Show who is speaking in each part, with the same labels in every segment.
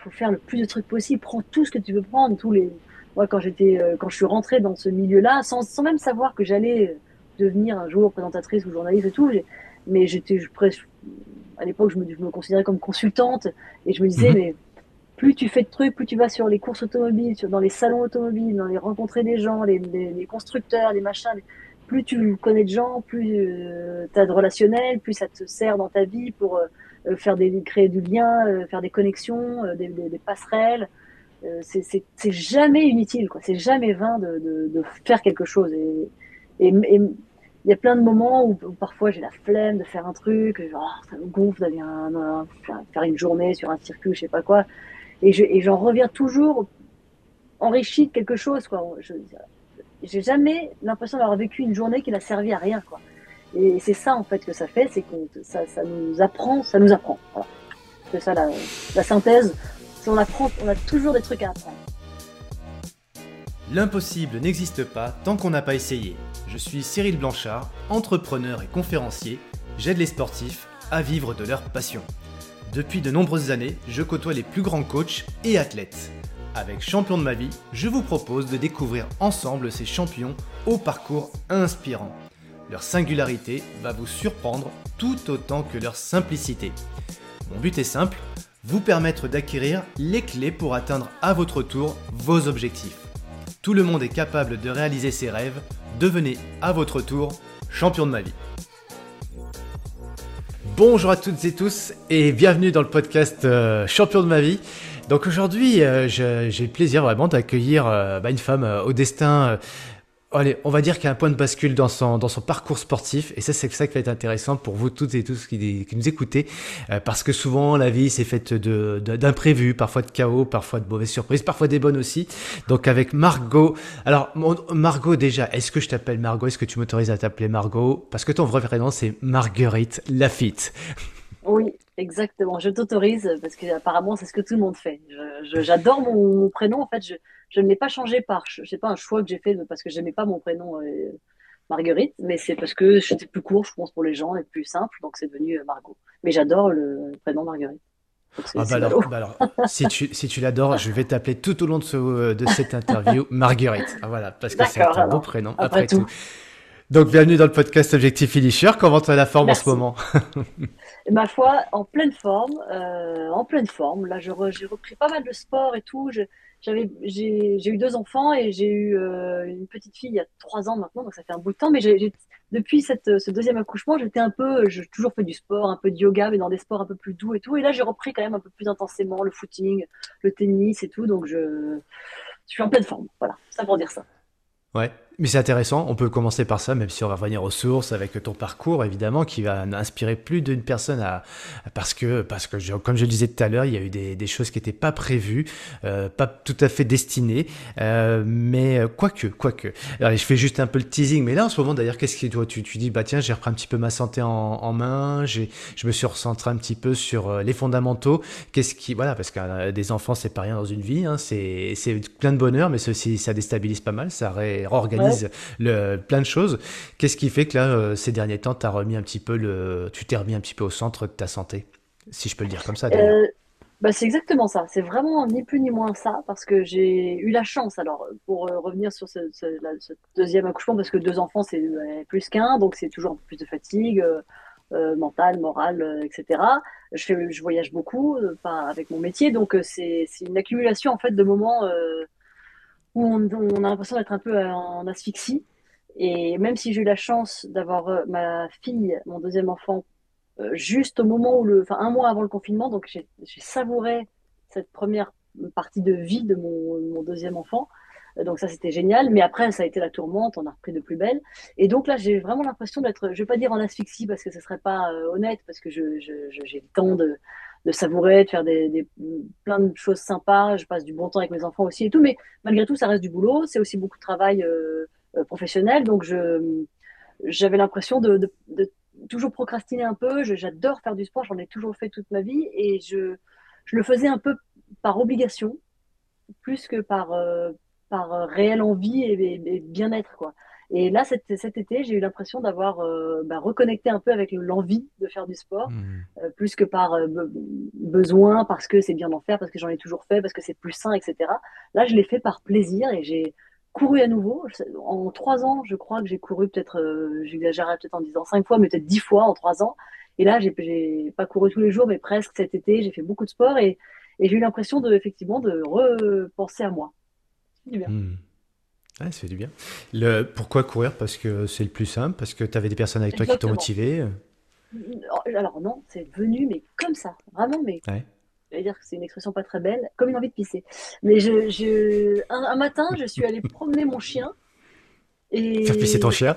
Speaker 1: faut faire le plus de trucs possible. Prends tout ce que tu veux prendre, tous les. Moi, quand j'étais, quand je suis rentrée dans ce milieu-là, sans, sans même savoir que j'allais devenir un jour présentatrice ou journaliste et tout, mais j'étais presque à l'époque, je me, je me, considérais comme consultante et je me disais, mhm. mais plus tu fais de trucs, plus tu vas sur les courses automobiles, sur, dans les salons automobiles, dans les rencontrer des gens, les, les, constructeurs, les machins, plus tu connais de gens, plus euh, tu as de relationnel, plus ça te sert dans ta vie pour euh, faire des, créer du lien, euh, faire des connexions, des, des, des, passerelles. c'est jamais inutile, quoi. C'est jamais vain de, de, de, faire quelque chose. Et, il y a plein de moments où, parfois j'ai la flemme de faire un truc, genre ça me gonfle d'aller faire une journée sur un circuit, je sais pas quoi, et, je, et j'en reviens toujours enrichi de quelque chose, quoi. J'ai jamais l'impression d'avoir vécu une journée qui n'a servi à rien, quoi. Et c'est ça en fait que ça fait, c'est que ça, ça nous apprend, ça nous apprend. Voilà. C'est ça la, la synthèse. Si on apprend, on a toujours des trucs à apprendre.
Speaker 2: L'impossible n'existe pas tant qu'on n'a pas essayé. Je suis Cyril Blanchard, entrepreneur et conférencier. J'aide les sportifs à vivre de leur passion. Depuis de nombreuses années, je côtoie les plus grands coachs et athlètes. Avec Champion de ma vie, je vous propose de découvrir ensemble ces champions au parcours inspirant. Leur singularité va vous surprendre tout autant que leur simplicité. Mon but est simple, vous permettre d'acquérir les clés pour atteindre à votre tour vos objectifs. Tout le monde est capable de réaliser ses rêves. Devenez à votre tour champion de ma vie. Bonjour à toutes et tous et bienvenue dans le podcast euh, Champion de ma vie. Donc aujourd'hui, euh, j'ai le plaisir vraiment d'accueillir euh, bah, une femme au destin Allez, on va dire qu'il y a un point de bascule dans son, dans son parcours sportif, et ça, c'est ça qui va être intéressant pour vous toutes et tous qui, nous écoutez, euh, parce que souvent, la vie, c'est faite de, d'imprévus, parfois de chaos, parfois de mauvaises surprises, parfois des bonnes aussi. Donc, avec Margot. Alors, Margot, déjà, est-ce que je t'appelle Margot? Est-ce que tu m'autorises à t'appeler Margot? Parce que ton vrai prénom, c'est Marguerite Lafitte.
Speaker 1: Oui, exactement. Je t'autorise parce que apparemment c'est ce que tout le monde fait. J'adore mon, prénom. En fait, je, je ne l'ai pas changé par, je sais pas, un choix que j'ai fait parce que j'aimais pas mon prénom euh, Marguerite, mais c'est parce que c'était plus court, je pense, pour les gens et plus simple, donc c'est devenu euh, Margot. Mais j'adore le prénom Marguerite.
Speaker 2: Ah bah alors, bah alors, si tu, si tu l'adores, je vais t'appeler tout au long de, ce, de cette interview Marguerite. Ah, voilà, parce que c'est un beau prénom, après, tout. Donc, bienvenue dans le podcast Objectif Finisher. Comment tu as la forme en ce moment?
Speaker 1: Ma foi, en pleine forme, euh, en pleine forme. Là, j'ai repris pas mal de sport et tout. J'avais, j'ai eu deux enfants et j'ai eu euh, une petite fille il y a trois ans maintenant, donc ça fait un bout de temps. Mais j'ai depuis cette, ce deuxième accouchement, j'étais un peu, j'ai toujours fait du sport, un peu de yoga, mais dans des sports un peu plus doux et tout. Et là, j'ai repris quand même un peu plus intensément le footing, le tennis et tout. Donc, je, je suis en pleine forme. Voilà, ça pour dire ça.
Speaker 2: Ouais, mais c'est intéressant, on peut commencer par ça, même si on va revenir aux sources avec ton parcours, évidemment, qui va inspirer plus d'une personne à, parce que, parce que comme je le disais tout à l'heure, il y a eu des, des choses qui n'étaient pas prévues, euh, pas tout à fait destinées, euh, mais euh, quoique, quoique. Alors, je fais juste un peu le teasing, mais là, en ce moment, d'ailleurs, qu'est-ce qui toi, tu, tu dis, bah tiens, j'ai repris un petit peu ma santé en, en main, j'ai, je me suis recentré un petit peu sur euh, les fondamentaux. Qu'est-ce qui, voilà, parce que euh, des enfants, c'est pas rien dans une vie, hein, c'est, c'est plein de bonheur, mais ceci, ça déstabilise pas mal, ça réorganise le, plein de choses. Qu'est-ce qui fait que là, euh, ces derniers temps, as remis un petit peu le, tu t'es remis un petit peu au centre de ta santé, si je peux le dire comme ça.
Speaker 1: Euh, bah, c'est exactement ça. C'est vraiment ni plus ni moins ça, parce que j'ai eu la chance. Alors, pour euh, revenir sur ce, deuxième accouchement, parce que deux enfants, c'est plus qu'un, donc c'est toujours un peu plus de fatigue. mentale, morale, etc. Je, fais, je voyage beaucoup, pas avec mon métier, donc c'est une accumulation en fait de moments où on, a l'impression d'être un peu euh, en asphyxie. Et même si j'ai eu la chance d'avoir euh, ma fille, mon deuxième enfant, euh, juste au moment où le, enfin un mois avant le confinement, donc j'ai savouré cette première partie de vie de mon, deuxième enfant. Donc ça c'était génial, mais après ça a été la tourmente, on a repris de plus belle. Et donc là j'ai vraiment l'impression d'être, je vais pas dire en asphyxie parce que ce serait pas honnête, parce que j'ai je, de, de savourer, de faire des, plein de choses sympas. Je passe du bon temps avec mes enfants aussi et tout, mais malgré tout, ça reste du boulot. C'est aussi beaucoup de travail euh, euh, professionnel, donc je j'avais l'impression de, toujours procrastiner un peu. J'adore faire du sport, j'en ai toujours fait toute ma vie et je je le faisais un peu par obligation, plus que par euh, par réelle envie et, bien-être quoi. Et là, cet, cet été, j'ai eu l'impression d'avoir euh, bah, reconnecté un peu avec l'envie de faire du sport,
Speaker 2: Hmm.
Speaker 1: euh, plus que par euh, be- besoin, parce que c'est bien d'en faire, parce que j'en ai toujours fait, parce que c'est plus sain, etc. Là, je l'ai fait par plaisir et j'ai couru à nouveau. En trois ans, je crois que j'ai couru peut-être, j'exagère peut-être en disant cinq fois, mais peut-être dix fois en trois ans. Et là, j'ai pas couru tous les jours, mais presque cet été, j'ai fait beaucoup de sport et, et j'ai eu l'impression de, effectivement, de repenser à moi. Du bien.
Speaker 2: Hmm. Ça fait du bien. Le, pourquoi courir? Parce que c'est le plus simple, parce que tu avais des personnes avec toi qui t'ont
Speaker 1: Exactement.
Speaker 2: motivé.
Speaker 1: Alors non, c'est venu, mais comme ça, vraiment, mais
Speaker 2: Ouais.
Speaker 1: je vais dire que c'est une expression pas très belle, comme une envie de pisser. Mais je, je, un, un matin, je suis allée promener mon chien
Speaker 2: Faire pisser ton
Speaker 1: et,
Speaker 2: chien.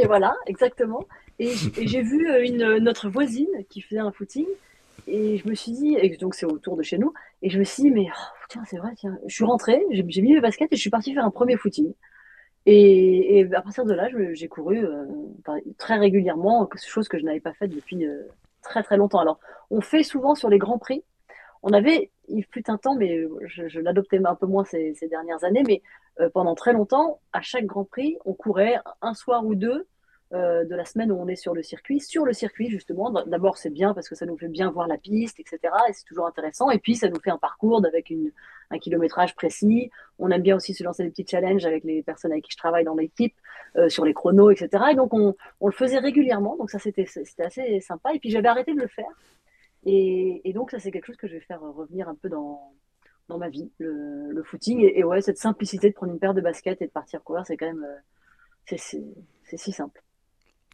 Speaker 1: et voilà, exactement. Et, j- et j'ai vu euh, une, notre voisine qui faisait un footing et je me suis dit, et donc c'est autour de chez nous, et je me suis dit, mais oh, tiens, c'est vrai, tiens. Je suis rentrée, j'ai mis mes baskets et je suis partie faire un premier footing. Et, et à partir de là, j'ai couru euh, très régulièrement, chose que je n'avais pas faite depuis euh, très très longtemps. Alors, on fait souvent sur les grands prix. On avait, il fut un temps, mais je, je l'adoptais un peu moins ces, dernières années, mais euh, pendant très longtemps, à chaque Grand Prix, on courait un soir ou deux euh, de la semaine où on est sur le circuit, sur le circuit justement. D'abord, c'est bien parce que ça nous fait bien voir la piste, etc. Et c'est toujours intéressant. Et puis, ça nous fait un parcours avec une, un kilométrage précis. On aime bien aussi se lancer des petits challenges avec les personnes avec qui je travaille dans l'équipe, euh, sur les chronos, etc. Et donc, on, on le faisait régulièrement. Donc, ça, c'était assez sympa. Et puis, j'avais arrêté de le faire. Et, et donc, ça, c'est quelque chose que je vais faire revenir un peu dans, dans ma vie, le, le footing. Et, et ouais, cette simplicité de prendre une paire de baskets et de partir courir, c'est quand même, euh, c'est si simple.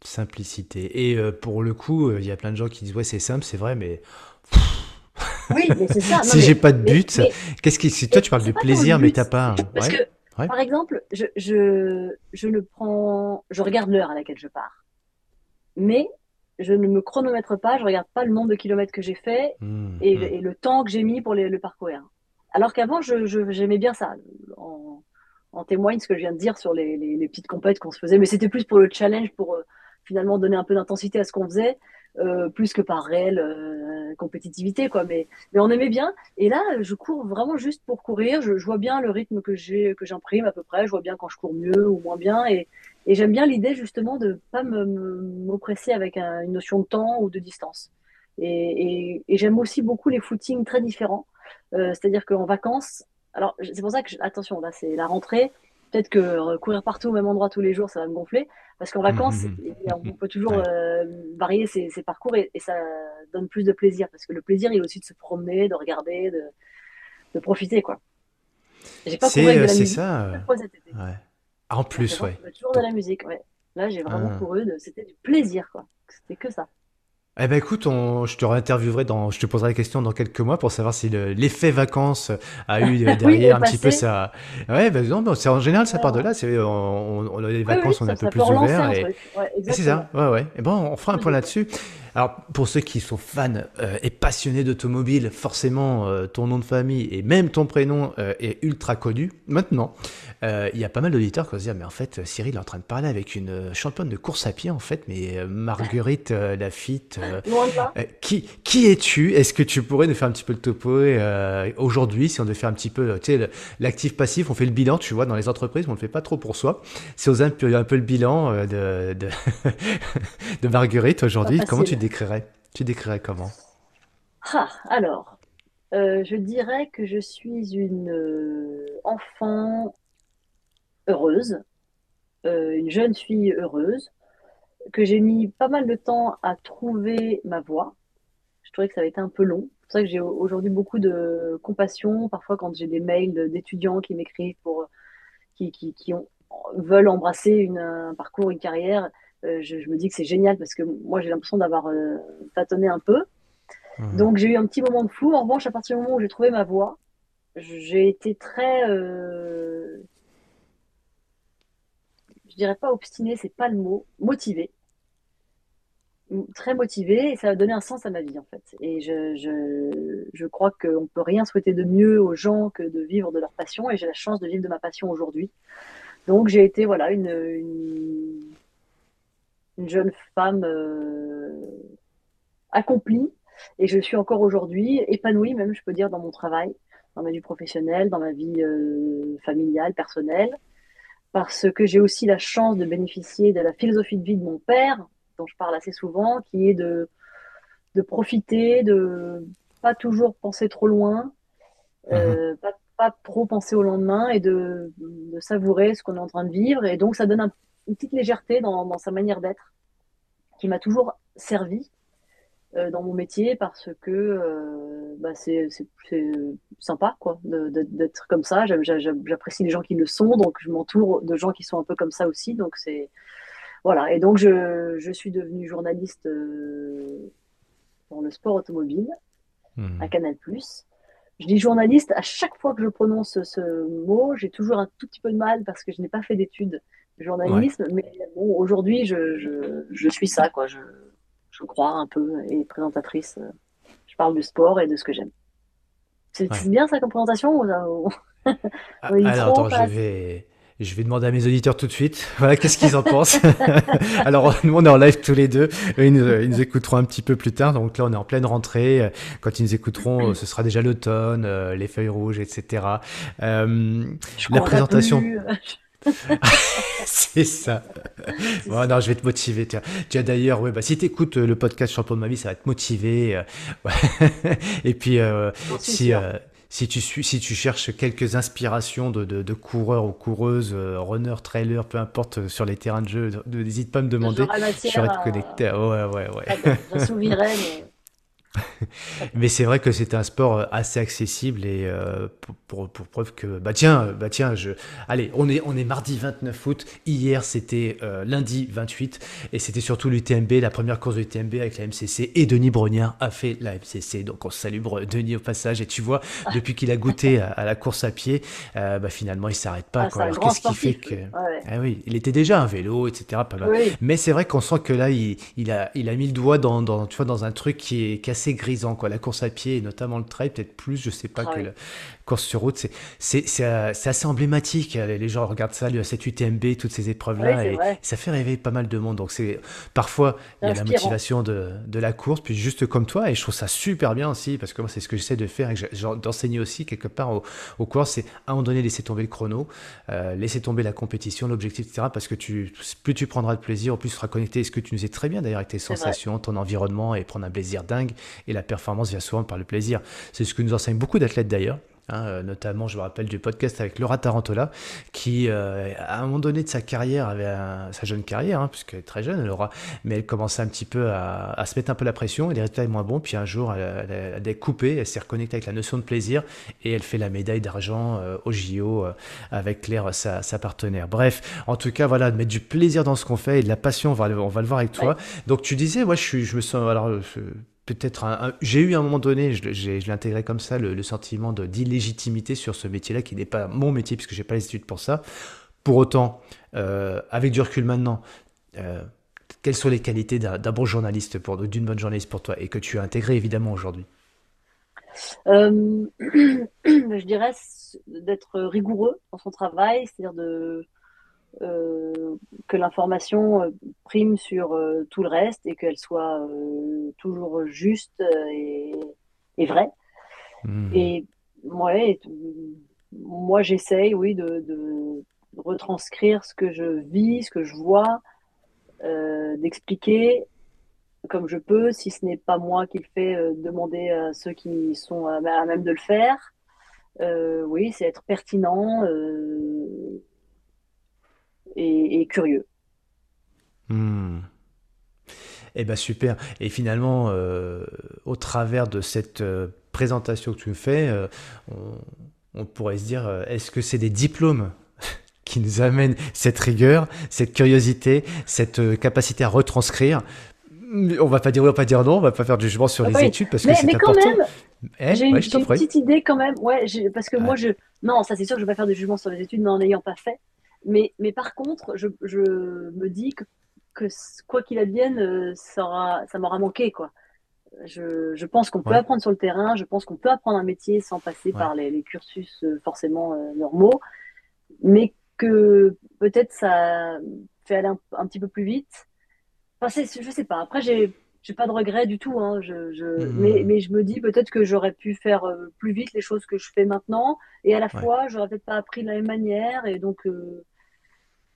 Speaker 2: Simplicité. Et euh, pour le coup, euh, il y a plein de gens qui disent, ouais, c'est simple, c'est vrai, mais
Speaker 1: Oui, mais c'est ça. Non,
Speaker 2: si j'ai
Speaker 1: mais,
Speaker 2: pas de but, qu'est-ce qui, si toi tu parles de
Speaker 1: le
Speaker 2: plaisir, mais t'as pas.
Speaker 1: Parce
Speaker 2: Ouais,
Speaker 1: que,
Speaker 2: ouais.
Speaker 1: par exemple, je, je, je ne prends, je regarde l'heure à laquelle je pars. Mais je ne me chronomètre pas, je regarde pas le nombre de kilomètres que j'ai fait et,
Speaker 2: hmm.
Speaker 1: et le temps que j'ai mis pour les- le parcourir. Alors qu'avant, je, je- j'aimais bien ça. En, en témoigne ce que je viens de dire sur les, les, les petites compètes qu'on se faisait, mais c'était plus pour le challenge, pour euh, finalement donner un peu d'intensité à ce qu'on faisait, euh, plus que par réelle euh, compétitivité, quoi. Mais, mais on aimait bien. Et là, je cours vraiment juste pour courir. Je, je vois bien le rythme que j'ai, que j'imprime à peu près. Je vois bien quand je cours mieux ou moins bien. Et, et j'aime bien l'idée justement de pas me, m'oppresser avec un- une notion de temps ou de distance. Et, et, et j'aime aussi beaucoup les footings très différents. Euh, c'est-à-dire qu'en vacances, alors c'est pour ça que, je- attention, là c'est la rentrée. Peut-être que euh, courir partout au même endroit tous les jours, ça va me gonfler. Parce qu'en vacances, y a-
Speaker 2: hmm,
Speaker 1: on peut toujours euh, varier ses, ses parcours et, et ça donne plus de plaisir. Parce que le plaisir, il est aussi de se promener, de regarder, de, de profiter, quoi. J'ai pas couru
Speaker 2: C'est
Speaker 1: avec de
Speaker 2: euh, c'est ça. Ouais. En plus, ouais.
Speaker 1: toujours de la musique, ouais. Là, j'ai vraiment
Speaker 2: Ah.
Speaker 1: couru, de... c'était du plaisir, quoi. C'était que ça.
Speaker 2: Eh ben écoute, on, je te réinterviewerai dans, je te poserai la question dans quelques mois pour savoir si le- l'effet vacances a eu euh,
Speaker 1: Oui,
Speaker 2: derrière un petit peu ça. Ouais, ben non, ben, c'est en général ça part de là. C'est on, on- on- les
Speaker 1: Oui, oui,
Speaker 2: vacances on est un peu plus ouvert et.
Speaker 1: Ouais,
Speaker 2: et c'est ça. Ouais, ouais. Et ben on fera un point
Speaker 1: fait.
Speaker 2: là-dessus. Alors pour ceux qui sont fans euh, et passionnés d'automobile, forcément euh, ton nom de famille et même ton prénom euh, est ultra connu. Maintenant, il y a pas mal d'auditeurs qui vont se dire mais en fait Cyril est en train de parler avec une championne de course à pied en fait, mais Marguerite Lafitte. qui, qui es-tu? Est-ce que tu pourrais nous faire un petit peu le topo aujourd'hui, si on devait faire un petit peu, tu sais, l'actif passif, on fait le bilan, tu vois, dans les entreprises, on le fait pas trop pour soi. Si on faisait un peu, un peu le bilan de, de, de Marguerite aujourd'hui, comment tu. Décrirais? Tu décrirais comment?
Speaker 1: Ah, alors, euh, je dirais que je suis une euh, enfant heureuse, euh, une jeune fille heureuse, que j'ai mis pas mal de temps à trouver ma voie. Je trouvais que ça avait été un peu long. C'est pour ça que j'ai aujourd'hui beaucoup de compassion. Parfois, quand j'ai des mails d'étudiants qui m'écrivent pour, qui, qui, qui veulent embrasser un parcours, une carrière, je, je me dis que c'est génial parce que moi, j'ai l'impression d'avoir euh, tâtonné un peu.
Speaker 2: Mhm.
Speaker 1: Donc, j'ai eu un petit moment de flou. En revanche, à partir du moment où j'ai trouvé ma voie, j'ai été très, euh, je dirais pas obstinée, c'est pas le mot, motivée. très motivée et ça a donné un sens à ma vie en fait. Et je, je, je crois qu'on peut rien souhaiter de mieux aux gens que de vivre de leur passion et j'ai la chance de vivre de ma passion aujourd'hui. Donc j'ai été voilà une, une, une jeune femme euh, accomplie et je suis encore aujourd'hui épanouie même je peux dire dans mon travail, dans ma vie professionnelle, dans ma vie euh, familiale, personnelle. parce que j'ai aussi la chance de bénéficier de la philosophie de vie de mon père, dont je parle assez souvent, qui est de, de profiter, de pas toujours penser trop loin, euh, pas, pas, trop penser au lendemain et de, de savourer ce qu'on est en train de vivre. Et donc, ça donne une petite légèreté dans, dans sa manière d'être qui m'a toujours servi euh, dans mon métier parce que euh, bah, c'est sympa quoi d'être comme ça. J'apprécie les gens qui le sont, donc je m'entoure de gens qui sont un peu comme ça aussi. Donc c'est voilà. Et donc je, je suis devenue journaliste euh, dans le sport automobile mmh. à Canal+. Je dis journaliste, à chaque fois que je prononce ce mot, j'ai toujours un tout petit peu de mal parce que je n'ai pas fait d'études journalisme, mais bon, aujourd'hui, je, je, je, suis ça, quoi. Je, je crois, un peu, et présentatrice. Euh, je parle du sport et de ce que j'aime. C'est bien ça comme présentation ou,
Speaker 2: ah, Alors attends, je vais, je vais demander à mes auditeurs tout de suite. Voilà, qu'est-ce qu'ils en pensent? Alors nous, on est en live tous les deux. Ils nous, écouteront un petit peu plus tard. Donc là, on est en pleine rentrée. Quand ils nous écouteront, ce sera déjà l'automne, euh, les feuilles rouges, etc. Euh, la présentation. c'est ça. Bon, non, je vais te motiver. As, d'ailleurs, ouais, bah, si tu écoutes euh, le podcast Champion de ma vie, ça va te motiver. Euh, Et puis, euh, si, si, tu si tu cherches quelques inspirations de, de, serais ou coureuses, runner, trailer, peu importe, sur les terrains de jeu, n'hésite pas à me demander. Je serai te connecter. Ouais, ouais, ouais.
Speaker 1: Je mais
Speaker 2: Mais c'est vrai que c'est un sport euh, assez accessible et euh, pour, pour, preuve que bah tiens euh, bah tiens je allez on est on est mardi 29 août. Hier c'était lundi 28 et c'était surtout l'UTMB la première course de l'UTMB avec la MCC et Denis Brognard a fait la MCC donc on salue Denis au passage et tu vois depuis qu'il a goûté à, la course à pied bah finalement il s'arrête pas
Speaker 1: ah, alors qu'est-ce qui fait
Speaker 2: que ah oui il était déjà un vélo etc pas mal. mais c'est vrai qu'on sent que là il, il, a il a mis le doigt dans, dans tu vois dans un truc qui est cassé grisant, quoi. La course à pied, et notamment le trail, peut-être plus, je sais pas, ah que la course sur route, c'est euh, assez emblématique. Les gens regardent ça, 7 UTMB, toutes ces épreuves-là, et ça fait rêver pas mal de monde. Donc, c'est parfois, il y a la motivation de, de, la course, puis juste comme toi, et je trouve ça super bien aussi, parce que moi, c'est ce que j'essaie de faire, et d'enseigner aussi quelque part aux, aux coureurs, c'est à un moment donné, laisser tomber le chrono, euh, laisser tomber la compétition, l'objectif, etc., parce que tu, plus tu prendras de plaisir, plus tu seras connecté, ce que tu nous disais très bien d'ailleurs avec tes sensations, ton environnement, et prendre un plaisir dingue, et la performance vient souvent par le plaisir. C'est ce que nous enseignent beaucoup d'athlètes d'ailleurs. Hein, euh, notamment, je me rappelle du podcast avec Laura Tarantola, qui, euh, à un moment donné de sa carrière, avait sa jeune carrière, hein, puisqu'elle est très jeune, Laura, mais elle commençait un petit peu à, se mettre un peu la pression, et les résultats étaient moins bons, puis un jour, elle, a coupé, elle s'est reconnectée avec la notion de plaisir, et elle fait la médaille d'argent euh, au JO avec Claire, sa, partenaire. Bref, en tout cas, voilà, de mettre du plaisir dans ce qu'on fait et de la passion, on va, on va le voir avec toi. Donc, tu disais, moi, je, suis, je me sens, alors, peut-être j'ai eu à un moment donné, je, je l'ai intégré comme ça, le, sentiment d'illégitimité sur ce métier-là, qui n'est pas mon métier, puisque j'ai pas les études pour ça. Pour autant, euh, avec du recul maintenant, euh, quelles sont les qualités d'un bon journaliste, pour d'une bonne journaliste pour toi, et que tu as intégré évidemment aujourd'hui?
Speaker 1: Euh, Je dirais d'être rigoureux dans son travail, c'est-à-dire de que l'information euh, prime sur euh, tout le reste et qu'elle soit toujours juste et, vraie. Hmm. Et ouais, moi, j'essaye, oui, de, retranscrire ce que je vis, ce que je vois, d'expliquer comme je peux, si ce n'est pas moi qui le fais, demander à ceux qui sont à, même de le faire. oui, c'est être pertinent, et, curieux.
Speaker 2: Hmm. Eh ben super. Et finalement, euh, au travers de cette euh, présentation que tu me fais, euh, on, pourrait se dire, est-ce que c'est des diplômes qui nous amènent cette rigueur, cette curiosité, cette capacité à retranscrire? On va pas dire oui, on va pas dire non, on va pas faire du jugement sur les études parce que c'est important. Même,
Speaker 1: eh, j'ai une, petite idée quand même, ouais, parce que moi je, non, ça c'est sûr que je vais pas faire du jugement sur les études, mais en n'ayant pas fait. Mais, mais par contre, je, je me dis que, que quoi qu'il advienne, euh, ça, ça m'aura manqué. Quoi. Je, je pense qu'on peut apprendre sur le terrain, je pense qu'on peut apprendre un métier sans passer par les, les, cursus euh, forcément euh, normaux, mais que peut-être ça fait aller un, petit peu plus vite. Enfin, je sais pas. Après, j'ai j'ai pas de regrets du tout. Hein. Je, je... Mmh. Mais, mais, je me dis peut-être que j'aurais pu faire plus vite les choses que je fais maintenant, et à la fois, j'aurais peut-être pas appris de la même manière, et donc ouais,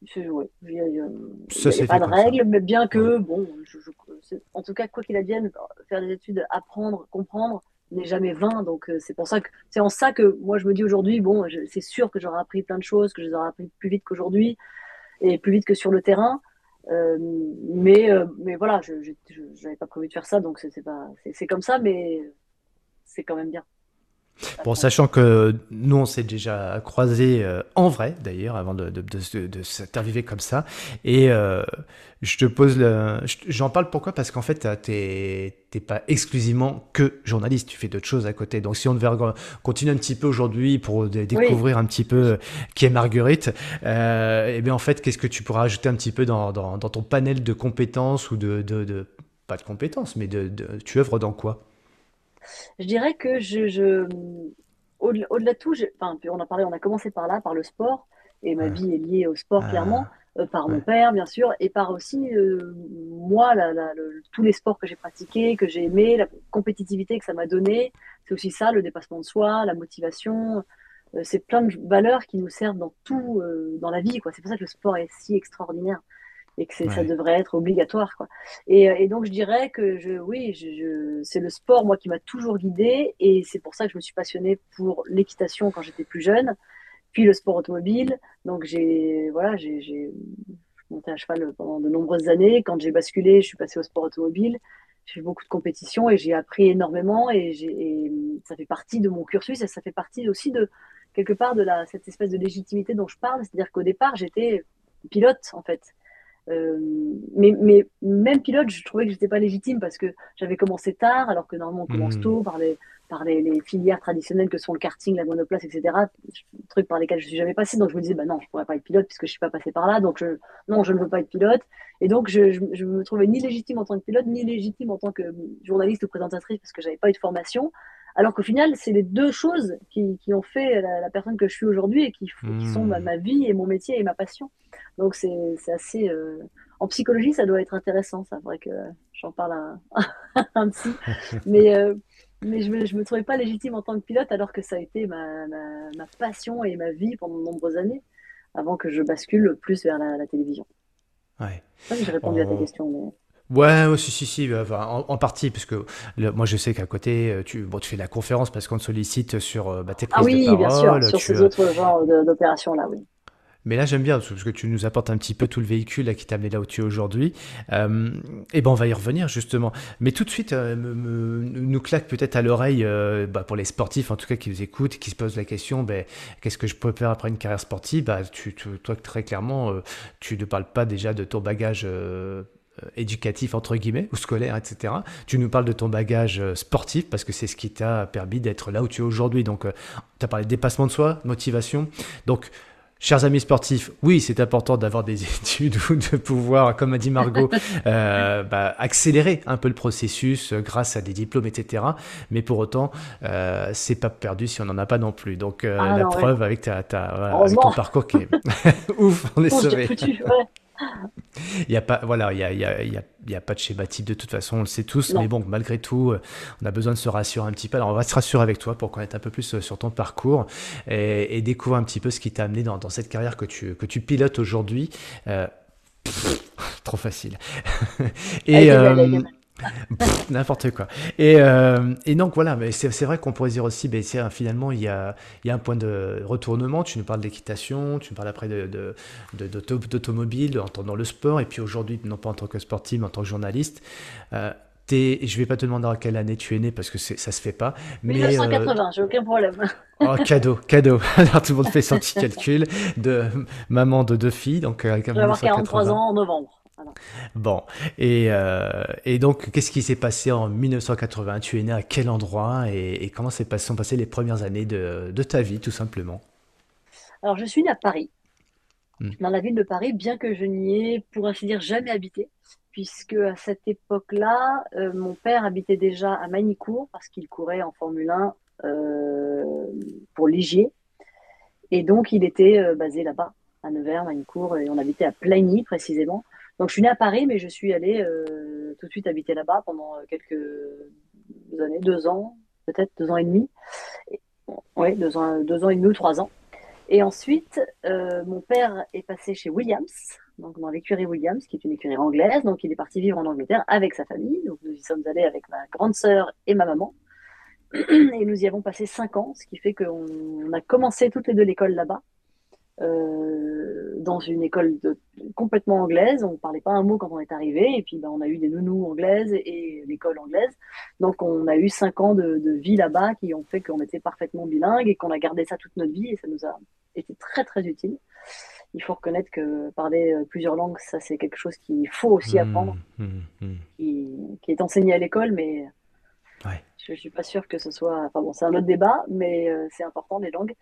Speaker 1: il n'y a, pas de règles, mais bien que, bon, en tout cas, quoi qu'il advienne, faire des études, apprendre, comprendre, n'est jamais vain. Donc, c'est pour ça que c'est en ça que moi, je me dis aujourd'hui, bon, c'est sûr que j'aurai appris plein de choses, que je les aurai appris plus vite qu'aujourd'hui et plus vite que sur le terrain. mais, mais voilà, je n'avais pas prévu de faire ça, donc c'est comme ça, mais c'est quand même bien.
Speaker 2: Bon, sachant que nous, on s'est déjà croisés euh, en vrai, d'ailleurs, avant de, de, de, de s'interviewer comme ça. Et euh, je te pose le. J'en parle pourquoi? Parce qu'en fait, t'es pas exclusivement que journaliste, tu fais d'autres choses à côté. Donc, si on devait continuer un petit peu aujourd'hui pour découvrir un petit peu euh, qui est Marguerite, euh, et eh bien en fait, qu'est-ce que tu pourras ajouter un petit peu dans, dans, dans ton panel de compétences ou de, de, pas de compétences, mais de, tu œuvres dans quoi?
Speaker 1: Je dirais que je, au-delà de tout, enfin, on a parlé, on a commencé par là, par le sport, et ma vie est liée au sport ah. clairement, euh, par mon père bien sûr, et par aussi euh, moi, tous les sports que j'ai pratiqués, que j'ai aimés, la compétitivité que ça m'a donné, c'est aussi ça, le dépassement de soi, la motivation. Euh, c'est plein de valeurs qui nous servent dans tout, dans la vie. Quoi. C'est pour ça que le sport est si extraordinaire et que ça devrait être obligatoire. Quoi. Et, euh, et, donc je dirais que je, oui, je, c'est le sport moi qui m'a toujours guidée et c'est pour ça que je me suis passionnée pour l'équitation quand j'étais plus jeune, puis le sport automobile. Donc j'ai voilà, j'ai, monté à cheval pendant de nombreuses années. Quand j'ai basculé, je suis passée au sport automobile. J'ai fait beaucoup de compétitions et j'ai appris énormément et, ça fait partie de mon cursus et ça fait partie aussi de quelque part de la, cette espèce de légitimité dont je parle. C'est-à-dire qu'au départ, j'étais pilote en fait. Euh, mais, mais, même pilote, je trouvais que j'étais pas légitime parce que j'avais commencé tard, alors que normalement on commence hmm. tôt par les par les, les, filières traditionnelles que sont le karting, la monoplace, etc. Trucs par lesquels je suis jamais passé. Donc je me disais, bah non, je pourrais pas être pilote puisque je suis pas passé par là. Donc je, non, je ne veux pas être pilote. Et donc je, je, je, me trouvais ni légitime en tant que pilote, ni légitime en tant que journaliste ou présentatrice parce que j'avais pas eu de formation. Alors qu'au final, c'est les deux choses qui, qui ont fait la, personne que je suis aujourd'hui et qui, qui sont ma, hmm. ma, vie et mon métier et ma passion. Donc c'est assez. Euh, en psychologie, ça doit être intéressant, ça. vrai que j'en parle à un psy. Mais, euh, mais je ne me, je me, trouvais pas légitime en tant que pilote alors que ça a été ma, ma, ma, passion et ma vie pendant de nombreuses années avant que je bascule plus vers la, télévision.
Speaker 2: Ouais.
Speaker 1: J'ai répondu à ta question. Mais...
Speaker 2: Ouais, si, si, si, bah, en, partie, parce que moi je sais qu'à côté, euh, tu, bon, tu fais la conférence parce qu'on te sollicite sur bah, tes prises
Speaker 1: ah oui,
Speaker 2: bien
Speaker 1: sûr, sur ces autres genres d'opérations-là, oui.
Speaker 2: Mais là, j'aime bien parce que tu nous apportes un petit peu tout le véhicule là, qui t'a amené là où tu es aujourd'hui. Euh, et ben, on va y revenir justement. Mais tout de suite, euh, nous claque peut-être à l'oreille, euh, bah, pour les sportifs en tout cas qui nous écoutent, qui se posent la question, ben, qu'est-ce que je peux faire après une carrière sportive? Bah, tu, Toi, très clairement, tu ne parles pas déjà de ton bagage éducatif entre guillemets ou scolaire etc tu nous parles de ton bagage sportif parce que c'est ce qui t'a permis d'être là où tu es aujourd'hui donc tu as parlé de dépassement de soi motivation donc Chers amis sportifs, oui, c'est important d'avoir des études ou de pouvoir, comme a dit Margot, euh, bah, accélérer un peu le processus euh, grâce à des diplômes, etc. Mais pour autant, euh, c'est pas perdu si on n'en a pas non plus. Donc euh, ah la preuve avec, ta, ta voilà, avec ton parcours qui est ouf, on est sauvé. Il n'y a pas, voilà, il y a, y, a, y a, pas de schéma type de toute façon, on le sait tous, mais bon, malgré tout, euh, on a besoin de se rassurer un petit peu. Alors, on va se rassurer avec toi pour connaître un peu plus euh, sur ton parcours et, découvrir un petit peu ce qui t'a amené dans, dans, cette carrière que tu, que tu pilotes aujourd'hui. Euh, trop facile. et, N'importe quoi. Et, euh, et, donc voilà, mais c'est vrai qu'on pourrait dire aussi, ben, finalement, il y, a, il y a un point de retournement. Tu nous parles d'équitation, tu nous parles après d'automobile, de, de, dans le sport, et puis aujourd'hui, non pas en tant que sportif, mais en tant que journaliste. Euh, es, je vais pas te demander à quelle année tu es né parce que ça se fait pas.
Speaker 1: Mais, 1980, euh, j'ai aucun problème.
Speaker 2: Oh, cadeau, cadeau. Alors tout le monde fait son petit calcul de maman de deux filles. Donc,
Speaker 1: euh, je vais avoir 43 ans en novembre.
Speaker 2: Bon, et, euh, et donc, qu'est-ce qui s'est passé en 1980 Tu es né à quel endroit et, comment s'est passé, sont passées les premières années de, de, ta vie, tout simplement?
Speaker 1: Alors, je suis né à Paris, hmm. dans la ville de Paris, bien que je n'y ai, pour ainsi dire, jamais habité, puisque à cette époque-là, euh, mon père habitait déjà à Magnicourt, parce qu'il courait en Formule 1 euh, pour Ligier, et donc il était basé là-bas, à Nevers, Magnicourt, et on habitait à Plagny précisément. Donc je suis née à Paris, mais je suis allée euh, tout de suite habiter là-bas pendant euh, quelques années, deux ans, peut-être deux ans et demi. Oui, deux ans, deux ans et demi ou trois ans. Et ensuite, euh, mon père est passé chez Williams, donc dans l'écurie Williams, qui est une écurie anglaise. Donc il est parti vivre en Angleterre avec sa famille. Donc nous y sommes allés avec ma grande sœur et ma maman. Et nous y avons passé cinq ans, ce qui fait qu'on a commencé toutes les deux l'école là-bas. Euh, dans une école de, complètement anglaise. On ne parlait pas un mot quand on est arrivé. Et puis, ben, on a eu des nounous anglaises et, l'école anglaise. Donc, on a eu cinq ans de, de vie là-bas qui ont fait qu'on était parfaitement bilingue et qu'on a gardé ça toute notre vie. Et ça nous a été très, très utile. Il faut reconnaître que parler euh, plusieurs langues, ça, c'est quelque chose qu'il faut aussi mmh, apprendre, mmh, mmh. Qui, qui, est enseigné à l'école, mais ouais. je ne suis pas sûre que ce soit. Enfin, bon, c'est un autre débat, mais euh, c'est important, les langues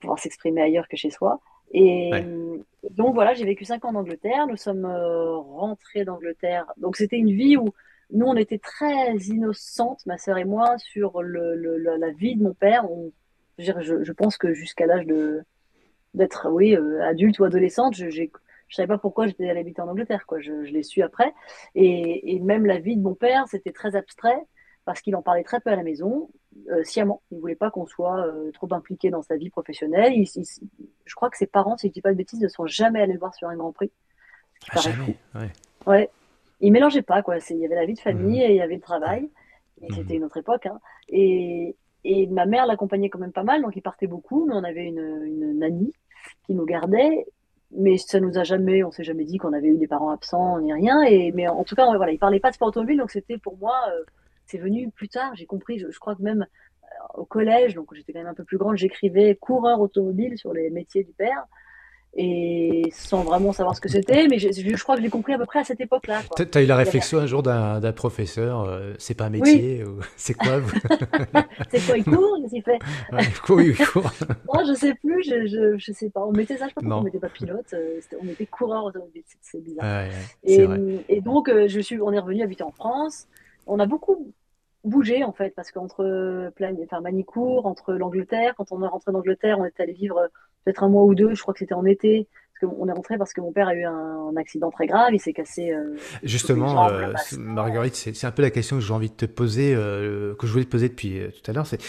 Speaker 1: pouvoir s'exprimer ailleurs que chez soi. Et donc voilà, j'ai vécu cinq ans en Angleterre. Nous sommes euh, rentrés d'Angleterre. Donc c'était une vie où nous, on était très innocentes, ma sœur et moi, sur le, la vie de mon père. On, je, je, pense que jusqu'à l'âge de d'être oui euh, adulte ou adolescente, je ne savais pas pourquoi j'étais allée habiter en Angleterre. Quoi. Je, je l'ai su après. Et, et, même la vie de mon père, c'était très abstrait parce qu'il en parlait très peu à la maison, euh, sciemment. Il ne voulait pas qu'on soit euh, trop impliqué dans sa vie professionnelle. je crois que ses parents, si je ne dis pas de bêtises, ne sont jamais allés le voir sur un Grand Prix.
Speaker 2: Ah, jamais, ouais.
Speaker 1: ouais. Il mélangeait pas, quoi. Il y avait la vie de famille mmh. et il y avait le travail. Et mmh. c'était une autre époque. Hein. Et, et, ma mère l'accompagnait quand même pas mal, donc il partait beaucoup. Mais on avait une, une nanny qui nous gardait mais ça nous a jamais, on s'est jamais dit qu'on avait eu des parents absents ni rien. Et mais en tout cas, voilà, il parlait pas de sport automobile, donc c'était pour moi euh, c'est venu plus tard. J'ai compris, je, crois que même euh, au collège, donc j'étais quand même un peu plus grande, j'écrivais coureur automobile sur les métiers du père. Et sans vraiment savoir ce que c'était, mais je, je, crois que j'ai compris à peu près à cette époque-là.
Speaker 2: Tu as eu la réflexion un jour d'un professeur, euh, c'est pas un métier, c'est quoi
Speaker 1: C'est quoi, il court qu'il fait
Speaker 2: Oui, il court.
Speaker 1: Moi, je sais plus, je, je, je, sais pas. On mettait ça, je sais pas pourquoi on mettait pas pilote, euh, on mettait coureur automobile, c'est bizarre. et, et, donc, je suis, on est revenu habiter en France. On a beaucoup bougé en fait, parce qu'entre enfin, Manicourt, entre l'Angleterre, quand on est rentré d'Angleterre, on est allé vivre euh, peut-être un mois ou deux, je crois que c'était en été. Parce qu'on est rentré parce que mon père a eu un, accident très grave, il s'est cassé. Euh,
Speaker 2: Justement, euh, Marguerite, c'est un peu la question que j'ai envie de te poser, que je voulais te poser depuis tout à l'heure. C'est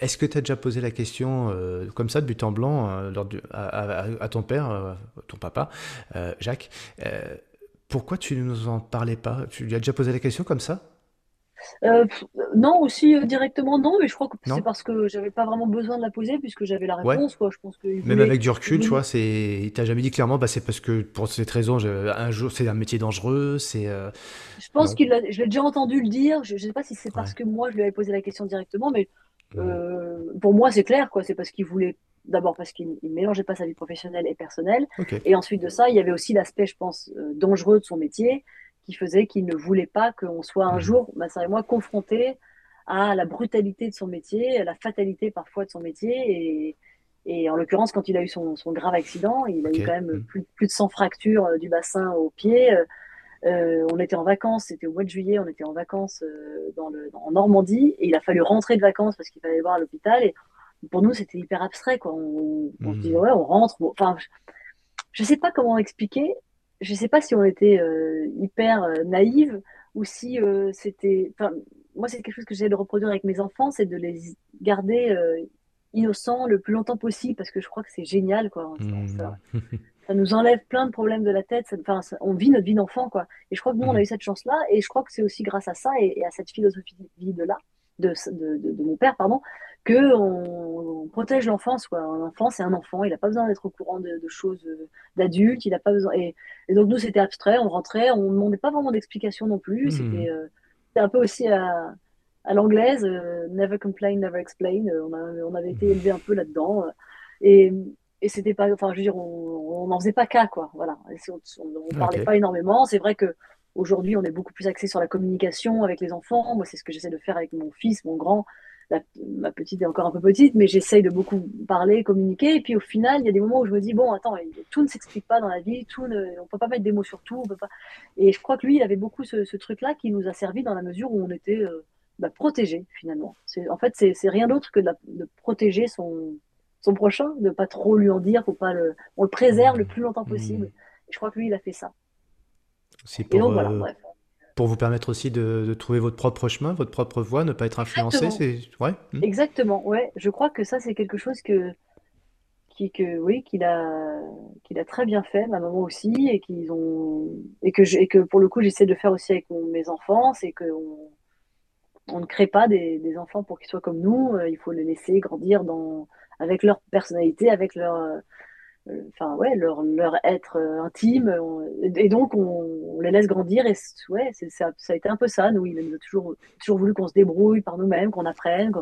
Speaker 2: est-ce que tu as déjà posé la question comme ça, de but en blanc, lors à, à, ton père, ton papa, Jacques Pourquoi tu ne nous en parlais pas? Tu lui as déjà posé la question comme ça?
Speaker 1: Euh, non, aussi euh, directement non, mais je crois que c'est parce que j'avais pas vraiment besoin de la poser puisque j'avais la réponse. Quoi. Je pense que
Speaker 2: Même avec du recul, tu vois, c'est, il t'a jamais dit clairement, bah, c'est parce que pour cette raison, un jour, c'est un métier dangereux. C'est. Euh,
Speaker 1: je pense qu'il, je l'ai déjà entendu le dire. Je, ne sais pas si c'est parce que moi je lui avais posé la question directement, mais pour moi c'est clair, quoi. C'est parce qu'il voulait. D'abord parce qu'il ne mélangeait pas sa vie professionnelle et personnelle, et ensuite de ça, il y avait aussi l'aspect, je pense, dangereux de son métier qui faisait qu'il ne voulait pas qu'on soit un mmh. jour, ma sœur et moi, confrontés à la brutalité de son métier, à la fatalité parfois de son métier. Et, et en l'occurrence, quand il a eu son, son grave accident, il a eu quand même mmh. plus, plus, de 100 fractures euh, du bassin au pied. Euh, euh, on était en vacances, c'était au mois de juillet, on était en vacances dans le, en Normandie et il a fallu rentrer de vacances parce qu'il fallait voir l'hôpital. Et pour nous, c'était hyper abstrait. Quoi. On, on se disait, mmh. ouais, on rentre. enfin, je ne sais pas comment expliquer je sais pas si on était euh, hyper euh, naïve ou si euh, c'était. Enfin, moi, c'est quelque chose que j'essaie de reproduire avec mes enfants, c'est de les garder innocents le plus longtemps possible parce que je crois que c'est génial, quoi. Mmh. Ça, nous enlève plein de problèmes de la tête. enfin, on vit notre vie d'enfant, quoi. Et je crois que nous, on a mmh. eu cette chance-là, et je crois que c'est aussi grâce à ça et, à cette philosophie de vie de là, de, de, de, de mon père, pardon, que on, protège l'enfance. Quoi. Un enfant, c'est un enfant, il n'a pas besoin d'être au courant de, choses euh, d'adultes, il n'a pas besoin. Et, donc nous, c'était abstrait, on rentrait, on ne demandait pas vraiment d'explications non plus. Mmh. Euh, c'était un peu aussi à, à l'anglaise, euh, never complain, never explain. On, on, avait été élevé un peu là-dedans. et, et c'était pas, enfin, je veux dire, on n'en faisait pas cas, quoi. Voilà. on ne parlait pas énormément. C'est vrai que aujourd'hui, on est beaucoup plus axé sur la communication avec les enfants. Moi, c'est ce que j'essaie de faire avec mon fils, mon grand ma petite est encore un peu petite, mais j'essaye de beaucoup parler, communiquer. Et puis au final, il y a des moments où je me dis, bon, attends, tout ne s'explique pas dans la vie, tout ne, on peut pas mettre des mots sur tout. On peut pas... Et je crois que lui, il avait beaucoup ce, truc-là qui nous a servi dans la mesure où on était euh, bah, protégés finalement. En fait, c'est rien d'autre que de, protéger son, son prochain, de pas trop lui en dire, faut pas le, on le préserve le plus longtemps possible. Mmh. je crois que lui, il a fait ça.
Speaker 2: Pour, Et donc, voilà, euh, bref pour vous permettre aussi de, trouver votre propre chemin, votre propre voie, ne pas être influencé. C'est ouais.
Speaker 1: Hmm. Exactement. Ouais, je crois que ça c'est quelque chose que qui, que, oui, qu'il a, qu'il a très bien fait, ma maman aussi, et qu'ils ont, et que, et que pour le coup, j'essaie de faire aussi avec mes enfants, c'est qu'on on ne crée pas des, des enfants pour qu'ils soient comme nous. Euh, il faut les laisser grandir dans, avec leur personnalité, avec leur, enfin ouais, leur, être euh, intime. et donc on, les laisse grandir. Et ouais, ça, a été un peu ça. Nous, il a toujours, toujours voulu qu'on se débrouille par nous-mêmes, qu'on apprenne.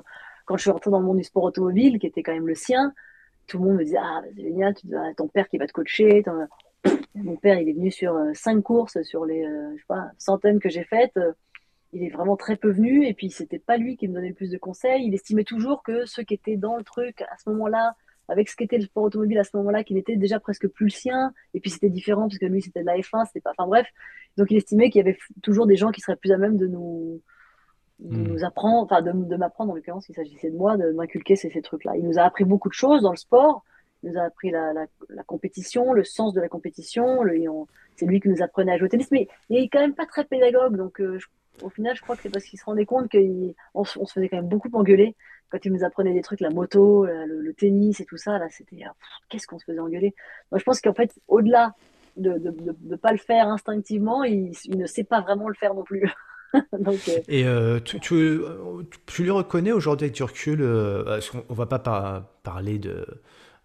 Speaker 1: Quand, je suis rentrée dans le monde du sport automobile, qui était quand même le sien, tout le monde me disait ah c'est génial, tu as ton père qui va te coacher. Mon père, il est venu sur cinq courses sur les pas, centaines que j'ai faites il est vraiment très peu venu et puis c'était pas lui qui me donnait le plus de conseils. Il estimait toujours que ceux qui étaient dans le truc à ce moment-là, avec ce qu'était le sport automobile à ce moment-là, qu'il était déjà presque plus le sien. Et puis c'était différent parce que lui c'était de la F1, c'était pas. Enfin bref, donc il estimait qu'il y avait toujours des gens qui seraient plus à même de nous, de hmm. nous apprendre, enfin de, de m'apprendre en l'occurrence, il s'agissait de moi, de m'inculquer ces, ces trucs-là. Il nous a appris beaucoup de choses dans le sport. Il nous a appris la, la, la compétition, le sens de la compétition. C'est lui qui nous apprenait à jouer au tennis, mais il est quand même pas très pédagogue, donc euh, je au final, je crois que c'est parce qu'il se rendait compte qu'on se faisait quand même beaucoup engueuler quand il nous apprenait des trucs, la moto, le, tennis et tout ça. Là, c'était ah, qu'est-ce qu'on se faisait engueuler. Moi, je pense qu'en fait, au-delà de ne pas le faire instinctivement, il, ne sait pas vraiment le faire non plus.
Speaker 2: Euh, Et euh, tu, tu, lui reconnais aujourd'hui avec du euh, on va pas parler de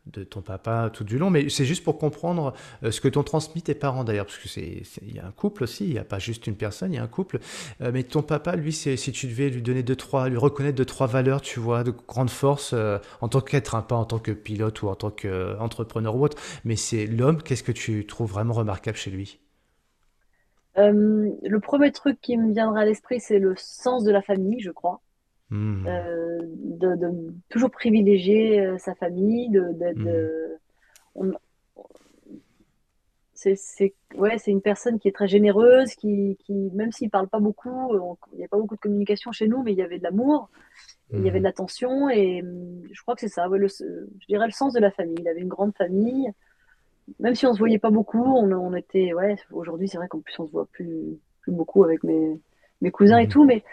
Speaker 2: de ton papa tout du long, mais c'est juste pour comprendre euh, ce que t'ont transmis tes parents d'ailleurs, parce que c'est il y a un couple aussi, il n'y a pas juste une personne, il y a un couple. Euh, mais ton papa, lui, si tu devais lui donner deux trois, lui reconnaître deux trois valeurs, tu vois, de grande force euh, en tant qu'être, hein, pas en tant que pilote ou en tant qu'entrepreneur ou autre, mais c'est l'homme. Qu'est-ce que tu trouves vraiment remarquable chez lui?
Speaker 1: Le premier truc qui me viendra à l'esprit, c'est le sens de la famille, je crois. Hmm. Euh, de, toujours privilégier euh, sa famille, de, hmm. c'est ouais, c'est une personne qui est très généreuse, qui, qui même s'il parle pas beaucoup, il n'y a pas beaucoup de communication chez nous, mais il y avait de l'amour, il y avait de hmm. l'attention, et je crois que c'est ça, ouais, le, je dirais le sens de la famille. Il avait une grande famille, même si on se voyait pas beaucoup, on, on était, ouais, aujourd'hui c'est vrai qu'en plus on se voit plus, plus beaucoup avec mes, mes cousins et tout, mais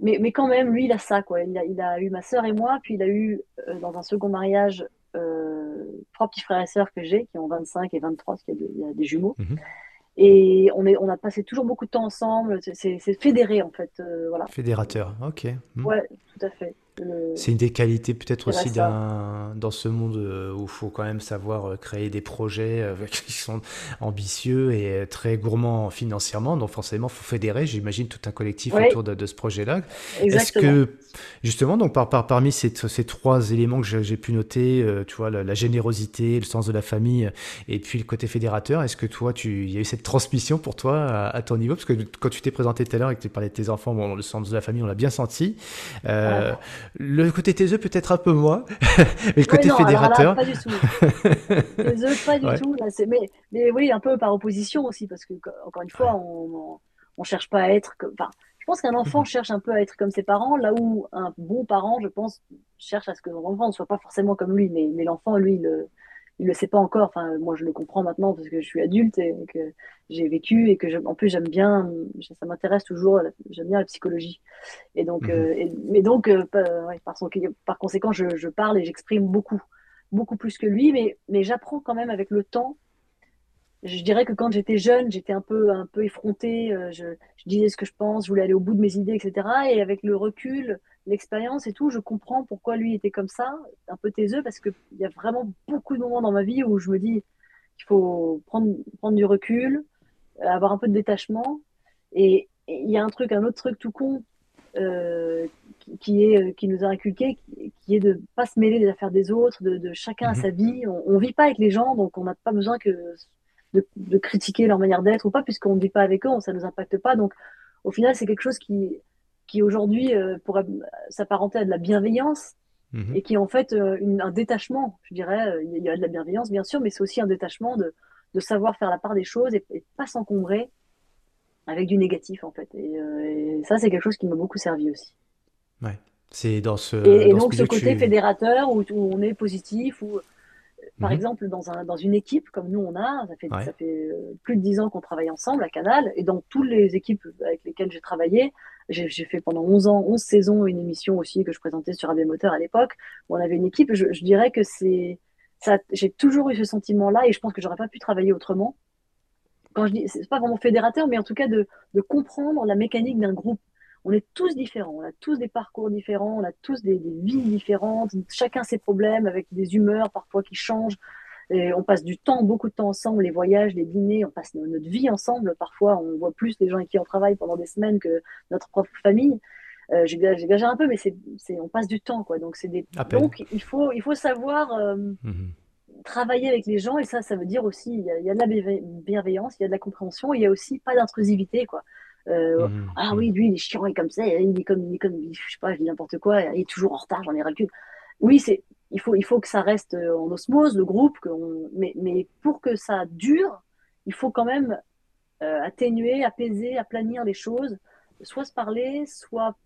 Speaker 1: mais, mais quand même, lui, il a ça, quoi. Il a, il a eu ma sœur et moi, puis il a eu, euh, dans un second mariage, euh, trois petits frères et sœurs que j'ai, qui ont 25 et 23, parce qu'il y, y, a des jumeaux. Mhm. Et on, est, on a passé toujours beaucoup de temps ensemble. C'est fédéré, en fait. Euh, voilà.
Speaker 2: Fédérateur, ok.
Speaker 1: Mhm. Ouais, tout à fait.
Speaker 2: C'est une des qualités peut-être aussi dans ce monde euh, où il faut quand même savoir euh, créer des projets euh, qui sont ambitieux et très gourmands financièrement. Donc forcément, il faut fédérer, j'imagine, tout un collectif autour de, ce projet-là. Est-ce que, justement, donc par, par, parmi ces, ces, trois éléments que j'ai pu noter, tu vois, la, générosité, le sens de la famille et puis le côté fédérateur, est-ce que toi, tu, il y a eu cette transmission pour toi à, ton niveau? Parce que quand tu t'es présenté tout à l'heure et que tu parlais de tes enfants, bon, le sens de la famille, on l'a bien senti. Le côté taiseux, peut-être un peu moins, mais le côté fédérateur.
Speaker 1: pas du tout. taiseux, pas du tout. mais, mais, oui, un peu par opposition aussi, parce que, encore une fois, on ne cherche pas à être. Comme... Enfin, je pense qu'un enfant mhm. cherche un peu à être comme ses parents, là où un bon parent, je pense, cherche à ce que son enfant ne soit pas forcément comme lui, mais, mais l'enfant, lui, le, il le sait pas encore. Enfin, moi, je le comprends maintenant parce que je suis adulte et que j'ai vécu et que je, en plus j'aime bien, ça m'intéresse toujours. J'aime bien la psychologie. Et donc, mhm. euh, mais donc, euh, par, son, par, conséquent, je, je parle et j'exprime beaucoup, beaucoup plus que lui. Mais, mais j'apprends quand même avec le temps. Je dirais que quand j'étais jeune, j'étais un peu, un peu effrontée. Euh, je, je disais ce que je pense, je voulais aller au bout de mes idées, etc. Et avec le recul, l'expérience et tout, je comprends pourquoi lui était comme ça, un peu taiseux, parce qu'il y a vraiment beaucoup de moments dans ma vie où je me dis qu'il faut prendre, prendre du recul, euh, avoir un peu de détachement. Et il y a un truc, un autre truc tout con euh, qui, est, euh, qui nous a inculqué, qui, est de pas se mêler des affaires des autres, de, chacun à mhm. sa vie. On, ne vit pas avec les gens, donc on n'a pas besoin que de, de critiquer leur manière d'être ou pas, puisqu'on ne vit pas avec eux, ça ne nous impacte pas. Donc au final, c'est quelque chose qui qui aujourd'hui euh, pourrait s'apparenter à de la bienveillance mhm. et qui est en fait euh, un détachement, je dirais. Euh, il y a de la bienveillance, bien sûr, mais c'est aussi un détachement de, de, savoir faire la part des choses et, et pas s'encombrer avec du négatif, en fait. Et, ça, c'est quelque chose qui m'a beaucoup servi aussi.
Speaker 2: Ouais. C'est dans ce.
Speaker 1: Et, donc, ce, côté fédérateur où, où, on est positif, où par mhm. exemple, dans, un, dans une équipe comme nous on a, ça fait, ça fait euh, plus de dix ans qu'on travaille ensemble à Canal, et dans toutes les équipes avec lesquelles j'ai travaillé, j'ai fait pendant 11 ans, 11 saisons, une émission aussi que je présentais sur AB Moteur à l'époque, où on avait une équipe, je, je dirais que c'est ça, j'ai toujours eu ce sentiment-là et je pense que j'aurais pas pu travailler autrement. Quand je dis, c'est pas vraiment fédérateur, mais en tout cas de, de comprendre la mécanique d'un groupe. On est tous différents, on a tous des parcours différents, on a tous des, des vies différentes, chacun ses problèmes avec des humeurs parfois qui changent. Et on passe du temps, beaucoup de temps ensemble, les voyages, les dîners, on passe notre vie ensemble. Parfois, on voit plus les gens avec qui on travaille pendant des semaines que notre propre famille. Euh, J'exagère un peu, mais c'est, on passe du temps, quoi. Donc, c'est des, donc il faut, il faut savoir euh, mm-hmm. travailler avec les gens, et ça, ça veut dire aussi, il y, a, il y, a, de la bienveillance, il y a de la compréhension, il y a aussi pas d'intrusivité, quoi. Euh, mm-hmm. Ah oui, lui, il est chiant, il est comme ça, il est comme, il est comme, je sais pas, je dis n'importe quoi, il est toujours en retard, j'en ai ras Oui, c'est, il faut, il faut que ça reste en osmose, le groupe, que mais, mais pour que ça dure, il faut quand même euh, atténuer, apaiser, aplanir les choses soit se parler, soit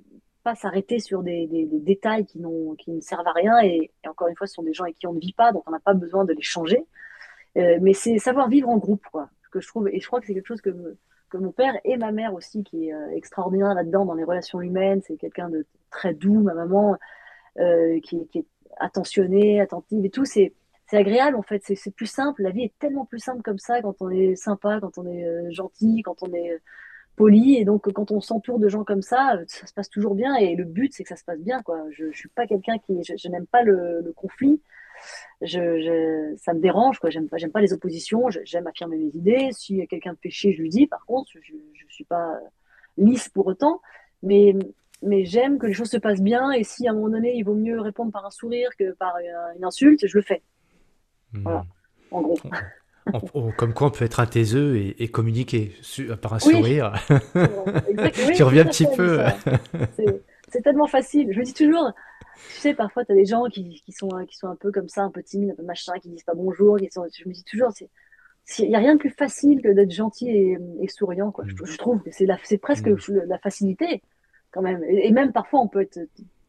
Speaker 1: pas s'arrêter sur des, détails qui, qui, ne servent à rien. Et, encore une fois, ce sont des gens avec qui on ne vit pas, donc on n'a pas besoin de les changer. Euh, mais c'est savoir vivre en groupe, quoi. Que je trouve, et je crois que c'est quelque chose que, que mon père et ma mère aussi, qui est euh, extraordinaire là-dedans dans les relations humaines. C'est quelqu'un de très doux, ma maman, euh, qui, est attentionnée, attentive et tout. C'est agréable en fait, c'est plus simple. La vie est tellement plus simple comme ça quand on est sympa, quand on est gentil, quand on est poli. Et donc, quand on s'entoure de gens comme ça, ça se passe toujours bien. Et le but, c'est que ça se passe bien. Quoi. Je ne suis pas quelqu'un qui. Je, n'aime pas le, conflit. Je, ça me dérange. Quoi. J'aime, pas, j'aime pas les oppositions. j'aime affirmer mes idées. Si quelqu'un de péché, je lui dis. Par contre, je ne suis pas lisse pour autant. Mais, mais j'aime que les choses se passent bien. Et si à un moment donné, il vaut mieux répondre par un sourire que par une insulte, je le fais. Hmm. Voilà, en gros
Speaker 2: comme quoi on peut être un taiseux et, communiquer par un sourire. tu reviens un petit peu.
Speaker 1: C'est tellement facile. Je me dis toujours, tu sais, parfois tu as des gens qui, sont, qui sont un peu comme ça, un peu timides, un peu machin, qui disent pas bonjour. Qui sont, je me dis toujours, il n'y a rien de plus facile que d'être gentil et, souriant. Quoi. Je, trouve que c'est presque mm. la facilité quand même. Et, même parfois on peut être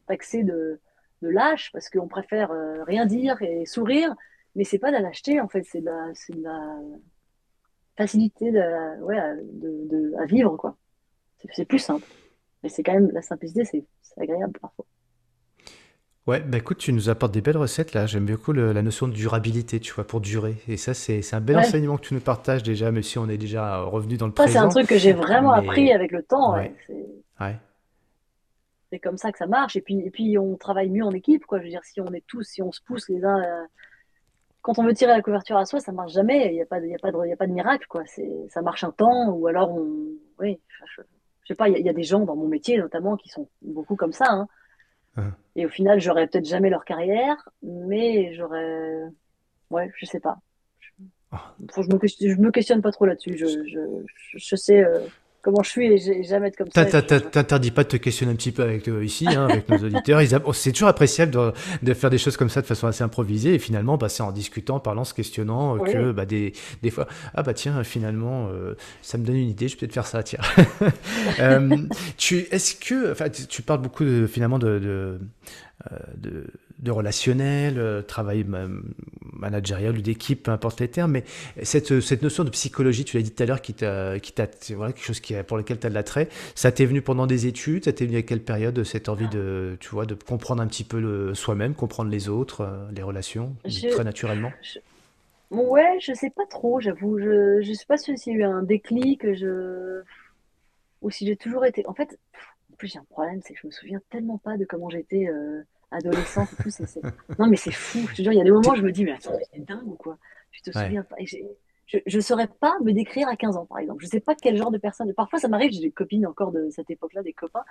Speaker 1: taxé de, de lâche parce qu'on préfère euh, rien dire et sourire mais c'est pas de l'acheter en fait, c'est de, la, facilité de, ouais, de, à vivre quoi. C'est plus simple. Mais c'est quand même la simplicité, c'est agréable parfois.
Speaker 2: Ouais, bah écoute, tu nous apportes des belles recettes là. J'aime beaucoup la notion de durabilité, tu vois, pour durer. Et ça, c'est un bel enseignement que tu nous partages déjà, même si on est déjà revenu dans le ça.
Speaker 1: C'est un truc que j'ai vraiment appris avec le temps. Ouais. C'est comme ça que ça marche. Et puis, et puis, on travaille mieux en équipe, quoi. Je veux dire, si on est tous, si on se pousse les uns euh, quand on veut tirer la couverture à soi, ça marche jamais. Il n'y a pas de, il y a pas de, il y a pas de miracle, quoi. C'est, ça marche un temps, ou alors on, oui, je, sais pas. Il y, a, des gens dans mon métier, notamment, qui sont beaucoup comme ça. Hein. Ah. Et au final, j'aurais peut-être jamais leur carrière, mais j'aurais, ouais, je sais pas. Ah. je, me, je me questionne pas trop là-dessus. Je, je, je, sais. Euh, comment je suis et jamais être comme ça.
Speaker 2: T'interdis pas de te questionner un petit peu avec euh, ici, hein, avec nos auditeurs. C'est toujours appréciable de, de, faire des choses comme ça de façon assez improvisée et finalement, bah, c'est en discutant, parlant, se questionnant euh, que bah, des, des fois, ah bah tiens, finalement, euh, ça me donne une idée, je vais peut-être faire ça, tiens. tu, est-ce que, enfin, tu, parles beaucoup de, finalement de, de, de de relationnel, euh, travail managérial ou d'équipe, peu importe les termes, mais cette, cette notion de psychologie, tu l'as dit tout à l'heure, qui t'a, qui t'a, voilà, quelque chose qui, pour lequel tu as de l'attrait, ça t'est venu pendant des études, ça t'est venu à quelle période, cette envie de, tu vois, de comprendre un petit peu le, soi-même, comprendre les autres, euh, les relations, très naturellement?
Speaker 1: Ouais, je sais pas trop, j'avoue, je, je sais pas s'il y a eu un déclic, je... ou si j'ai toujours été... En fait, en plus j'ai un problème, c'est que je me souviens tellement pas de comment j'étais... Euh adolescente et tout. Non, mais c'est fou. Je te jure, il y a des moments où je me dis, mais attends, c'est dingue ou quoi? Tu te souviens pas? Je ne saurais pas me décrire à 15 ans, par exemple. Je ne sais pas quel genre de personne. Parfois, ça m'arrive, j'ai des copines encore de cette époque-là, des copains,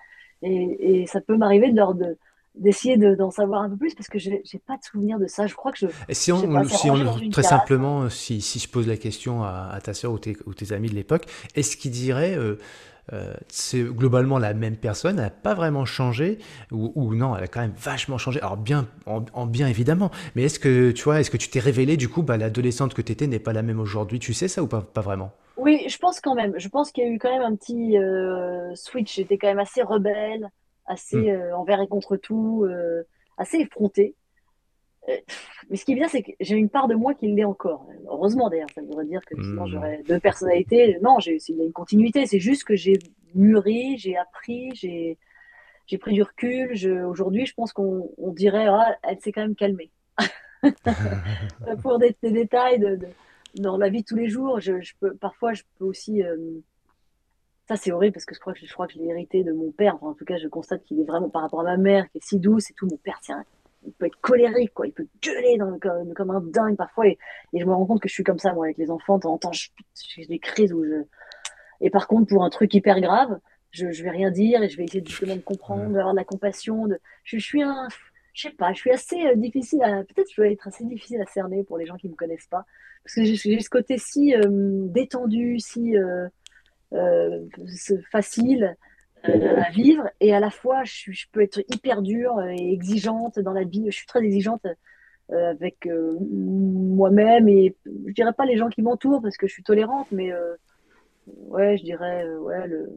Speaker 1: et, et ça peut m'arriver de leur de d'essayer d'en savoir un peu plus parce que je n'ai pas de souvenir de ça. Je crois que je.
Speaker 2: Et si on, si on très simplement, si, si, je pose la question à, ta soeur ou tes, ou tes amis de l'époque, est-ce qu'ils diraient euh, euh, c'est globalement la même personne, elle n'a pas vraiment changé, ou, non, elle a quand même vachement changé. Alors bien, en, bien évidemment, mais est-ce que tu vois, est-ce que tu t'es révélé du coup, bah, l'adolescente que tu étais n'est pas la même aujourd'hui Tu sais ça ou pas, pas vraiment?
Speaker 1: Oui, je pense quand même. Je pense qu'il y a eu quand même un petit euh, switch. J'étais quand même assez rebelle, assez hmm. euh, envers et contre tout, assez effrontée. Mais ce qui est bien, c'est que j'ai une part de moi qui l'est encore. Heureusement d'ailleurs, ça voudrait dire que sinon hmm. j'aurais deux personnalités. Non, il y a une continuité. C'est juste que j'ai mûri, j'ai appris, j'ai j'ai pris du recul. Aujourd'hui, je pense qu'on dirait, ah, elle s'est quand même calmée. pour des, des détails de, de- dans la vie de tous les jours. Je, je peux, parfois, je peux aussi. euh, ça, c'est horrible parce que je crois que je, je crois que je l'ai hérité de mon père. Enfin, en tout cas, je constate qu'il est vraiment par rapport à ma mère, qui est si douce et tout. Mon père, c'est un- il peut être colérique, quoi. Il peut gueuler dans- comme, comme un dingue parfois. Et, et je me rends compte que je suis comme ça, moi, avec les enfants. En temps, j'ai des crises où je. Et par contre, pour un truc hyper grave, je, je vais rien dire et je vais essayer justement de comprendre, d'avoir de la compassion. De... Je, je suis un. Je sais pas, je suis assez euh, difficile à. Peut-être que je vais être assez difficile à cerner pour les gens qui me connaissent pas. Parce que j'ai ce côté si euh, détendu, si. euh, facile à vivre et à la fois je, je peux être hyper dure et exigeante dans la vie. Je suis très exigeante euh, avec euh, moi-même et je dirais pas les gens qui m'entourent parce que je suis tolérante, mais euh, ouais, je dirais euh, ouais le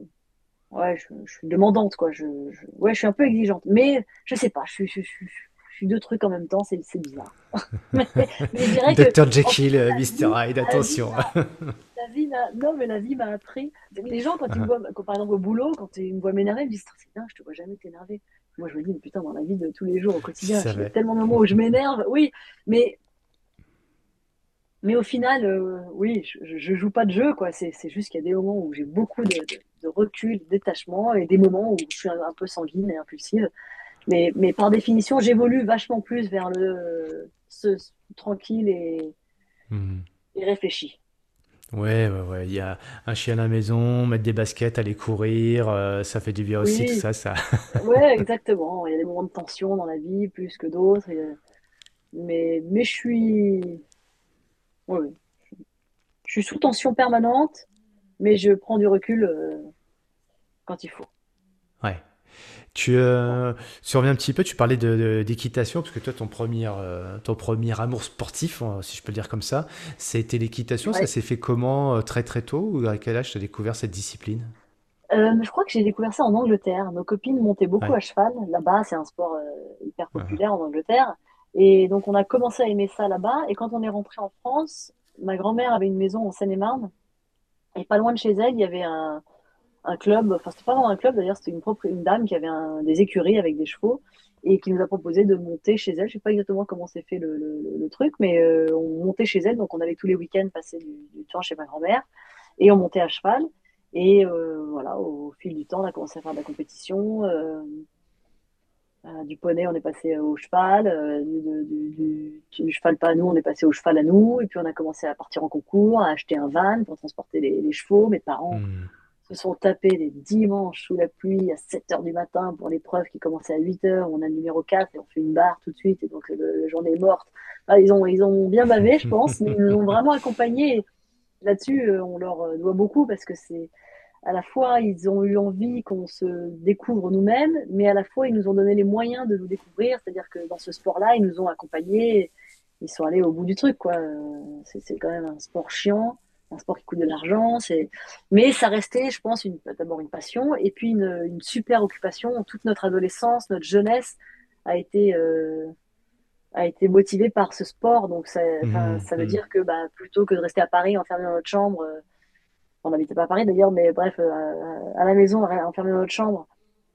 Speaker 1: ouais je, je suis demandante quoi. Je, je- ouais, je suis un peu exigeante, mais je sais pas, je suis je, je, je, suis deux trucs en même temps, c'est bizarre. mais,
Speaker 2: Dr. Jekyll, euh, Mr. Hyde, attention.
Speaker 1: la vie. Non, mais la vie m'a appris. Les gens, quand ils me voient, quand, par exemple au boulot, quand ils me voient m'énerver, ils me disent c'est bien, je te vois jamais t'énerver. Moi, je me dis, mais putain, dans la vie de tous les jours, au quotidien, il y a
Speaker 2: savait?
Speaker 1: tellement de moments où je m'énerve. Oui, mais, mais au final, euh, oui, je, je joue pas de jeu, quoi. C'est, c'est juste qu'il y a des moments où j'ai beaucoup de, de, de recul, de détachement, et des moments où je suis un, un peu sanguine et impulsive. Mais, mais par définition, j'évolue vachement plus vers le ce, ce tranquille et,
Speaker 2: Hmm.
Speaker 1: et réfléchi.
Speaker 2: Ouais, ouais, ouais. Il y a un chien à la maison, mettre des baskets, aller courir, euh, ça fait du bien aussi, tout ça, ça.
Speaker 1: Ouais, exactement. Il y a des moments de tension dans la vie, plus que d'autres. et, Mais, mais je suis, ouais. je suis sous tension permanente, mais je prends du recul euh, quand il faut.
Speaker 2: Ouais. Tu, euh, tu reviens un petit peu, tu parlais de, de- d'équitation, parce que toi, ton premier, euh, ton premier amour sportif, euh, si je peux le dire comme ça, c'était l'équitation. Ça s'est fait comment, euh, très très tôt, ou à quel âge tu as découvert cette discipline?
Speaker 1: Euh, je crois que j'ai découvert ça en Angleterre. Nos copines montaient beaucoup
Speaker 2: Ouais.
Speaker 1: à cheval. Là-bas, c'est un sport hyper populaire en Angleterre. Et donc, on a commencé à aimer ça là-bas. Et quand on est rentré en France, ma grand-mère avait une maison en Seine-et-Marne. Et pas loin de chez elle, il y avait un, un club, enfin c'était pas vraiment un club d'ailleurs, c'était une, propre, une dame qui avait des écuries avec des chevaux et qui nous a proposé de monter chez elle. Je sais pas exactement comment s'est fait le, le, truc, mais euh, on montait chez elle, donc on allait tous les week-ends passer du, temps chez ma grand-mère et on montait à cheval. Et euh, voilà, au fil du temps, on a commencé à faire de la compétition. Euh, du poney, on est passé au cheval. du, cheval pas à nous, on est passé au cheval à nous. Et puis on a commencé à partir en concours, à acheter un van pour transporter les, les chevaux. Mes parents
Speaker 2: Hmm.
Speaker 1: Se sont tapés les dimanches sous la pluie à 7 heures du matin pour l'épreuve qui commençait à 8 heures. On a le numéro 4 et on fait une barre tout de suite. Et donc, le, la journée est morte. Ils, ont, ils ont bien bavé, je pense, mais ils nous ont vraiment accompagnés. Là-dessus, euh, on leur euh, doit beaucoup parce que c'est à la fois, ils ont eu envie qu'on se découvre nous-mêmes, mais à la fois, ils nous ont donné les moyens de nous découvrir. C'est-à-dire que dans ce sport-là, ils nous ont accompagnés. Ils sont allés au bout du truc, quoi. Euh, c'est quand même un sport chiant, un sport qui coûte de l'argent. C'est, mais ça restait, je pense, une, d'abord une passion et puis une, une super occupation. Toute notre adolescence, notre jeunesse a été, euh, a été motivée par ce sport. Donc, ça,
Speaker 2: Hmm,
Speaker 1: ça veut
Speaker 2: hmm.
Speaker 1: dire que bah, plutôt que de rester à Paris enfermé dans notre chambre, euh, on n'habitait pas à Paris d'ailleurs, mais bref, euh, à la maison, enfermé dans notre chambre,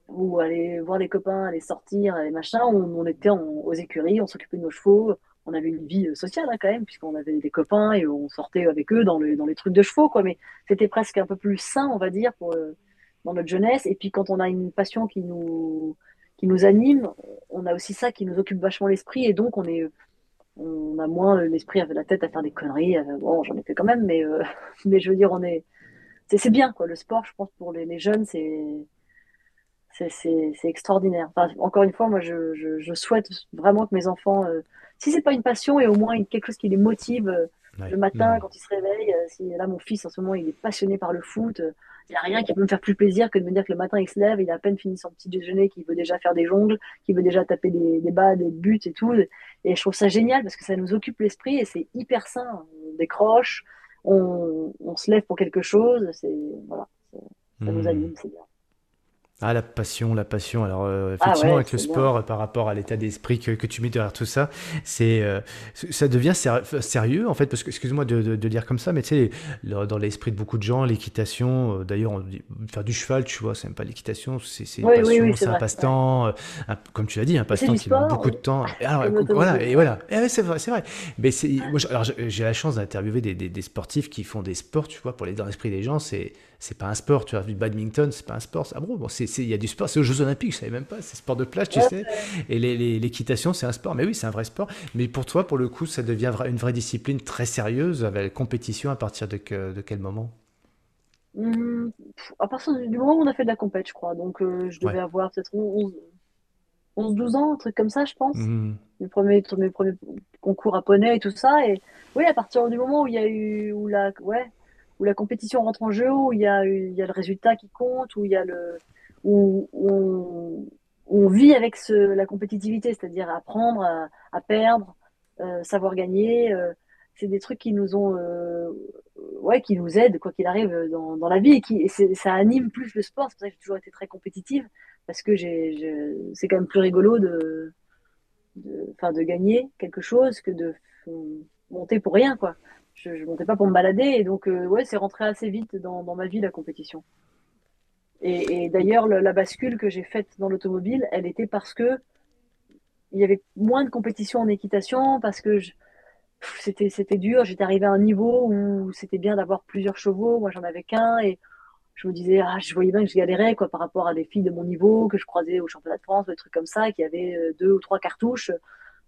Speaker 1: ou aller voir des copains, aller sortir, les machins, on, on était en- aux écuries, on s'occupait de nos chevaux, on avait une vie euh, sociale hein, quand même, puisqu'on avait des copains et on sortait avec eux dans, le, dans les trucs de chevaux, quoi. Mais c'était presque un peu plus sain, on va dire, pour, euh, dans notre jeunesse. Et puis quand on a une passion qui nous, qui nous anime, on a aussi ça qui nous occupe vachement l'esprit, et donc on est, on a moins l'esprit, la tête à faire des conneries. Euh, Bon, j'en ai fait quand même, mais, mais je veux dire, on est, c'est bien, quoi. Le sport, je pense, pour les, jeunes, c'est c'est extraordinaire. Enfin, encore une fois, moi, je, souhaite vraiment que mes enfants, si c'est pas une passion, et au moins quelque chose qui les motive euh,
Speaker 2: Ouais.
Speaker 1: le matin
Speaker 2: Hmm.
Speaker 1: quand ils se réveillent. euh, si là, mon fils, en ce moment, il est passionné par le foot. euh, Il n'y a rien qui peut me faire plus plaisir que de me dire que le matin, il se lève, il a à peine fini son petit déjeuner, qu'il veut déjà faire des jongles, qu'il veut déjà taper des, des bas, des buts et tout. Et je trouve ça génial parce que ça nous occupe l'esprit et c'est hyper sain. On décroche, on, on se lève pour quelque chose. C'est voilà, ça nous
Speaker 2: Hmm.
Speaker 1: anime, c'est bien.
Speaker 2: Ah, la passion, la passion. Alors, euh,
Speaker 1: Ah
Speaker 2: effectivement,
Speaker 1: ouais,
Speaker 2: avec le
Speaker 1: bien.
Speaker 2: sport, euh, par rapport à l'état d'esprit que, que tu mets derrière tout ça, c'est, euh, ça devient sérieux, en fait, parce que, excuse-moi de, de, de dire comme ça, mais tu sais, dans l'esprit de beaucoup de gens, l'équitation, euh, d'ailleurs, on dit- faire du cheval, tu vois, c'est même pas l'équitation, c'est une
Speaker 1: Oui, oui, oui,
Speaker 2: passion,
Speaker 1: c'est
Speaker 2: un passe-temps, comme tu l'as dit, un passe-temps qui
Speaker 1: sport
Speaker 2: beaucoup de temps. Et alors, voilà, et voilà. Eh ouais, c'est vrai, c'est vrai. Mais c'est, moi, je- alors, j'ai j'ai la chance d'interviewer des, des, des sportifs qui font des sports, tu vois, pour les, dans l'esprit des gens, c'est, c'est pas un sport, tu vois, du badminton, c'est pas un sport. Ah bon, bon, c'est, il y a du sport, c'est aux Jeux Olympiques, je savais même pas, c'est sport de plage, tu
Speaker 1: Ouais,
Speaker 2: sais. Et l'équitation, c'est un sport. Mais oui, c'est un vrai sport. Mais pour toi, pour le coup, ça devient une vraie discipline très sérieuse, avec la compétition à partir de, que- de quel moment?
Speaker 1: Pff, à partir du moment où on a fait de la compète, je crois. Donc, euh, je devais
Speaker 2: Ouais.
Speaker 1: avoir peut-être onze onze douze ans, un truc comme ça, je pense.
Speaker 2: Mhm.
Speaker 1: Mes premiers, mes premiers concours à poney et tout ça. Et oui, à partir du moment où il y a eu, où la, ouais, où la compétition rentre en jeu, où il y a, le résultat qui compte, où il y a le, où, on, vit avec la compétitivité, c'est-à-dire apprendre à, perdre, euh, savoir gagner. euh, c'est des trucs qui nous ont, euh, ouais, qui nous aident quoi qu'il arrive dans, la vie et qui, ça anime plus le sport. C'est pour ça que j'ai toujours été très compétitive parce que c'est quand même plus rigolo de, de, de gagner quelque chose que de monter pour rien, quoi. Je, je montais pas pour me balader et donc, euh, ouais, c'est rentré assez vite dans, ma vie, la compétition. Et, d'ailleurs, le- la bascule que j'ai faite dans l'automobile, elle était parce que il y avait moins de compétition en équitation, parce que c'était dur. J'étais arrivée à un niveau où c'était bien d'avoir plusieurs chevaux. Moi, j'en avais qu'un et je me disais, ah, je voyais bien que je galérais, quoi, par rapport à des filles de mon niveau que je croisais au championnat de France, des trucs comme ça, qui avaient euh, deux ou trois cartouches.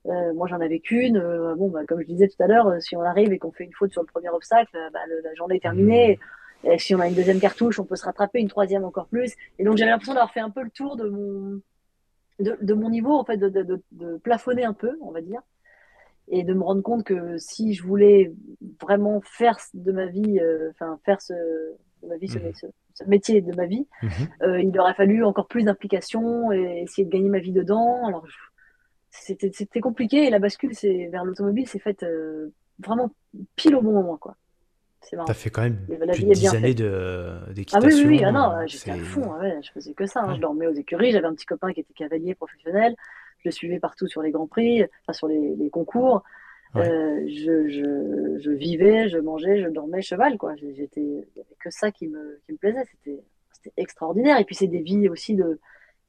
Speaker 1: Euh, moi, j'en avais qu'une. Euh, bon, bah, comme je disais tout à l'heure, euh, si on arrive et qu'on fait une faute sur le premier obstacle, euh, bah, le- la journée est terminée. Et si on a une deuxième cartouche, on peut se rattraper, une troisième encore plus. Et donc, j'avais l'impression d'avoir fait un peu le tour de mon, de, de mon niveau, en fait, de, de, de, plafonner un peu, on va dire, et de me rendre compte que si je voulais vraiment faire de ma vie, euh, enfin, faire ce, de ma vie, ce,
Speaker 2: Mhm.
Speaker 1: ce, ce métier de ma vie, euh, il aurait fallu encore plus d'implication et essayer de gagner ma vie dedans. Alors, je- c'était, compliqué et la bascule c'est, vers l'automobile s'est faite euh, vraiment pile au bon moment, quoi. C'est
Speaker 2: T'as
Speaker 1: marrant.
Speaker 2: fait quand même
Speaker 1: La
Speaker 2: plus
Speaker 1: vie
Speaker 2: de
Speaker 1: est bien
Speaker 2: 10 années de,
Speaker 1: Ah oui, oui, oui, ah
Speaker 2: d'équitation.
Speaker 1: non,
Speaker 2: euh,
Speaker 1: j'étais à fond, ouais, je faisais que ça, hein. Je dormais aux écuries, j'avais un petit copain qui était cavalier professionnel, je le suivais partout sur les grands prix, enfin sur les, les concours,
Speaker 2: Ouais.
Speaker 1: Euh, je, je, je vivais, je mangeais, je dormais cheval, quoi. J'étais, il y avait que ça qui me, qui me plaisait, c'était, c'était extraordinaire. Et puis c'est des vies aussi de,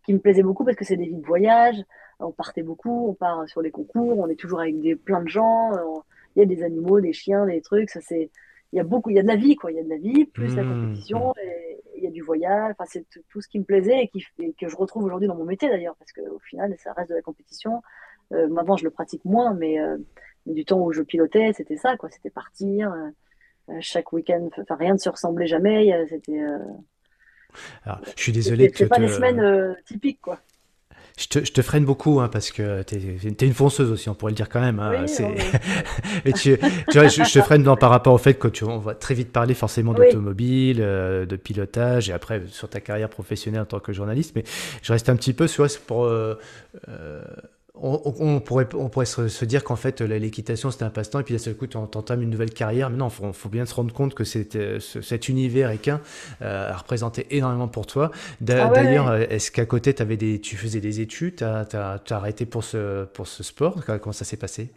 Speaker 1: qui me plaisaient beaucoup parce que c'est des vies de voyage, on partait beaucoup, on part sur les concours, on est toujours avec des, plein de gens, on- il y a des animaux, des chiens, des trucs, ça c'est, il y a beaucoup, il y a de la vie, quoi. Il y a de la vie, plus la.
Speaker 2: Mhm.
Speaker 1: compétition, et il y a du voyage, enfin c'est tout ce qui me plaisait et, qui, et que je retrouve aujourd'hui dans mon métier d'ailleurs, parce qu'au final, ça reste de la compétition. Euh, maintenant, je le pratique moins, mais, euh, mais du temps où je pilotais, c'était ça, quoi. C'était partir, euh, euh, chaque week-end, enfin rien ne se ressemblait jamais, euh, c'était, euh,
Speaker 2: Alors, je suis désolé
Speaker 1: c'était pas
Speaker 2: te-
Speaker 1: semaines euh, typiques, quoi.
Speaker 2: Je te, je te freine beaucoup hein, parce que t'es, t'es une fonceuse aussi, on pourrait le dire quand même. hein,
Speaker 1: Oui, Mais
Speaker 2: tu, tu vois, je, je te freine dans, par rapport au fait que tu, on va très vite parler forcément
Speaker 1: oui,
Speaker 2: d'automobile, euh, de pilotage et après sur ta carrière professionnelle en tant que journaliste. Mais je reste un petit peu sur pour. euh, euh, on, pourrait, on pourrait se, se dire qu'en fait l'équitation c'était un passe-temps et puis d'un seul coup tu entames une nouvelle carrière. Mais non, faut, faut bien se rendre compte que euh, ce- cet univers équin euh, a représenté énormément pour toi.
Speaker 1: Ah ouais,
Speaker 2: D'ailleurs,
Speaker 1: ouais.
Speaker 2: euh, est-ce qu'à côté des, tu faisais des études, t'as, t'as, t'as arrêté pour ce, pour ce sport? Comment ça s'est passé?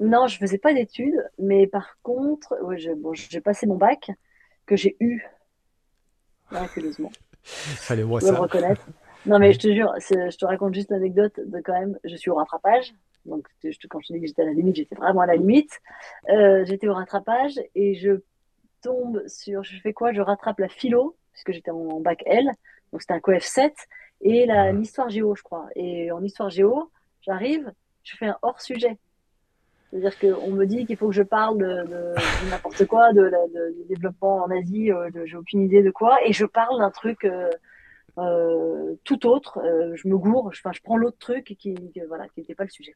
Speaker 1: Non, je faisais pas d'études, mais par contre, ouais, je- bon, j'ai passé mon bac, que j'ai eu, miraculeusement.
Speaker 2: Fallait voir
Speaker 1: dois le
Speaker 2: ça.
Speaker 1: reconnaître. Non, mais je te jure, je te raconte juste l'anecdote de quand même, je suis au rattrapage. Donc, je te- quand je te dis que j'étais à la limite, j'étais vraiment à la limite. Euh, j'étais au rattrapage et je tombe sur, je fais quoi? Je rattrape la philo, puisque j'étais en, en bac L, donc c'était un coef 7, et l'histoire géo, je crois. Et en histoire géo, j'arrive, je fais un hors-sujet. C'est-à-dire qu'on me dit qu'il faut que je parle de, de- de n'importe quoi, de, développement en Asie, euh, j'ai aucune idée de quoi, et je parle d'un truc euh, euh, tout autre. euh, je me gourre, je, je prends l'autre truc qui, qui, voilà, qui n'était pas le sujet.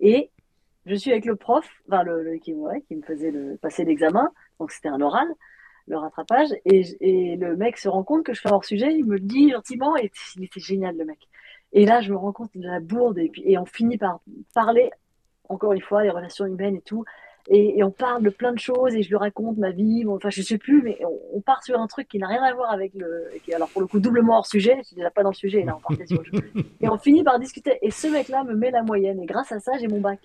Speaker 1: Et je suis avec le prof, enfin, le, qui, me faisait passer l'examen, donc c'était un oral, le rattrapage, et, et le mec se rend compte que je fais un hors-sujet, il me le dit gentiment, et il génial, le mec. Et là, je me rends compte de la bourde, et puis et on finit par parler encore une fois, les relations humaines et tout. Et, on parle de plein de choses et je lui raconte ma vie. enfin, je sais plus, mais on, part sur un truc qui n'a rien à voir avec le. Qui, alors, pour le coup, doublement hors sujet. Je suis déjà pas dans le sujet, là, on partait sur le Et on finit par discuter. Et ce mec-là me met la moyenne. Et grâce à ça, j'ai mon bac.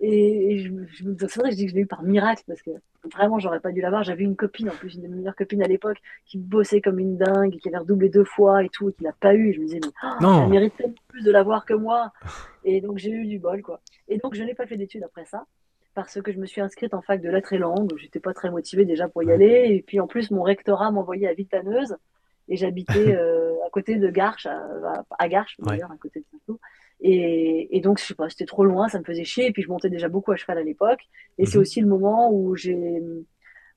Speaker 1: Et, je, c'est vrai que je dis que je l'ai eu par miracle parce que vraiment, j'aurais pas dû l'avoir. J'avais une copine, en plus, une de mes meilleures copines à l'époque, qui bossait comme une dingue, qui avait redoublé deux fois et tout, et qui l'a pas eu. Et je me disais, mais oh, elle mérite plus de l'avoir que moi. Et donc, j'ai eu du bol, quoi. Et donc, je n'ai pas fait d'études après ça parce que je me suis inscrite en fac de lettres et langues. J'étais pas très motivée déjà pour y aller. Et puis en plus, mon rectorat m'envoyait à Vitaneuse et j'habitais euh, à côté de Garches, à, à Garches d'ailleurs, à côté de Saint-Cloud. Et, et, donc, je sais pas, c'était trop loin, ça me faisait chier. Et puis, je montais déjà beaucoup à cheval à l'époque. Et c'est mhm. aussi le moment où j'ai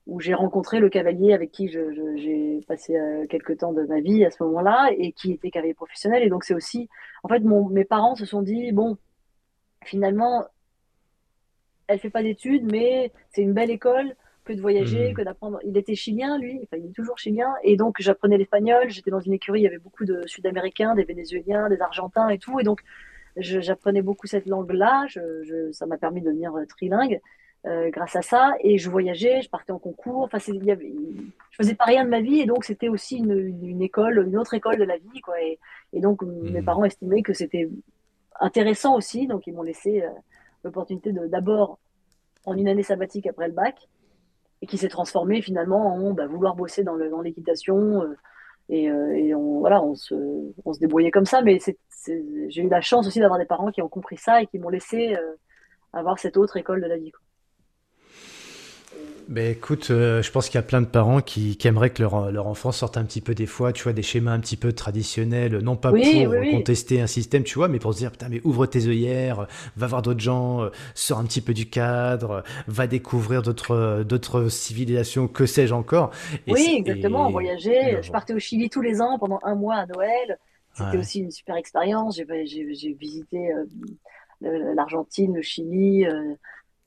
Speaker 1: où j'ai rencontré le cavalier avec qui j'ai passé euh, quelques temps de ma vie à ce moment-là et qui était cavalier professionnel. Et donc, c'est aussi, en fait, mon, mes parents se sont dit, bon, finalement, elle fait pas d'études, mais c'est une belle école que de voyager, hmm. que d'apprendre. Il était chilien, lui, enfin, il est toujours chilien, et donc j'apprenais l'espagnol. J'étais dans une écurie, il y avait beaucoup de Sud-Américains, des Vénézuéliens, des Argentins et tout, et donc j'apprenais beaucoup cette langue-là. Je, ça m'a permis de devenir euh, trilingue. Euh, grâce à ça et je voyageais, je partais en concours. Enfin, il y avait, je faisais pas rien de ma vie et donc c'était aussi une, une, école, une autre école de la vie, quoi. Et, et donc mes hmm. parents estimaient que c'était intéressant aussi, donc ils m'ont laissé euh, l'opportunité de d'abord en une année sabbatique après le bac et qui s'est transformé finalement en bah, vouloir bosser dans l'équitation euh, et, euh, et, on voilà on se, débrouillait comme ça mais j'ai eu la chance aussi d'avoir des parents qui ont compris ça et qui m'ont laissé euh, avoir cette autre école de la vie.
Speaker 2: Ben écoute, euh, je pense qu'il y a plein de parents qui, aimeraient que leur, leur, enfant sorte un petit peu des fois, tu vois, des schémas un petit peu traditionnels, non pas pour contester un système, tu vois, mais pour se dire, putain, mais ouvre tes œillères, va voir d'autres gens, euh, sors un petit peu du cadre, va découvrir d'autres, d'autres civilisations, que sais-je encore.
Speaker 1: oui, exactement, voyager. Je partais au Chili tous les ans pendant un mois à Noël. C'était aussi une super expérience. J'ai, j'ai, visité euh, l'Argentine, le Chili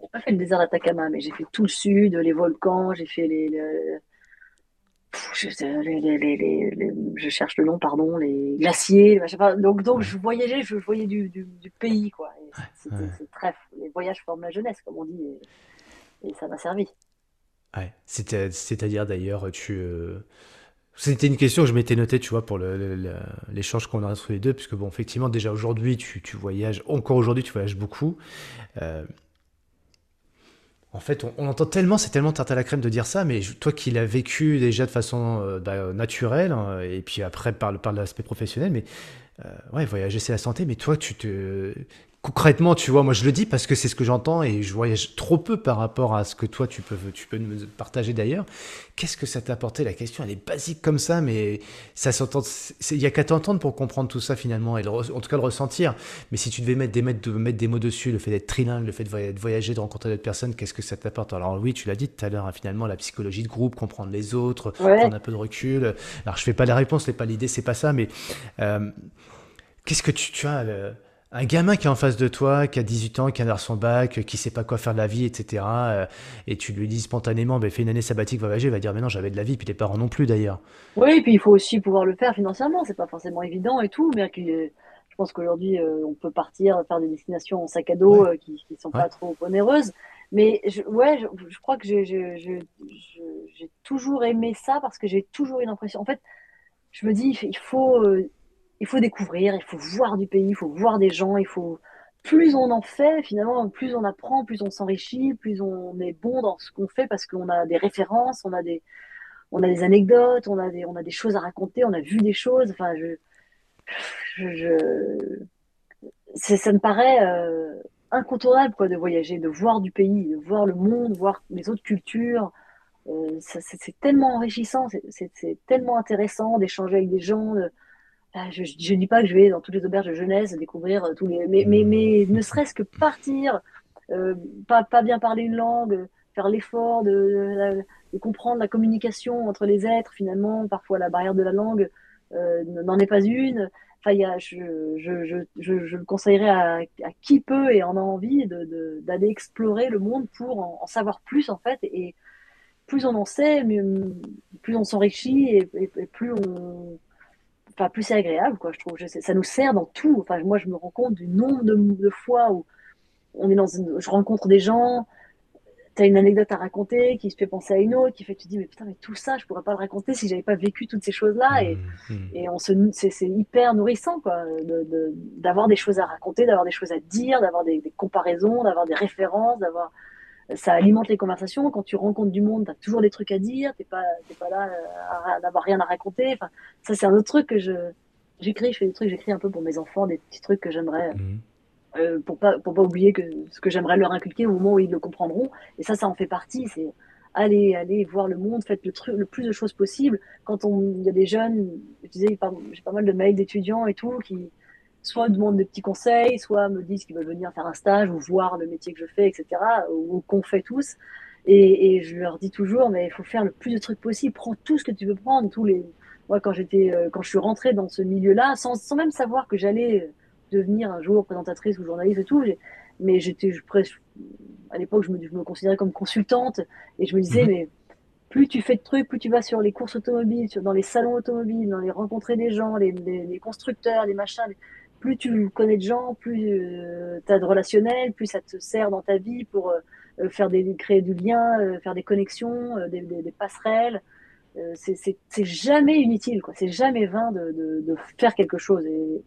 Speaker 1: j'ai pas fait le désert d'Atacama, mais j'ai fait tout le sud, les volcans, j'ai fait les, je, cherche le nom, pardon, les glaciers, donc, donc je voyageais, je, voyais du, du, pays, quoi. C'est très, les voyages forment la jeunesse, comme on dit, et, ça m'a servi.
Speaker 2: Ouais. C'est-à-dire d'ailleurs, tu. Euh, c'était une question que je m'étais notée, tu vois, pour l'échange qu'on a entre les deux, puisque bon, effectivement, déjà aujourd'hui, tu, tu voyages, encore aujourd'hui, tu voyages beaucoup. Euh, en fait, on, entend tellement, c'est tellement tarte à la crème de dire ça, mais toi qui l'as vécu déjà de façon euh, bah, naturelle, hein, et puis après par, par l'aspect professionnel, mais euh, ouais, voyager c'est la santé, mais toi tu te, concrètement, tu vois, moi je le dis parce que c'est ce que j'entends et je voyage trop peu par rapport à ce que toi tu peux, tu peux me partager d'ailleurs. Qu'est-ce que ça t'a apporté? La question, elle est basique comme ça, mais ça s'entend. Il y a qu'à t'entendre pour comprendre tout ça finalement et en tout cas le ressentir. Mais si tu devais mettre des, mettre, mettre des mots dessus, le fait d'être trilingue, le fait de voyager, de rencontrer d'autres personnes, qu'est-ce que ça t'apporte? Alors oui, tu l'as dit tout à l'heure, hein, finalement, la psychologie de groupe, comprendre les autres, prendre un peu de recul. Alors je fais pas les réponses, c'est pas l'idée, c'est pas ça, mais euh, qu'est-ce que tu, tu as un gamin qui est en face de toi, qui a 18 ans, qui a son bac, qui sait pas quoi faire de la vie, etc. Euh, et tu lui dis spontanément, ben, fais une année sabbatique, va voyager, il va dire, mais non, j'avais de la vie, puis tes parents non plus d'ailleurs.
Speaker 1: Oui, et puis il faut aussi pouvoir le faire financièrement, c'est pas forcément évident et tout, mais je pense qu'aujourd'hui, euh, on peut partir, faire des destinations en sac à dos euh, qui, qui sont pas trop onéreuses. Mais je, ouais, je, crois que j'ai toujours aimé ça parce que j'ai toujours eu l'impression. En fait, je me dis, il faut, il faut découvrir, il faut voir du pays, il faut voir des gens, il faut plus on en fait, finalement, plus on apprend, plus on s'enrichit, plus on est bon dans ce qu'on fait parce qu'on a des références, on a des, on a des anecdotes, on a des, on a des choses à raconter, on a vu des choses. Enfin, je, je, ça me paraît euh, incontournable quoi de voyager, de voir du pays, de voir le monde, voir les autres cultures. Euh, c'est tellement enrichissant, c'est tellement intéressant d'échanger avec des gens. Je, je dis pas que je vais dans toutes les auberges de jeunesse découvrir euh, tous les, mais, mais, mais ne serait-ce que partir, euh, pas, pas bien parler une langue, faire l'effort de, de, comprendre la communication entre les êtres. Finalement, parfois la barrière de la langue euh, n'en est pas une. Enfin, y a, je, je, je, je, le conseillerais à, à, qui peut et en a envie d'aller explorer le monde pour en, savoir plus en fait. Et plus on en sait, plus on s'enrichit et, et plus on enfin, plus c'est agréable, quoi, je trouve. ça nous sert dans tout. Enfin, moi, je me rends compte du nombre de, fois où on est dans je rencontre des gens, as une anecdote à raconter qui se fait penser à une autre, qui fait tu te dis mais putain mais tout ça je pourrais pas le raconter si j'avais pas vécu toutes ces choses là et, mmh, mmh. et on se c'est hyper nourrissant quoi d'avoir de, des choses à raconter, d'avoir des choses à dire, d'avoir des, des, comparaisons, d'avoir des références, d'avoir ça alimente les conversations. Quand tu rencontres du monde, tu as toujours des trucs à dire, t'es pas t'es pas là à, d'avoir rien à raconter. Enfin ça c'est un autre truc que je j'écris, je fais des trucs, j'écris un peu pour mes enfants, des petits trucs que j'aimerais. Mmh. Euh, pour pas pour pas oublier que ce que j'aimerais leur inculquer au moment où ils le comprendront. Et ça, ça en fait partie. C'est aller aller voir le monde, faites le truc le plus de choses possible. Quand on il y a des jeunes, je disais j'ai pas mal de mails d'étudiants et tout qui soit demandent des petits conseils, soit me disent qu'ils veulent venir faire un stage ou voir le métier que je fais, etc. ou qu'on fait tous. Et, et, je leur dis toujours, mais il faut faire le plus de trucs possible. Prends tout ce que tu veux prendre. Tous les, moi, quand j'étais, euh, quand je suis rentrée dans ce milieu-là, sans, sans même savoir que j'allais devenir un jour présentatrice ou journaliste et tout. Mais j'étais à l'époque, je me, je me, considérais comme consultante et je me disais, mhm. mais plus tu fais de trucs, plus tu vas sur les courses automobiles, sur, dans les salons automobiles, dans les rencontrer des gens, les, les, constructeurs, les machins, plus tu connais de gens, plus euh, tu as de relationnel, plus ça te sert dans ta vie pour euh, faire des, créer du lien, euh, faire des connexions, des, passerelles. c'est jamais inutile, quoi. C'est jamais vain de, faire quelque chose. Et,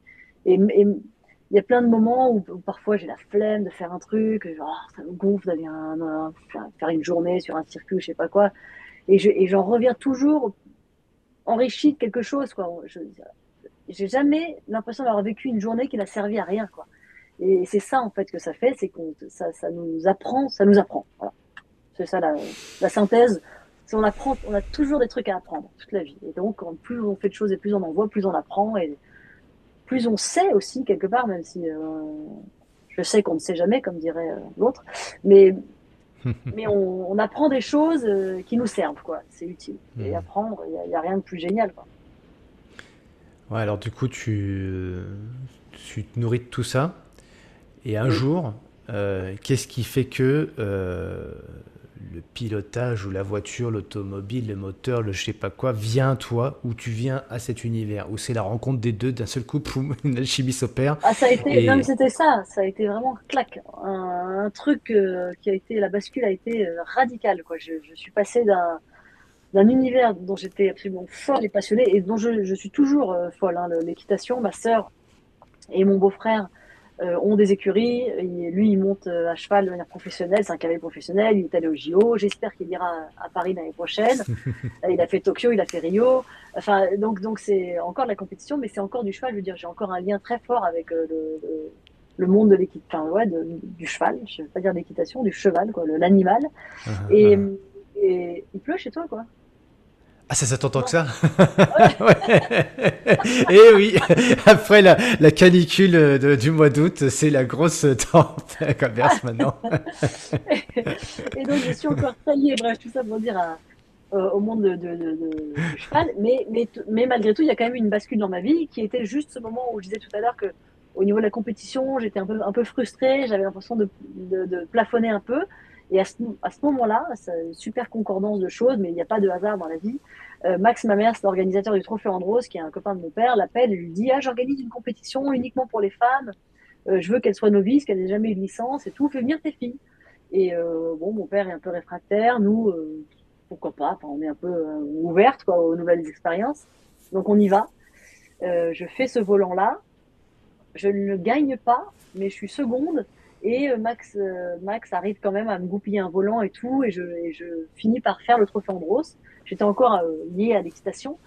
Speaker 1: il y a plein de moments où, parfois j'ai la flemme de faire un truc, genre ça me gonfle d'aller faire une journée sur un circuit, je sais pas quoi, et, j'en reviens toujours enrichi de quelque chose, quoi. J'ai jamais l'impression d'avoir vécu une journée qui n'a servi à rien, quoi. Et c'est ça en fait que ça fait, c'est qu'on ça, ça, nous apprend, ça nous apprend. Voilà. C'est ça la, la synthèse. On apprend, on a toujours des trucs à apprendre toute la vie. Et donc, plus on fait de choses et plus on en voit, plus on apprend. Et plus on sait aussi quelque part, même si euh, je sais qu'on ne sait jamais, comme dirait euh, l'autre, mais mais on, apprend des choses euh, qui nous servent, quoi. C'est utile. Et hmm. apprendre, il n'y a, rien de plus génial, quoi.
Speaker 2: Ouais, alors du coup, tu, tu te nourris de tout ça. Et un jour, qu'est-ce qui fait que le pilotage ou la voiture, l'automobile, le moteur, le je sais pas quoi, vient toi, ou tu viens à cet univers, où c'est la rencontre des deux, d'un seul coup, poum, une alchimie s'opère.
Speaker 1: Ah, ça a été, c'était ça, ça a été vraiment clac, un, truc euh, qui a été, la bascule a été euh, radicale, quoi. Je, suis passé d'un, d'un univers dont j'étais absolument folle et passionnée, et dont je, suis toujours euh, folle, hein, l'équitation, ma sœur et mon beau-frère euh, ont des écuries. lui, il monte euh, à cheval de manière professionnelle, c'est un cavalier professionnel. Il est allé au JO. J'espère qu'il ira à Paris l'année prochaine. Il a fait Tokyo, il a fait Rio. Enfin, donc, donc c'est encore de la compétition, mais c'est encore du cheval. Je veux dire, j'ai encore un lien très fort avec le, le, monde de l'équitation, enfin, ouais, du cheval. Je veux pas dire d'équitation, du cheval, quoi, l'animal. Ah, et, ah. et il pleut chez toi, quoi.
Speaker 2: Ah, ça s'attend tant que ça Et eh oui, après la, canicule du mois d'août, c'est la grosse tempête verse maintenant.
Speaker 1: et donc, je suis encore taillée, bref, tout ça pour dire euh, au monde de, de, cheval. Mais, mais, mais malgré tout, il y a quand même une bascule dans ma vie qui était juste ce moment où je disais tout à l'heure que au niveau de la compétition, j'étais un peu, un peu frustrée, j'avais l'impression de, de, plafonner un peu. Et à ce, à ce moment-là, super concordance de choses, mais il n'y a pas de hasard dans la vie. Euh, Max Mamers, l'organisateur du Trophée Andros, qui est un copain de mon père, l'appelle et lui dit Ah, j'organise une compétition uniquement pour les femmes. Euh, je veux qu'elle soit novice, qu'elle n'ait jamais eu de licence et tout. Fais venir tes filles. Et euh, bon, mon père est un peu réfractaire. Nous, pourquoi pas? On est un peu ouverte aux nouvelles expériences. Donc on y va. je fais ce volant-là. Je ne gagne pas, mais je suis seconde. Et Max, Max arrive quand même à me goupiller un volant et tout. Et je, et je finis par faire le Trophée Andros j'étais encore euh, liée à l'excitation.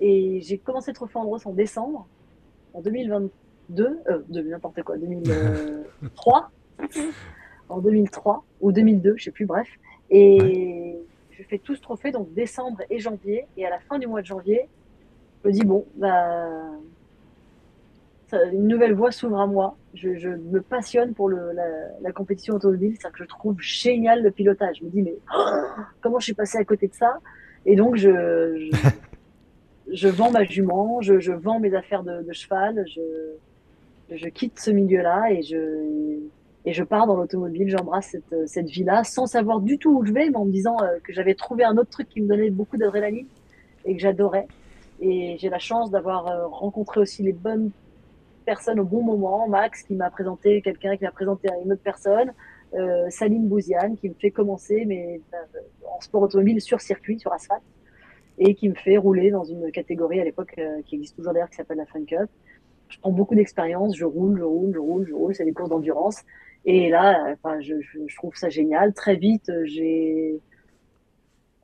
Speaker 1: Et j'ai commencé le Trophée Andros en décembre, en 2022, euh, de n'importe quoi, 2003, en 2003 ou 2002, je sais plus, bref. Et je fais tout ce trophée, donc décembre et janvier. Et à la fin du mois de janvier, je me dis, bon, bah, une nouvelle voie s'ouvre à moi. Je, je, me passionne pour le, la, la, compétition automobile, c'est-à-dire que je trouve génial le pilotage. Je me dis, mais comment je suis passé à côté de ça? Et donc, je, je, vends ma jument, je, je, vends mes affaires de, de cheval, je, je quitte ce milieu-là et je, et je pars dans l'automobile, j'embrasse cette, cette vie-là sans savoir du tout où je vais, mais en me disant euh, que j'avais trouvé un autre truc qui me donnait beaucoup d'adrénaline et que j'adorais. Et j'ai la chance d'avoir euh, rencontré aussi les bonnes personnes au bon moment. Max qui m'a présenté quelqu'un qui m'a présenté à une autre personne. Saline Bouziane, qui me fait commencer mais, en sport automobile sur circuit, sur asphalte, et qui me fait rouler dans une catégorie à l'époque qui existe toujours d'ailleurs, qui s'appelle la Fun Cup. Je prends beaucoup d'expérience, je roule, je roule, je roule, je roule, c'est des courses d'endurance. Et là, enfin, je, je, trouve ça génial. Très vite, j'ai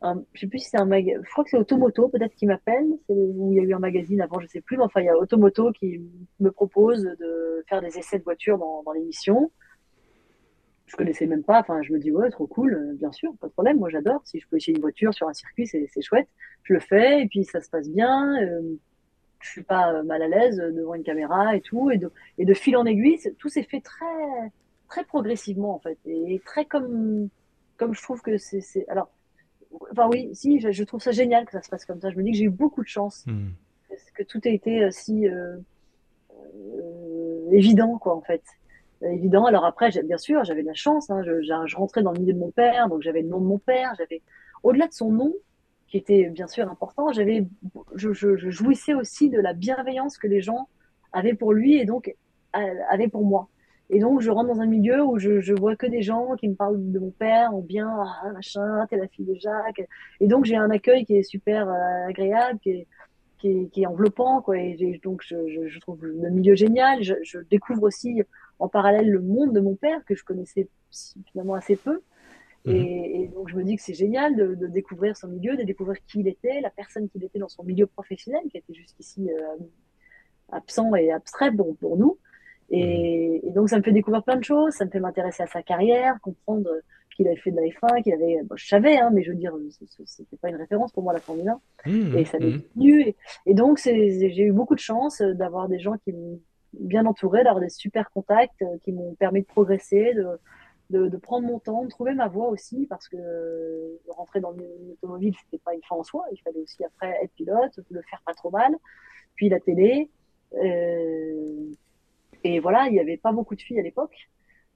Speaker 1: un, je sais plus si c'est un magazine, je crois que c'est Automoto peut-être qui m'appelle, où il y a eu un magazine avant, je sais plus, mais enfin il y a Automoto qui me propose de faire des essais de voitures dans, l'émission. Je connaissais même pas, enfin je me dis ouais trop cool, bien sûr, pas de problème, moi j'adore. Si je peux essayer une voiture sur un circuit, c'est chouette. Je le fais et puis ça se passe bien. Euh, je suis pas mal à l'aise devant une caméra et tout, et de, et de fil en aiguille, tout s'est fait très très progressivement en fait, et très comme comme je trouve que c'est alors Enfin oui, si, je, trouve ça génial que ça se passe comme ça. Je me dis que j'ai eu beaucoup de chance, hmm. que tout a été euh, si euh, euh, évident, quoi, en fait. Évident. Alors après, bien sûr, j'avais de la chance. Hein. Je, je, rentrais dans le milieu de mon père, donc j'avais le nom de mon père. J'avais, au-delà de son nom, qui était bien sûr important, j'avais, je, je, jouissais aussi de la bienveillance que les gens avaient pour lui et donc avaient pour moi. Et donc, je rentre dans un milieu où je, je vois que des gens qui me parlent de mon père en bien, ah, machin, t'es la fille de Jacques. Et donc, j'ai un accueil qui est super euh, agréable, qui est, qui est, qui est, enveloppant, quoi. Et donc, je, je, je, trouve le milieu génial. Je, je, découvre aussi en parallèle le monde de mon père que je connaissais finalement assez peu. Mhm. Et, et, donc, je me dis que c'est génial de, de, découvrir son milieu, de découvrir qui il était, la personne qu'il était dans son milieu professionnel, qui était jusqu'ici euh, absent et abstrait pour, pour nous. Et, et, donc, ça me fait découvrir plein de choses, ça me fait m'intéresser à sa carrière, comprendre qu'il avait fait de la F1, qu'il avait. Bon, je savais, hein, mais je veux dire, c'était pas une référence pour moi, la Formule 1. Mmh, et ça m'est mmh. venu. Et, et, donc, j'ai eu beaucoup de chance d'avoir des gens qui m'ont bien entouré, d'avoir des super contacts euh, qui m'ont permis de progresser, de, de, de, prendre mon temps, de trouver ma voie aussi, parce que rentrer dans l'automobile, c'était pas une fin en soi. Il fallait aussi après être pilote, le faire pas trop mal. Puis la télé. Euh, et voilà, il n'y avait pas beaucoup de filles à l'époque,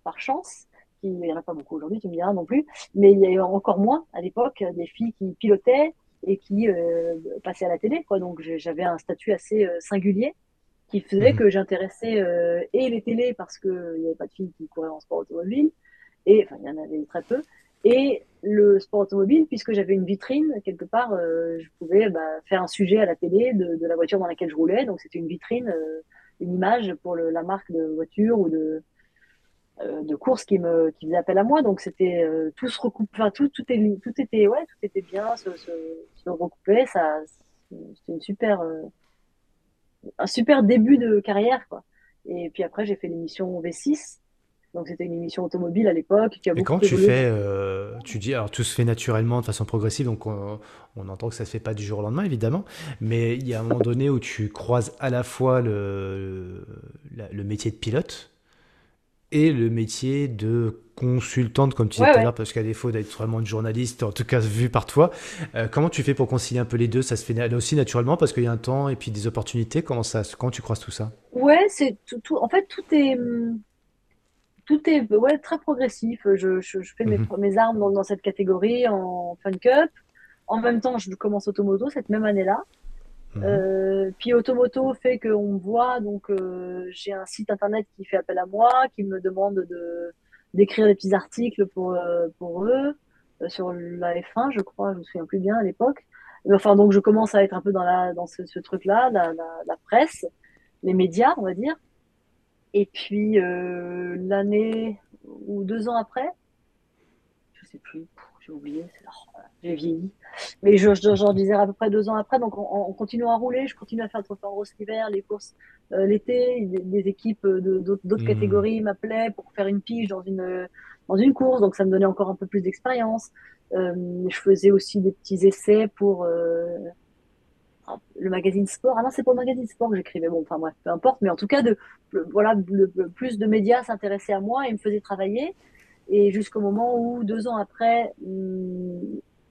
Speaker 1: par chance. Il n'y en a pas beaucoup aujourd'hui, tu me diras non plus. Mais il y a eu encore moins à l'époque des filles qui pilotaient et qui euh, passaient à la télé. Quoi. Donc j'avais un statut assez euh, singulier qui faisait mmh. que j'intéressais euh, et les télés parce qu'il n'y avait pas de filles qui couraient en sport automobile, et enfin il y en avait très peu, et le sport automobile, puisque j'avais une vitrine, quelque part, je pouvais bah, faire un sujet à la télé de, de, la voiture dans laquelle je roulais. Donc c'était une vitrine une image pour le, la marque de voiture ou de, euh, de course qui me qui faisait appel à moi. Donc c'était euh, tout se recoupe, enfin tout tout, est, tout était ouais tout était bien, se, se, se recoupait. Ça c'était une super euh, un super début de carrière quoi. Et puis après j'ai fait l'émission V6 donc c'était une émission automobile à l'époque.
Speaker 2: Et quand tu fais, euh, tu dis, alors tout se fait naturellement de façon progressive, donc on, entend que ça se fait pas du jour au lendemain évidemment, mais il y a un moment donné où tu croises à la fois le, le, métier de pilote et le métier de consultante, comme tu disais tout à l'heure, parce qu'à défaut d'être vraiment une journaliste, en tout cas vu par toi, euh, comment tu fais pour concilier un peu les deux? Ça se fait aussi naturellement parce qu'il y a un temps et puis des opportunités? Comment ça, quand tu croises tout ça?
Speaker 1: Ouais, c'est tout, tout, En fait, tout est hum, tout est ouais, très progressif. Je, je, je fais mes, mhm. mes armes dans, dans, cette catégorie en Fun Cup. En même temps, je commence Automoto cette même année-là. Mhm. Euh, puis Automoto fait qu'on me voit, donc euh, j'ai un site internet qui fait appel à moi, qui me demande de d'écrire des petits articles pour euh, pour eux euh, sur la F1, je crois, je me souviens plus bien à l'époque. Enfin, donc je commence à être un peu dans la dans ce, ce truc-là, la, la, la presse, les médias, on va dire. Et puis euh, l'année ou deux ans après, je sais plus, j'ai oublié, j'ai vieilli. Mais je, j'en disais à peu près deux ans après, donc on, continue à rouler, je continue à faire le trophée en rose l'hiver, les courses euh, l'été, des, équipes de, d'autres, mmh. catégories m'appelaient pour faire une pige dans une dans une course, donc ça me donnait encore un peu plus d'expérience. Euh, je faisais aussi des petits essais pour euh, le magazine sport. Ah non, c'est pour le magazine sport que j'écrivais. Bon, enfin bref, peu importe. Mais en tout cas, de, voilà, plus de médias s'intéressaient à moi et me faisaient travailler. Et jusqu'au moment où, deux ans après, hum,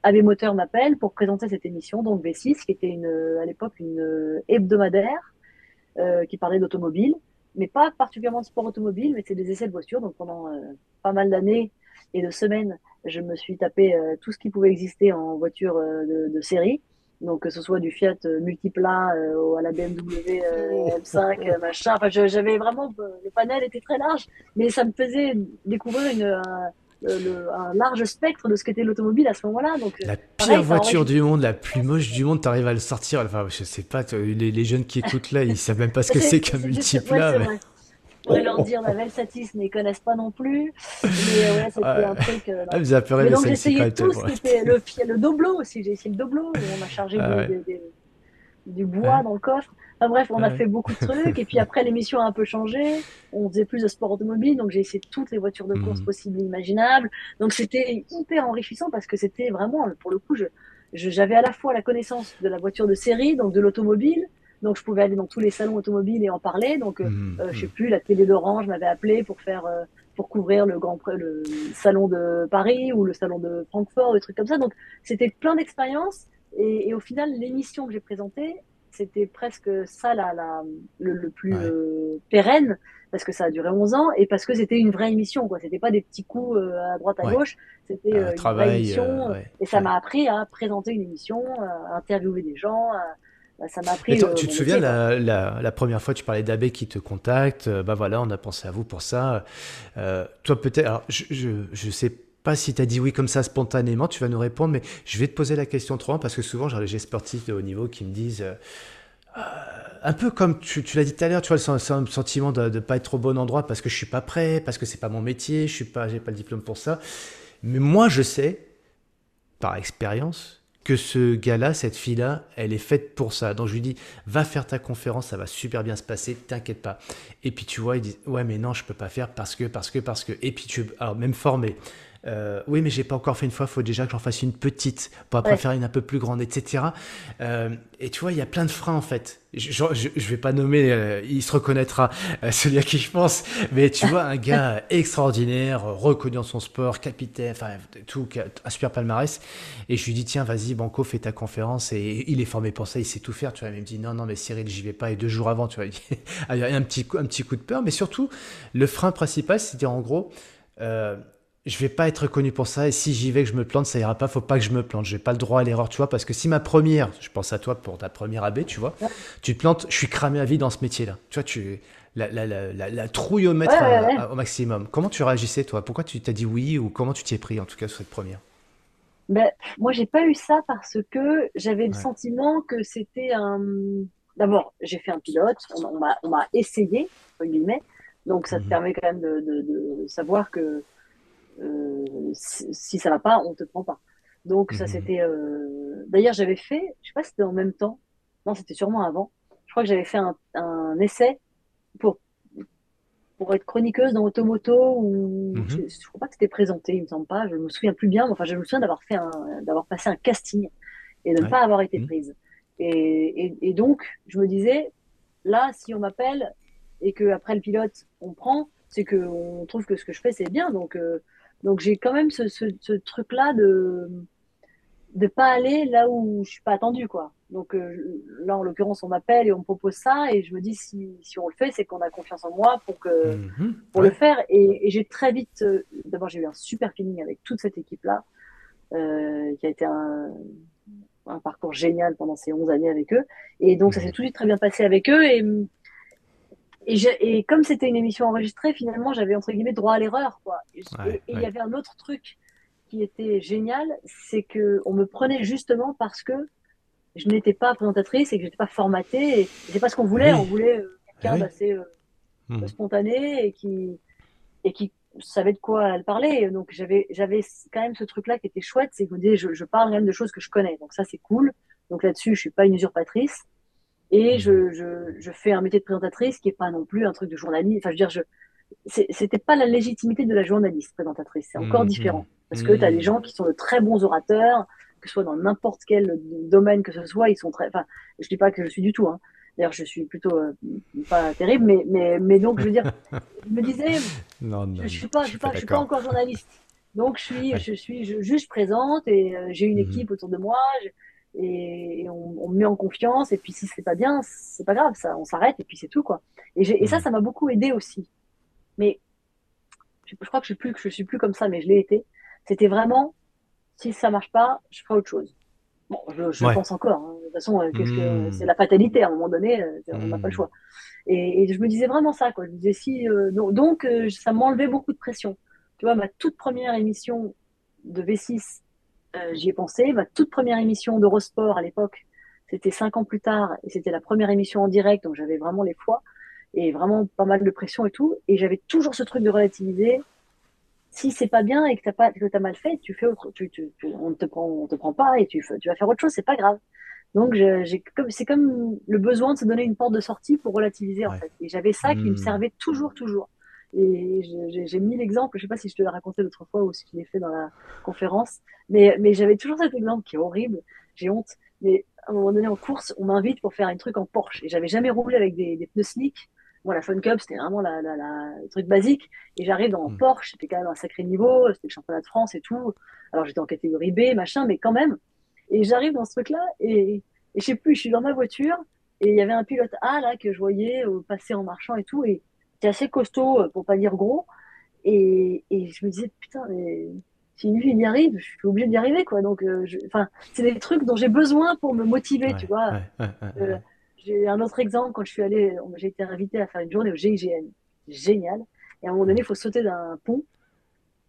Speaker 1: Ave Moteur m'appelle pour présenter cette émission, donc V6, qui était une, à l'époque une hebdomadaire euh, qui parlait d'automobile, mais pas particulièrement de sport automobile, mais c'est des essais de voiture. Donc pendant euh, pas mal d'années et de semaines, je me suis tapé euh, tout ce qui pouvait exister en voiture de série Donc, que ce soit du Fiat multiplat ou à la BMW M5, machin. Enfin, j'avais vraiment, le panel était très large, mais ça me faisait découvrir une, le, un large spectre de ce qu'était l'automobile à ce moment-là. Donc,
Speaker 2: la pire voiture du monde, la plus moche du monde, t'arrives à le sortir. Enfin, je sais pas, les, les, jeunes qui écoutent là, ils savent même pas ce que c'est qu'un. Ouais,
Speaker 1: on pourrait leur dire la Velsatis, mais ils connaissent pas non plus. Mais ouais, c'était un truc. Euh,
Speaker 2: ah, vous de
Speaker 1: donc j'essayais tout ce qui était le, le doblo aussi. J'ai essayé le doblo, on a chargé ah, du bois dans le coffre. Enfin bref, on a fait beaucoup de trucs. Et puis après, l'émission a un peu changé. On faisait plus de sport automobile, donc j'ai essayé toutes les voitures de course mhm. possibles et imaginables. Donc c'était hyper enrichissant parce que c'était vraiment, pour le coup, je, j'avais à la fois la connaissance de la voiture de série, donc de l'automobile, donc je pouvais aller dans tous les salons automobiles et en parler. Donc euh, mmh, euh, je sais mmh. plus, la télé d'Orange m'avait appelé pour faire euh, pour couvrir le grand le salon de Paris ou le salon de Francfort, des trucs comme ça. Donc c'était plein d'expériences. Et, et, au final l'émission que j'ai présentée c'était presque ça la, la le, plus pérenne parce que ça a duré 11 ans et parce que c'était une vraie émission quoi. C'était pas des petits coups à droite à gauche. C'était une vraie émission. et ça m'a appris à présenter une émission à interviewer des gens à, bah, ça m'a pris.
Speaker 2: tu te souviens la, la, première fois tu parlais d'Abbé qui te contacte, euh, bah voilà, on a pensé à vous pour ça. Euh, toi peut-être, alors je, je, je sais pas si tu as dit oui comme ça spontanément, tu vas nous répondre, mais je vais te poser la question trop parce que souvent j'ai des sportifs de haut niveau qui me disent. Euh, un peu comme tu, tu l'as dit tout à l'heure, tu vois, le sentiment de ne pas être au bon endroit parce que je suis pas prêt, parce que c'est pas mon métier, je suis pas, j'ai pas le diplôme pour ça. Mais moi, je sais, par expérience, que ce gars-là, cette fille-là, elle est faite pour ça. Donc je lui dis, va faire ta conférence, ça va super bien se passer, t'inquiète pas. Et puis tu vois, il dit, ouais, mais non, je peux pas faire parce que, parce que, parce que. Et puis tu, alors même formé. Euh, oui, mais j'ai pas encore fait une fois. Il faut déjà que j'en fasse une petite pour après faire une un peu plus grande, etc. Euh, et tu vois, il y a plein de freins en fait. Je, je, je vais pas nommer, euh, il se reconnaîtra euh, celui à qui je pense. Mais tu vois, un gars extraordinaire, reconnu dans son sport, capitaine, enfin tout, un super palmarès. Et je lui dis tiens, vas-y, Banco, fais ta conférence. Et il est formé pour ça, il sait tout faire. Tu vois, il me dit non, non, mais Cyril, j'y vais pas. Et deux jours avant, tu vois, il y a un petit, un petit coup de peur. Mais surtout, le frein principal, c'est dire en gros. Euh, je vais pas être connu pour ça et si j'y vais que je me plante ça ira pas faut pas que je me plante. J'ai pas le droit à l'erreur tu vois parce que si ma première je pense à toi pour ta première AB tu vois tu te plantes je suis cramé à vie dans ce métier là tu vois tu la, la, la, la trouille au mètre au maximum. Comment tu réagissais toi? Pourquoi tu t'as dit oui ou comment tu t'y es pris en tout cas sur cette première?
Speaker 1: Ben, moi j'ai pas eu ça parce que j'avais le sentiment que c'était un d'abord j'ai fait un pilote on, m'a essayé entre guillemets. Donc ça te mhm. permet quand même de, de, de savoir que si ça va pas, on te prend pas. Donc ça mhm. c'était. Euh... D'ailleurs j'avais fait, je sais pas si c'était en même temps. Non, c'était sûrement avant. Je crois que j'avais fait un, un, essai pour pour être chroniqueuse dans Automoto ou mhm. je, je, crois pas que c'était présenté, il me semble pas. Je me souviens plus bien. Mais enfin, je me souviens d'avoir fait d'avoir passé un casting et de ne pas avoir été mhm. prise. Et, et, et, donc je me disais là, si on m'appelle et que après le pilote on prend, c'est que on trouve que ce que je fais c'est bien. Donc euh, donc j'ai quand même ce, ce, ce truc-là de de pas aller là où je suis pas attendue quoi. Donc euh, là en l'occurrence on m'appelle et on me propose ça et je me dis si, si on le fait c'est qu'on a confiance en moi pour que mhm. pour le faire et, et j'ai très vite euh, d'abord j'ai eu un super feeling avec toute cette équipe là euh, qui a été un, un parcours génial pendant ces 11 années avec eux et donc ça mhm. s'est tout de suite très bien passé avec eux et et, et comme c'était une émission enregistrée, finalement, j'avais entre guillemets droit à l'erreur, quoi. Et il y avait un autre truc qui était génial, c'est que on me prenait justement parce que je n'étais pas présentatrice et que j'étais pas formatée. Et c'est pas ce qu'on voulait. On voulait euh, quelqu'un d'assez euh, hmm. spontané et qui et qui savait de quoi elle parlait. Donc j'avais j'avais quand même ce truc-là qui était chouette, c'est que je, je parle quand même de choses que je connais. Donc ça c'est cool. Donc là-dessus, je suis pas une usurpatrice. Et je, je, je, fais un métier de présentatrice qui est pas non plus un truc de journaliste. Enfin, je veux dire, je, c'était pas la légitimité de la journaliste présentatrice. C'est encore mmh, différent. Parce que tu as des gens qui sont de très bons orateurs, que ce soit dans n'importe quel domaine que ce soit, ils sont très, enfin, je dis pas que je suis du tout, hein. D'ailleurs, je suis plutôt euh, pas terrible, mais, mais, mais donc, je veux dire, je me disais, non, non, je suis pas, je suis pas, je suis pas encore journaliste. Donc, je suis, je suis juste présente et euh, j'ai une équipe autour de moi et, on, on, me met en confiance et puis si c'est pas bien c'est pas grave ça on s'arrête et puis c'est tout quoi et, et ça mm. ça m'a beaucoup aidé aussi mais je, je, crois que je suis plus que je suis plus comme ça mais je l'ai été c'était vraiment si ça marche pas je ferai autre chose Bon, je, je pense encore. Hein. De toute façon, euh, qu'est-ce que hmm. c'est la fatalité à un moment donné, euh, on n'a pas le hmm. choix. Et, et, je me disais vraiment ça, quoi. Je me disais si euh, donc, ça m'enlevait beaucoup de pression. Tu vois, ma toute première émission de V6, j'y ai pensé. Ma toute première émission d'Eurosport à l'époque, c'était cinq ans plus tard, et c'était la première émission en direct, donc j'avais vraiment les fois et vraiment pas mal de pression et tout. Et j'avais toujours ce truc de relativiser si c'est pas bien et que t'as pas que t'as mal fait, tu fais autre, tu, tu, on te prend, on te prend pas et tu, tu vas faire autre chose, c'est pas grave. Donc j'ai comme c'est comme le besoin de se donner une porte de sortie pour relativiser en fait. Et j'avais ça qui me hmm. servait toujours, toujours. Et j'ai mis l'exemple, je sais pas si je te l'ai raconté l'autre fois ou si je l'ai fait dans la conférence, mais mais j'avais toujours cet exemple qui est horrible. J'ai honte, mais à un moment donné en course, on m'invite pour faire un truc en Porsche et j'avais jamais roulé avec des, des pneus slick moi, la Fun Cup, c'était vraiment la, la, la, le truc basique. Et j'arrive dans mm. Porsche, c'était quand même un sacré niveau, c'était le championnat de France et tout. Alors j'étais en catégorie B, machin, mais quand même. Et j'arrive dans ce truc-là et, et je sais plus, je suis dans ma voiture et il y avait un pilote A là que je voyais euh, passer en marchant et tout. Et c'était assez costaud, euh, pour pas dire gros. Et, et je me disais, putain, mais si lui il y arrive, je suis obligé d'y arriver, quoi. Donc, euh, enfin, c'est des trucs dont j'ai besoin pour me motiver, tu vois. Ouais, j'ai un autre exemple, quand je suis allée, j'ai été invitée à faire une journée au GIGN. Génial. Et à un moment donné, il faut sauter d'un pont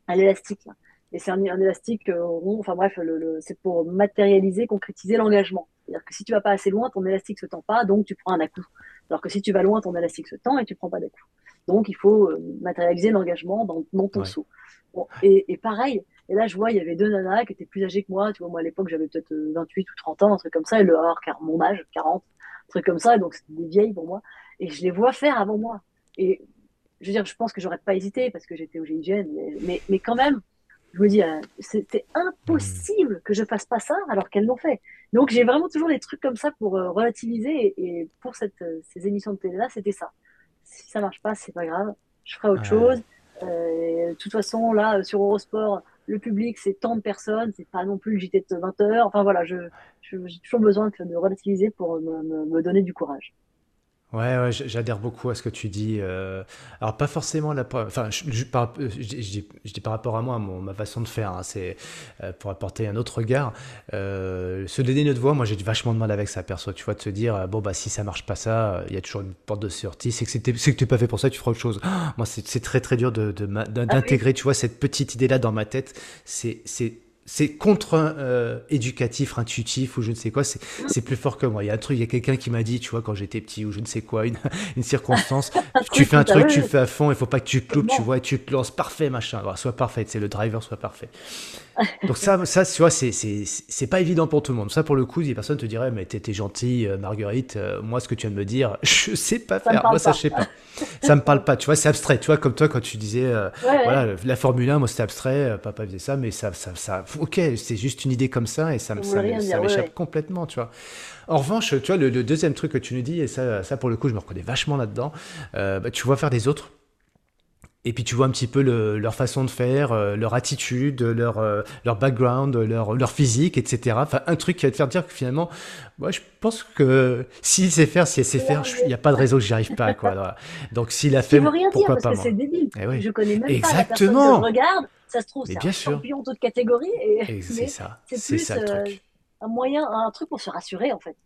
Speaker 1: à l'élastique. Et c'est un, élastique euh, rond. Enfin bref, le, c'est pour matérialiser, concrétiser l'engagement. C'est-à-dire que si tu vas pas assez loin, ton élastique se tend pas, donc tu prends un à-coup. Alors que si tu vas loin, ton élastique se tend et tu prends pas d'à-coup. Donc il faut euh, matérialiser l'engagement dans, dans, ton saut. Bon, et, et, pareil, et là je vois, il y avait deux nanas qui étaient plus âgées que moi. Tu vois, moi à l'époque j'avais peut-être 28 ou 30 ans, un truc comme ça, et le alors, car mon âge, 40 trucs comme ça. Donc, c'était des vieilles pour moi. Et je les vois faire avant moi. Et je veux dire, je pense que j'aurais pas hésité parce que j'étais au GIGN, mais, mais, quand même, je me dis, euh, c'était impossible que je fasse pas ça alors qu'elles l'ont fait. Donc, j'ai vraiment toujours des trucs comme ça pour euh, relativiser. Et, pour cette, euh, ces émissions de télé-là, c'était ça. Si ça marche pas, c'est pas grave. Je ferai autre chose. de toute façon, là, sur Eurosport, le public, c'est tant de personnes, c'est pas non plus le JT de 20 heures. Enfin voilà, je, j'ai toujours besoin de relativiser pour me, me donner du courage.
Speaker 2: Ouais, ouais j'adhère beaucoup à ce que tu dis. Euh, alors, pas forcément la. Enfin, je, je, par, je, dis par rapport à moi, mon, ma façon de faire, hein, c'est euh, pour apporter un autre regard. Euh, se donner notre voix, moi j'ai vachement de mal avec ça, perso. Tu vois, de se dire, euh, bon, bah si ça marche pas ça, il y a toujours une porte de sortie. C'est que tu n'es pas fait pour ça, tu feras autre chose. moi, c'est très très dur d'intégrer, de, de, tu vois, cette petite idée-là dans ma tête. C'est c'est contre-éducatif, intuitif ou je ne sais quoi, c'est plus fort que moi. Il y a un truc, il y a quelqu'un qui m'a dit, tu vois, quand j'étais petit ou je ne sais quoi, une, une circonstance, tu fais un truc, tu le fais à fond, il faut pas que tu te loupes, tu vois, et tu te lances parfait, machin. Alors, soit parfait, c'est le driver, soit parfait. Donc ça, ça tu vois, c'est pas évident pour tout le monde. Ça, pour le coup, des personnes te diraient, mais t'étais gentille, euh, Marguerite, euh, moi, ce que tu viens de me dire, je sais pas faire. Moi, ça, je sais pas. ça me parle pas, tu vois, c'est abstrait. Tu vois, comme toi, quand tu disais, euh, voilà, la Formule 1, moi, c'était abstrait, papa faisait ça, mais ça, ça, ça ok, c'est juste une idée comme ça, et ça, ça, ça m'échappe complètement, tu vois. En revanche, tu vois, le, deuxième truc que tu nous dis, et ça, ça pour le coup, je me reconnais vachement là-dedans, bah, tu vois faire des autres et puis tu vois un petit peu leur façon de faire, euh, leur attitude, leur, euh, leur background, leur, leur physique, etc. Enfin, un truc qui va te faire dire que finalement, moi, je pense que s'il sait faire, si elle sait faire, il n'y a pas de réseau que j'y arrive pas. Quoi. Donc s'il a fait,
Speaker 1: veut rien
Speaker 2: pourquoi
Speaker 1: dire, parce que c'est débile. Eh Je connais même
Speaker 2: Exactement.
Speaker 1: pas la personne que je regarde. Ça se trouve, c'est un sûr. champion toute catégorie. Et,
Speaker 2: c'est ça. C'est ça le
Speaker 1: truc. Euh, un moyen, un truc pour se rassurer en fait.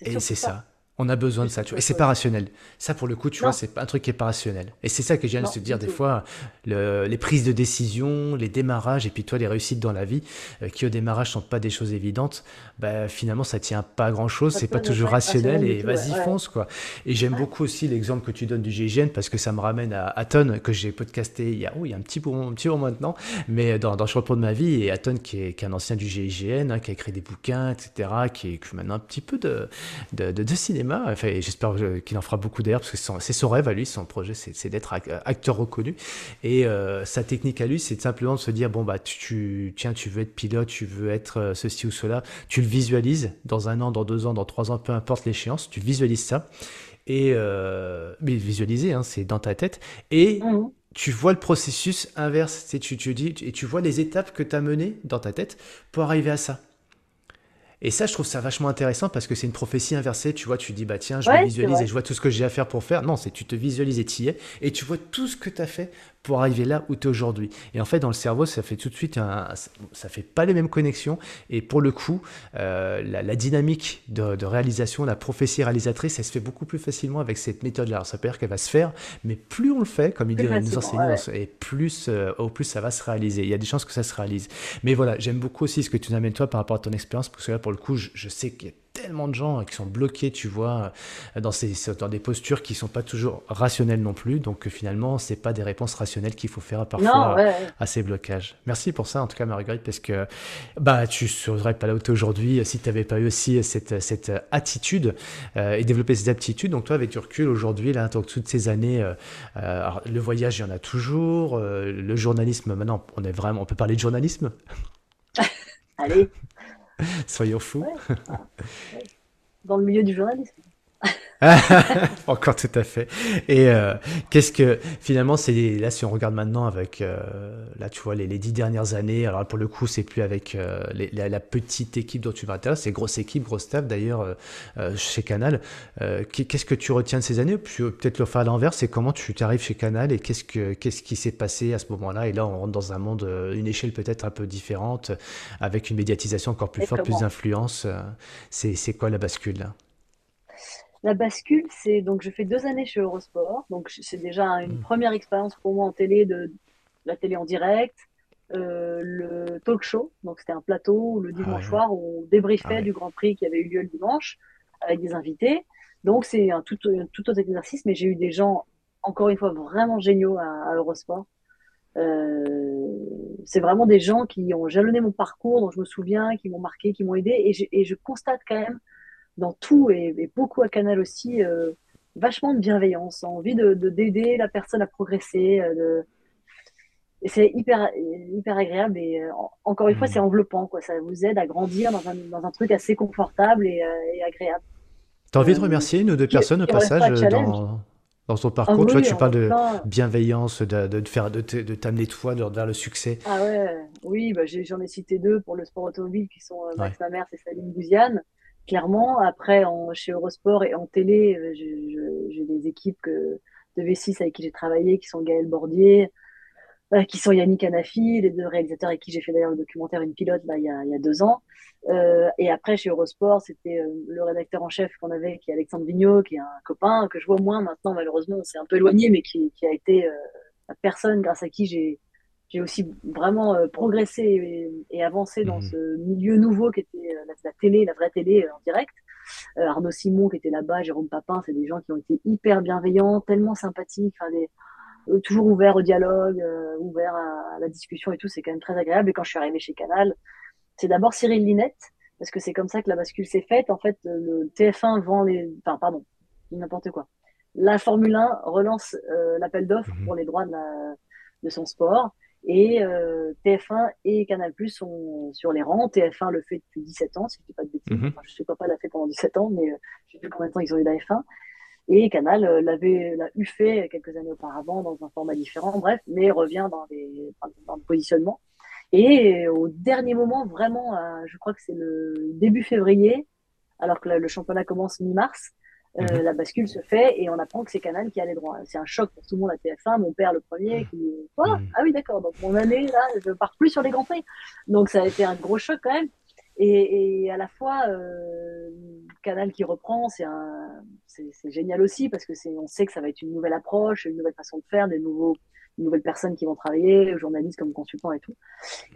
Speaker 2: Et c'est ça. On a besoin de ça, tu vois. Et c'est pas rationnel. Ça, pour le coup, tu vois, c'est un truc qui est pas rationnel. Et c'est ça que j'aime se dire des fois, les prises de décision, les démarrages, et puis toi, les réussites dans la vie, euh, qui au démarrage sont pas des choses évidentes, bah, finalement, ça tient pas à grand chose, c'est pas toujours rationnel, et vas-y, fonce, quoi. Et j'aime beaucoup aussi l'exemple que tu donnes du GIGN, parce que ça me ramène à Aton, que j'ai podcasté il y a, oh, il y a un petit moment, un petit moment maintenant, mais dans, dans le repos de ma vie, et Aton, qui est, qui est un ancien du GIGN, hein, qui a écrit des bouquins, etc., qui est maintenant un petit peu de, de, de cinéma Enfin, j'espère qu'il en fera beaucoup d'ailleurs, parce que c'est son rêve à lui, son projet, c'est d'être acteur reconnu. Et euh, sa technique à lui, c'est simplement de se dire bon, bah, tu, tiens, tu veux être pilote, tu veux être euh, ceci ou cela, tu le visualises dans un an, dans deux ans, dans trois ans, peu importe l'échéance, tu visualises ça. Et euh, mais visualiser, hein, c'est dans ta tête. Et. Mmh. tu vois le processus inverse. Tu, tu dis, et tu vois les étapes que tu as menées dans ta tête pour arriver à ça. Et ça, je trouve ça vachement intéressant parce que c'est une prophétie inversée. Tu vois, tu dis, bah tiens, je me visualise et je vois tout ce que j'ai à faire pour faire. Non, c'est tu te visualises et tu y es et tu vois tout ce que tu as fait pour arriver là où tu es aujourd'hui. Et en fait, dans le cerveau, ça fait tout de suite, un, ça fait pas les mêmes connexions. Et pour le coup, euh, la, dynamique de, réalisation, la prophétie réalisatrice, elle se fait beaucoup plus facilement avec cette méthode-là. Ça veut dire qu'elle va se faire, mais plus on le fait, comme il dit nous enseignants, et plus, euh, au plus ça va se réaliser. Il y a des chances que ça se réalise. Mais voilà, j'aime beaucoup aussi ce que tu nous amènes toi par rapport à ton expérience, parce que là, pour le coup, je, je sais qu'il y a tellement de gens qui sont bloqués, tu vois, dans, ces, dans des postures qui sont pas toujours rationnelles non plus. Donc finalement, c'est pas des réponses rationnelles qu'il faut faire parfois à ces blocages. Merci pour ça, en tout cas, Marguerite, parce que bah tu serais pas là où aujourd'hui si tu n'avais pas eu aussi cette, cette attitude euh, et développer ces aptitudes. Donc toi, avec du recul aujourd'hui, là, toutes ces années, euh, euh, le voyage, il y en a toujours. le journalisme, maintenant, on est vraiment, on peut parler de journalisme?
Speaker 1: Allez.
Speaker 2: Soyons fous.
Speaker 1: Dans le milieu du journalisme.
Speaker 2: Encore tout à fait. Et euh, qu'est-ce que finalement c'est là si on regarde maintenant avec euh, là tu vois les, les, dix dernières années. Alors pour le coup c'est plus avec euh, la, petite équipe dont tu m'intéresses, c'est grosse équipe, grosse staff d'ailleurs chez Canal. qu'est-ce que tu retiens de ces années? Puis peut-être le faire à l'envers, c'est comment tu arrives chez Canal et qu'est-ce que qu'est-ce qui s'est passé à ce moment-là? Et là on rentre dans un monde, une échelle peut-être un peu différente, avec une médiatisation encore plus forte, plus d'influence. c'est quoi la bascule là?
Speaker 1: La bascule, c'est donc je fais deux années chez Eurosport, donc c'est déjà une hmm. première expérience pour moi en télé de, la télé en direct, euh, le talk show, donc c'était un plateau le dimanche ah soir où on débriefait ah du Grand Prix qui avait eu lieu le dimanche avec des invités. Donc c'est un tout, tout autre exercice, mais j'ai eu des gens encore une fois vraiment géniaux à, Eurosport. Euh, c'est vraiment des gens qui ont jalonné mon parcours, dont je me souviens, qui m'ont marqué, qui m'ont aidé, et je, et je constate quand même dans tout et, beaucoup à Canal aussi, euh, vachement de bienveillance, envie de d'aider la personne à progresser. Euh, de... Et c'est hyper, hyper agréable et euh, encore une fois, c'est mmh. enveloppant. Quoi. Ça vous aide à grandir dans un, dans un truc assez confortable et, et agréable.
Speaker 2: Tu as envie de remercier une ou deux personnes au passage dans, dans ton parcours? Ah Tu vois, tu parles de bienveillance, de, de, faire, de, de t'amener toi vers le succès.
Speaker 1: Ah ouais, oui, bah j'en ai, cité deux pour le sport automobile qui sont Max ouais. Mamers et Saline Gouziane clairement. Après, en, chez Eurosport et en télé, euh, j'ai des équipes que, de V6 avec qui j'ai travaillé, qui sont Gaël Bordier, euh, qui sont Yannick Anafi, les deux réalisateurs avec qui j'ai fait d'ailleurs le documentaire Une pilote là, il, y a, il y a deux ans. Euh, et après, chez Eurosport, c'était euh, le rédacteur en chef qu'on avait, qui est Alexandre Vignot, qui est un copain que je vois moins maintenant, malheureusement, on s'est un peu éloigné, mais qui, qui a été la personne grâce à qui j'ai j'ai aussi vraiment euh, progressé et, avancé dans mmh. ce milieu nouveau qui était euh, la, télé, la vraie télé euh, en direct. Arnaud Simon qui était là-bas, Jérôme Papin, c'est des gens qui ont été hyper bienveillants, tellement sympathiques, enfin des, toujours ouverts au dialogue, ouverts à, la discussion et tout, c'est quand même très agréable. Et quand je suis arrivée chez Canal, c'est d'abord Cyril Linette, parce que c'est comme ça que la bascule s'est faite. En fait, le TF1 vend les, enfin pardon, n'importe quoi. La Formule 1 relance l'appel d'offres mmh. pour les droits de, la, de son sport. Et euh, TF1 et Canal Plus sont sur les rangs. TF1 le fait depuis 17 ans, si je dis pas de bêtises. Mhm. je sais pas, pas l'a fait pendant 17 ans, mais euh, je sais plus combien de temps ils ont eu la F1. Et Canal euh, l'avait l'a eu fait quelques années auparavant dans un format différent, bref, mais revient dans, les, dans le positionnement. Et au dernier moment, vraiment, je crois que c'est le début février, alors que le championnat commence mi-mars, euh, mhm. la bascule se fait et on apprend que c'est Canal qui a les droits. C'est un choc pour tout le monde à TF1. Mon père, le premier, qui quoi mhm. Ah oui, d'accord. Donc mon année là, je pars plus sur les grands prix. Donc ça a été un gros choc quand même. Et, et à la fois, euh, Canal qui reprend, c'est génial aussi parce que c'est, on sait que ça va être une nouvelle approche, une nouvelle façon de faire, des nouveaux nouvelles personnes qui vont travailler, journalistes comme consultants et tout.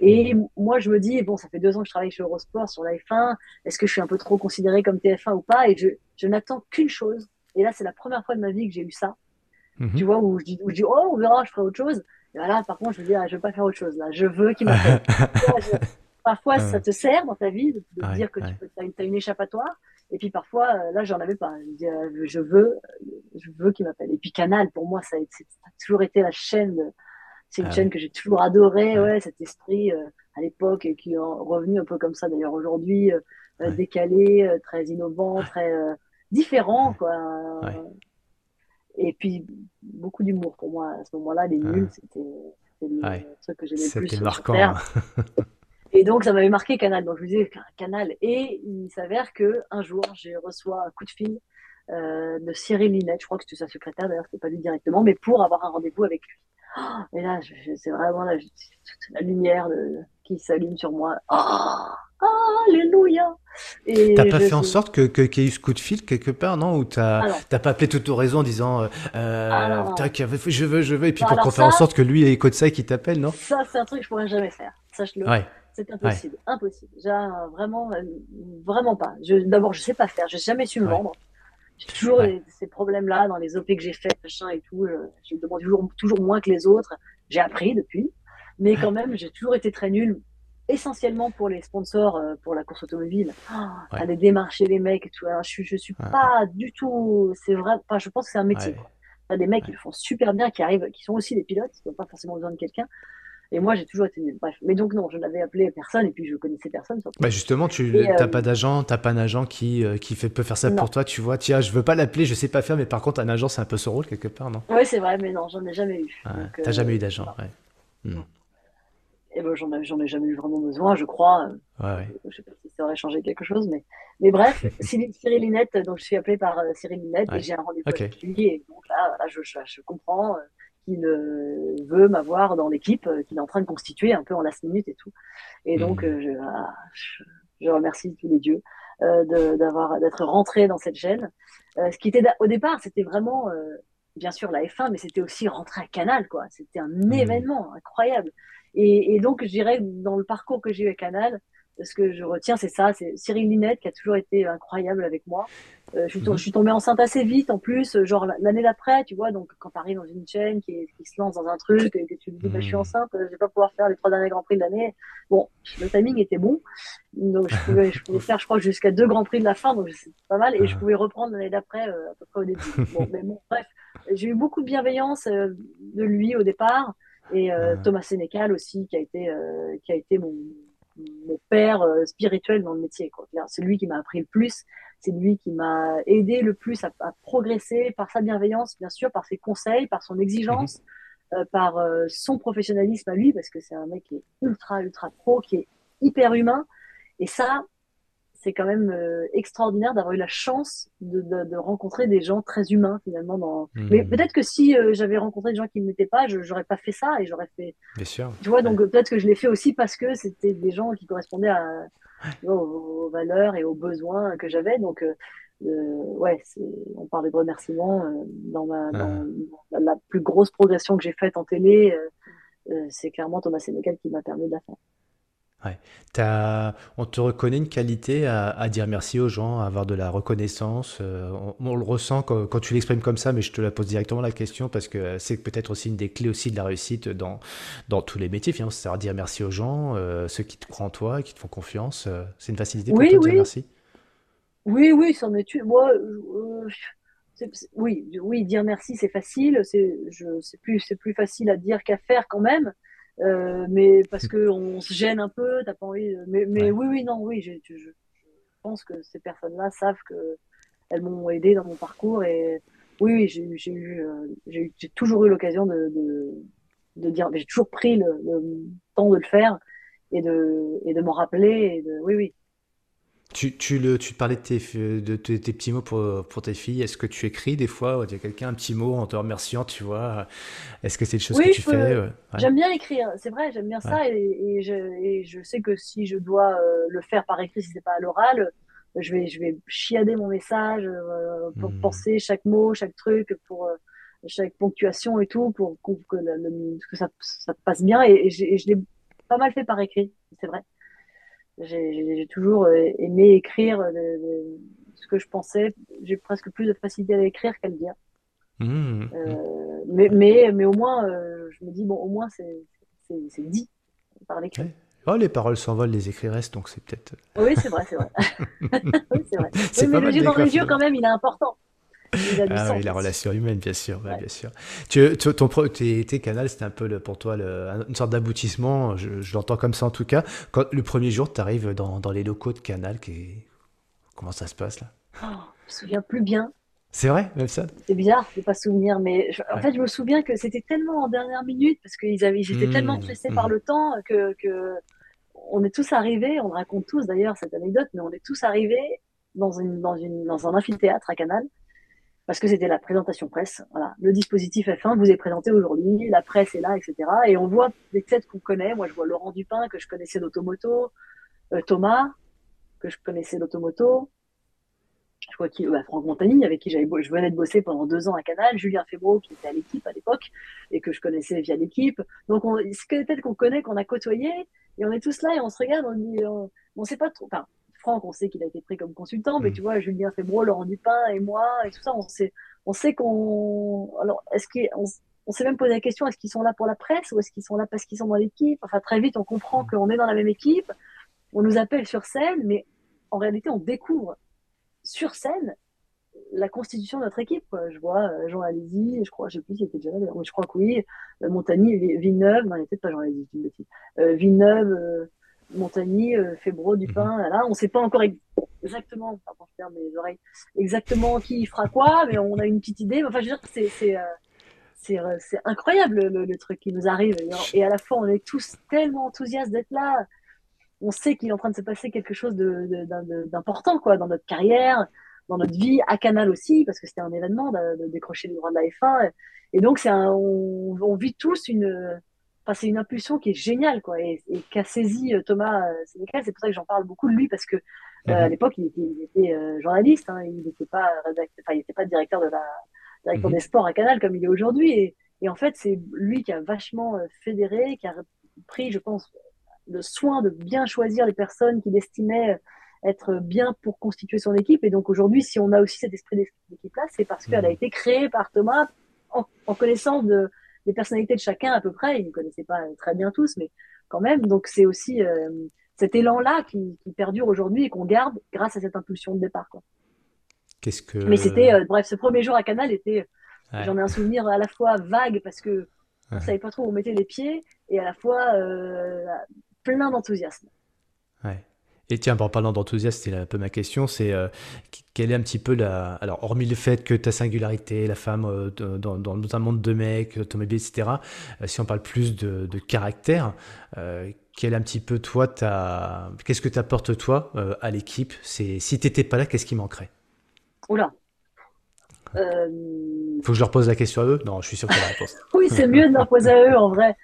Speaker 1: Et moi, je me dis, bon, ça fait deux ans que je travaille chez Eurosport sur la F1, est-ce que je suis un peu trop considéré comme TF1 ou pas? Et je, je n'attends qu'une chose. Et là, c'est la première fois de ma vie que j'ai eu ça. Mhm. Tu vois, où je, dis, où je dis, oh, on verra, je ferai autre chose. Et là, par contre, je me dis, ah, je veux pas faire autre chose. Là, je veux qu'il m'appelle. Parfois, ça te sert dans ta vie de, dire que tu as une, as une échappatoire. Et puis parfois, euh, là, j'en avais pas. Je, euh, je veux, je veux qu'il m'appelle. Et puis Canal, pour moi, ça a, toujours été la chaîne. C'est une ah chaîne que j'ai toujours adorée, ouais. cet esprit euh, à l'époque qui est revenu un peu comme ça d'ailleurs aujourd'hui, décalé, très innovant, très différent, quoi. Et puis beaucoup d'humour pour moi à ce moment-là. Les nuls, c'était le truc que j'aimais le plus.
Speaker 2: C'était marquant.
Speaker 1: Et donc, ça m'avait marqué Canal. Donc, je me disais, Canal. Et il s'avère que un jour, j'ai reçu un coup de fil euh, de Cyril Linette, je crois que c'était sa secrétaire, d'ailleurs, c'était pas lui directement, mais pour avoir un rendez-vous avec lui. Oh, et là, c'est vraiment la, la lumière de, qui s'allume sur moi. Oh, alléluia
Speaker 2: T'as pas fait en sorte que qu'il y ait eu ce coup de fil quelque part, non? Ou t'as pas appelé toute ton réseau en disant euh, euh je veux, je veux, et puis pour qu'on fasse en sorte que lui ait écouté ça et qu'il t'appelle, non?
Speaker 1: Ça, c'est un truc que je pourrais jamais faire. Sache-le. C'est impossible, impossible. vraiment, euh, vraiment pas. D'abord, je sais pas faire. J'ai jamais su me vendre. J'ai toujours ces problèmes-là dans les OP que j'ai fait, machin et tout. Je, je demande toujours, toujours moins que les autres. J'ai appris depuis, mais quand même, j'ai toujours été très nulle essentiellement pour les sponsors euh, pour la course automobile. Oh, Aller démarcher les mecs et tout. je, je suis pas du tout. C'est vrai. Enfin, je pense que c'est un métier. Ouais. des mecs qui le font super bien, qui arrivent, qui sont aussi des pilotes, qui n'ont pas forcément besoin de quelqu'un. Et moi, j'ai toujours été Bref. Mais donc, non, je n'avais appelé personne et puis je connaissais personne.
Speaker 2: Bah justement, tu n'as euh, pas d'agent, tu n'as pas un agent qui, euh, qui fait, peut faire ça pour toi, tu vois. Tiens, je veux pas l'appeler, je sais pas faire, mais par contre, un agent, c'est un peu son rôle quelque part, non?
Speaker 1: Oui, c'est vrai, mais non, j'en ai jamais eu.
Speaker 2: Tu n'as jamais eu d'agent, ouais. Hmm.
Speaker 1: Et ben, j'en ai, j'en ai jamais eu vraiment besoin, je crois. Ouais, Je sais pas si ça aurait changé quelque chose, mais, mais bref, Cyril Linette, donc je suis appelée par euh, Cyril Linette et j'ai un rendez-vous avec lui. Et donc là, je, je, comprends euh, qu'il veut m'avoir dans l'équipe euh, qu'il est en train de constituer un peu en last minute et tout. Et donc, hmm. ah, je, je, remercie tous les dieux d'avoir, d'être rentré dans cette gêne. ce qui était au départ, c'était vraiment, bien sûr, la F1, mais c'était aussi rentrer à Canal, quoi. C'était un hmm. événement incroyable. Et, et, donc, je dirais, dans le parcours que j'ai eu à Canal, ce que je retiens, c'est ça, c'est Cyril Linette qui a toujours été incroyable avec moi. Euh, je, suis je, suis tombée enceinte assez vite, en plus, genre l'année d'après, tu vois, donc quand tu arrives dans une chaîne qui, qui, se lance dans un truc et que tu te dis, bah, je suis mmh. enceinte, je vais pas pouvoir faire les trois derniers Grands Prix de l'année. Bon, le timing était bon, donc je pouvais, je pouvais faire, je crois, jusqu'à deux Grands Prix de la fin, donc c'est pas mal, et je pouvais reprendre l'année d'après, euh, à peu près au début. Bon, mais bon, bref, j'ai eu beaucoup de bienveillance euh, de lui au départ et euh, Thomas Sénécal aussi qui a été euh, qui a été mon, mon père euh, spirituel dans le métier. C'est lui qui m'a appris le plus, c'est lui qui m'a aidé le plus à, à, progresser par sa bienveillance bien sûr, par ses conseils, par son exigence, mhm. par son professionnalisme à lui parce que c'est un mec qui est ultra ultra pro, qui est hyper humain et ça c'est quand même euh, extraordinaire d'avoir eu la chance de, de, de, rencontrer des gens très humains finalement. Dans... Mmh. Mais peut-être que si euh, j'avais rencontré des gens qui ne m'étaient pas, je n'aurais pas fait ça et j'aurais fait.
Speaker 2: Bien sûr.
Speaker 1: Tu vois, donc peut-être que je l'ai fait aussi parce que c'était des gens qui correspondaient à, aux, valeurs et aux besoins que j'avais. Donc, euh, ouais, on parle de remerciements dans, ma, dans, la plus grosse progression que j'ai faite en télé. c'est clairement Thomas Sénécal qui m'a permis de la faire.
Speaker 2: Ouais. on te reconnaît une qualité à, dire merci aux gens, à avoir de la reconnaissance. Euh, on, le ressent quand, tu l'exprimes comme ça, mais je te la pose directement la question parce que c'est peut-être aussi une des clés aussi de la réussite dans, dans tous les métiers, finalement, c'est à dire merci aux gens, euh, ceux qui te croient en toi, qui te font confiance. Euh, c'est une facilité pour toi de dire merci?
Speaker 1: Oui, oui, c'en est une. Moi, oui, oui, dire merci, c'est facile. C'est, plus, c'est plus facile à dire qu'à faire quand même. Euh, mais parce que on se gêne un peu, t'as pas envie. Mais, mais oui, oui, non, oui, je, je, pense que ces personnes-là savent que elles m'ont aidé dans mon parcours et oui, oui j'ai eu, euh, j'ai j'ai toujours eu l'occasion de, de, de, dire, j'ai toujours pris le, le, temps de le faire et de, et de m'en rappeler. Et de, oui, oui,
Speaker 2: tu, tu, le, tu te parlais de tes, de tes, petits mots pour, pour tes filles. Est-ce que tu écris des fois? Il y a quelqu'un un petit mot en te remerciant, tu vois Est-ce que c'est des choses que tu fais?
Speaker 1: J'aime bien écrire, c'est vrai, j'aime bien ça. Et, et, je, et, je, sais que si je dois euh, le faire par écrit, si c'est pas à l'oral, je vais, je vais chiader mon message euh, pour hmm. penser chaque mot, chaque truc, pour euh, chaque ponctuation et tout, pour, que, que ça, ça passe bien. Et, et je l'ai pas mal fait par écrit, c'est vrai j'ai toujours euh, aimé écrire euh, ce que je pensais. J'ai presque plus de facilité à l'écrire qu'à le dire. Mmh. Euh, mais, mais, mais au moins, je me dis, bon, au moins, c'est dit par l'écrit.
Speaker 2: Oh, les paroles s'envolent, les écrits restent, donc c'est peut-être.
Speaker 1: Oui, c'est vrai, c'est vrai. oui, c'est vrai. Oui, mais le yeux dans les yeux, quand même, il est important.
Speaker 2: Ah oui, la relation humaine, bien sûr, bien sûr. Tu, ton tes, tes canals, c'était un peu le, pour toi le, une sorte d'aboutissement, je, l'entends comme ça en tout cas. Quand le premier jour, tu arrives dans, dans, les locaux de Canal, qui... comment ça se passe là?
Speaker 1: Oh, Je me souviens plus bien.
Speaker 2: C'est vrai, même ça?
Speaker 1: C'est bizarre de pas souvenir, mais en fait, je me souviens que c'était tellement en dernière minute, parce qu'ils avaient, j'étais mmh, tellement pressé par mmh. le temps que, que on est tous arrivés, on raconte tous d'ailleurs cette anecdote, mais on est tous arrivés dans, une, dans, une, dans un amphithéâtre à Canal, parce que c'était la présentation presse. Voilà, le dispositif F1 vous est présenté aujourd'hui, la presse est là, etc. Et on voit des têtes qu'on connaît. Moi, je vois Laurent Dupin, que je connaissais d'Automoto, euh, Thomas, que je connaissais d'Automoto, je crois qu'il, bah, Franck Montagny, avec qui j'avais, je venais de bosser pendant deux ans à Canal, Julien Febro, qui était à l'équipe à l'époque, et que je connaissais via l'équipe. Donc, c'est que peut-être qu'on connaît, qu'on a côtoyé, et on est tous là, et on se regarde, on dit, on, on sait pas trop, Franck, on sait qu'il a été pris comme consultant, mais mm. tu vois, Julien Febro, Laurent Dupin et moi, et tout ça, on sait, on sait qu'on, alors, est-ce qu'on, on s'est même posé la question, est-ce qu'ils sont là pour la presse, ou est-ce qu'ils sont là parce qu'ils sont dans l'équipe? Enfin, très vite, on comprend mm. qu'on est dans la même équipe, on nous appelle sur scène, mais en réalité, on découvre sur scène la constitution de notre équipe. Je vois euh, Jean Alési, je crois, je sais plus s'il était déjà là, mais je crois que oui, euh, Montagny, Villeneuve, non, il n'était pas Jean Alési, une bêtise. Euh, Villeneuve, euh, Montagny, euh, Fébro, Dupin, mhm. là, on sait pas encore exactement, pardon, je perds mes oreilles, exactement qui fera quoi, mais on a une petite idée. Enfin, je veux dire, c'est, c'est, c'est, c'est incroyable le, le, truc qui nous arrive. Et à la fois, on est tous tellement enthousiastes d'être là on sait qu'il est en train de se passer quelque chose d'important quoi dans notre carrière, dans notre vie, à Canal aussi, parce que c'était un événement de, décrocher les droits de la F1. Et donc, c'est on, vit tous une, enfin, c'est une impulsion qui est géniale, quoi, et, qu'a saisi euh, Thomas euh, Sénécal. C'est pour ça que j'en parle beaucoup de lui, parce que euh, à mhm. l'époque, il était, journaliste, hein, il n'était pas enfin, il pas directeur de la, directeur mhm. des sports à Canal comme il est aujourd'hui. Et, et en fait, c'est lui qui a vachement fédéré, qui a pris, je pense, le soin de bien choisir les personnes qu'il estimait être bien pour constituer son équipe. Et donc aujourd'hui, si on a aussi cet esprit d'équipe-là, c'est parce qu'elle a mmh. été créée par Thomas en, en connaissance de, des personnalités de chacun à peu près. Il ne connaissait pas très bien tous, mais quand même. Donc c'est aussi euh, cet élan-là qui, qui, perdure aujourd'hui et qu'on garde grâce à cette impulsion de départ. Quoi.
Speaker 2: Qu'est-ce que...
Speaker 1: Mais c'était, euh, bref, ce premier jour à Canal était, j'en ai un souvenir à la fois vague parce que on ne savait pas trop où on mettait les pieds et à la fois euh, plein d'enthousiasme.
Speaker 2: Et tiens, en parlant d'enthousiasme, c'est un peu ma question, c'est euh, quelle est un petit peu la... Alors, hormis le fait que ta singularité, la femme euh, dans, dans, un monde de mecs, automobile, etc., euh, si on parle plus de, de caractère, quel est un petit peu toi, ta... qu'est-ce que tu apportes toi à l'équipe? Si tu n'étais pas là, qu'est-ce qui manquerait?
Speaker 1: Oula
Speaker 2: Faut que je leur pose la question à eux? Non, je suis sûr que la réponse.
Speaker 1: oui, c'est mieux de leur poser à eux en vrai.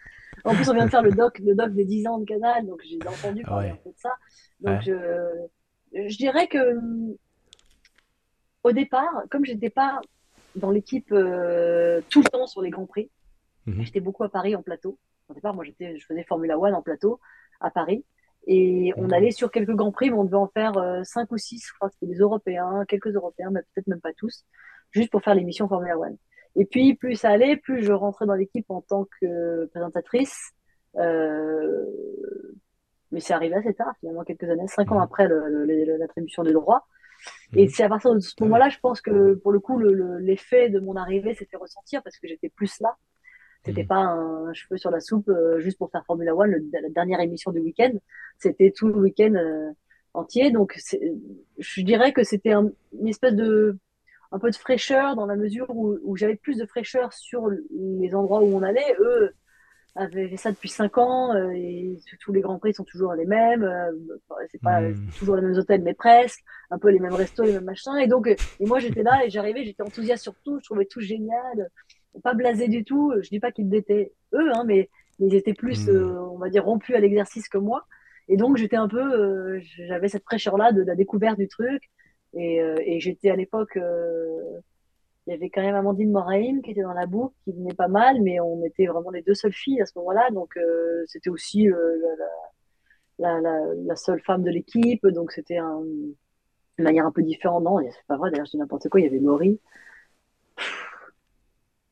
Speaker 1: En plus, on vient de faire le doc, le doc des 10 ans de Canal, donc j'ai entendu parler un peu de ça. Donc, je, je, dirais que au départ, comme j'étais pas dans l'équipe euh, tout le temps sur les grands prix, mhm. j'étais beaucoup à Paris en plateau. Au départ, moi, j'étais, je faisais Formula One en plateau à Paris. Et on mhm. allait sur quelques grands prix, mais on devait en faire euh, cinq ou six, je crois que c'était des Européens, quelques Européens, mais peut-être même pas tous, juste pour faire l'émission Formula One. Et puis, plus ça allait, plus je rentrais dans l'équipe en tant que présentatrice. Euh, mais c'est arrivé assez tard, finalement, quelques années, cinq ans mmh. après l'attribution des droits. Et mmh. c'est à partir de ce moment-là, je pense que pour le coup, l'effet de mon arrivée s'est fait ressentir parce que j'étais plus là. C'était mmh. pas un cheveu sur la soupe euh, juste pour faire Formula One, la dernière émission du week-end. C'était tout le week-end euh, entier. Donc, je dirais que c'était une espèce de un peu de fraîcheur dans la mesure où, où j'avais plus de fraîcheur sur les endroits où on allait. Eux avaient fait ça depuis cinq ans euh, et tous les grands prix sont toujours les mêmes. Euh, c'est pas hmm. toujours les mêmes hôtels, mais presque. Un peu les mêmes restos, les mêmes machins. Et donc, et moi j'étais là et j'arrivais, j'étais enthousiaste sur tout. Je trouvais tout génial, pas blasé du tout. Je dis pas qu'ils étaient eux, hein, mais ils étaient plus, hmm. euh, on va dire, rompus à l'exercice que moi. Et donc j'étais un peu, j'avais cette fraîcheur là de, de, la découverte du truc. Et, euh, et j'étais à l'époque, euh, il y avait quand même Amandine Moraine qui était dans la boucle, qui venait pas mal, mais on était vraiment les deux seules filles à ce moment-là. Donc euh, c'était aussi la, la, la, seule femme de l'équipe. Donc c'était un, une manière un peu différente. Non, c'est pas vrai, d'ailleurs, je dis n'importe quoi. Il y avait Laurie.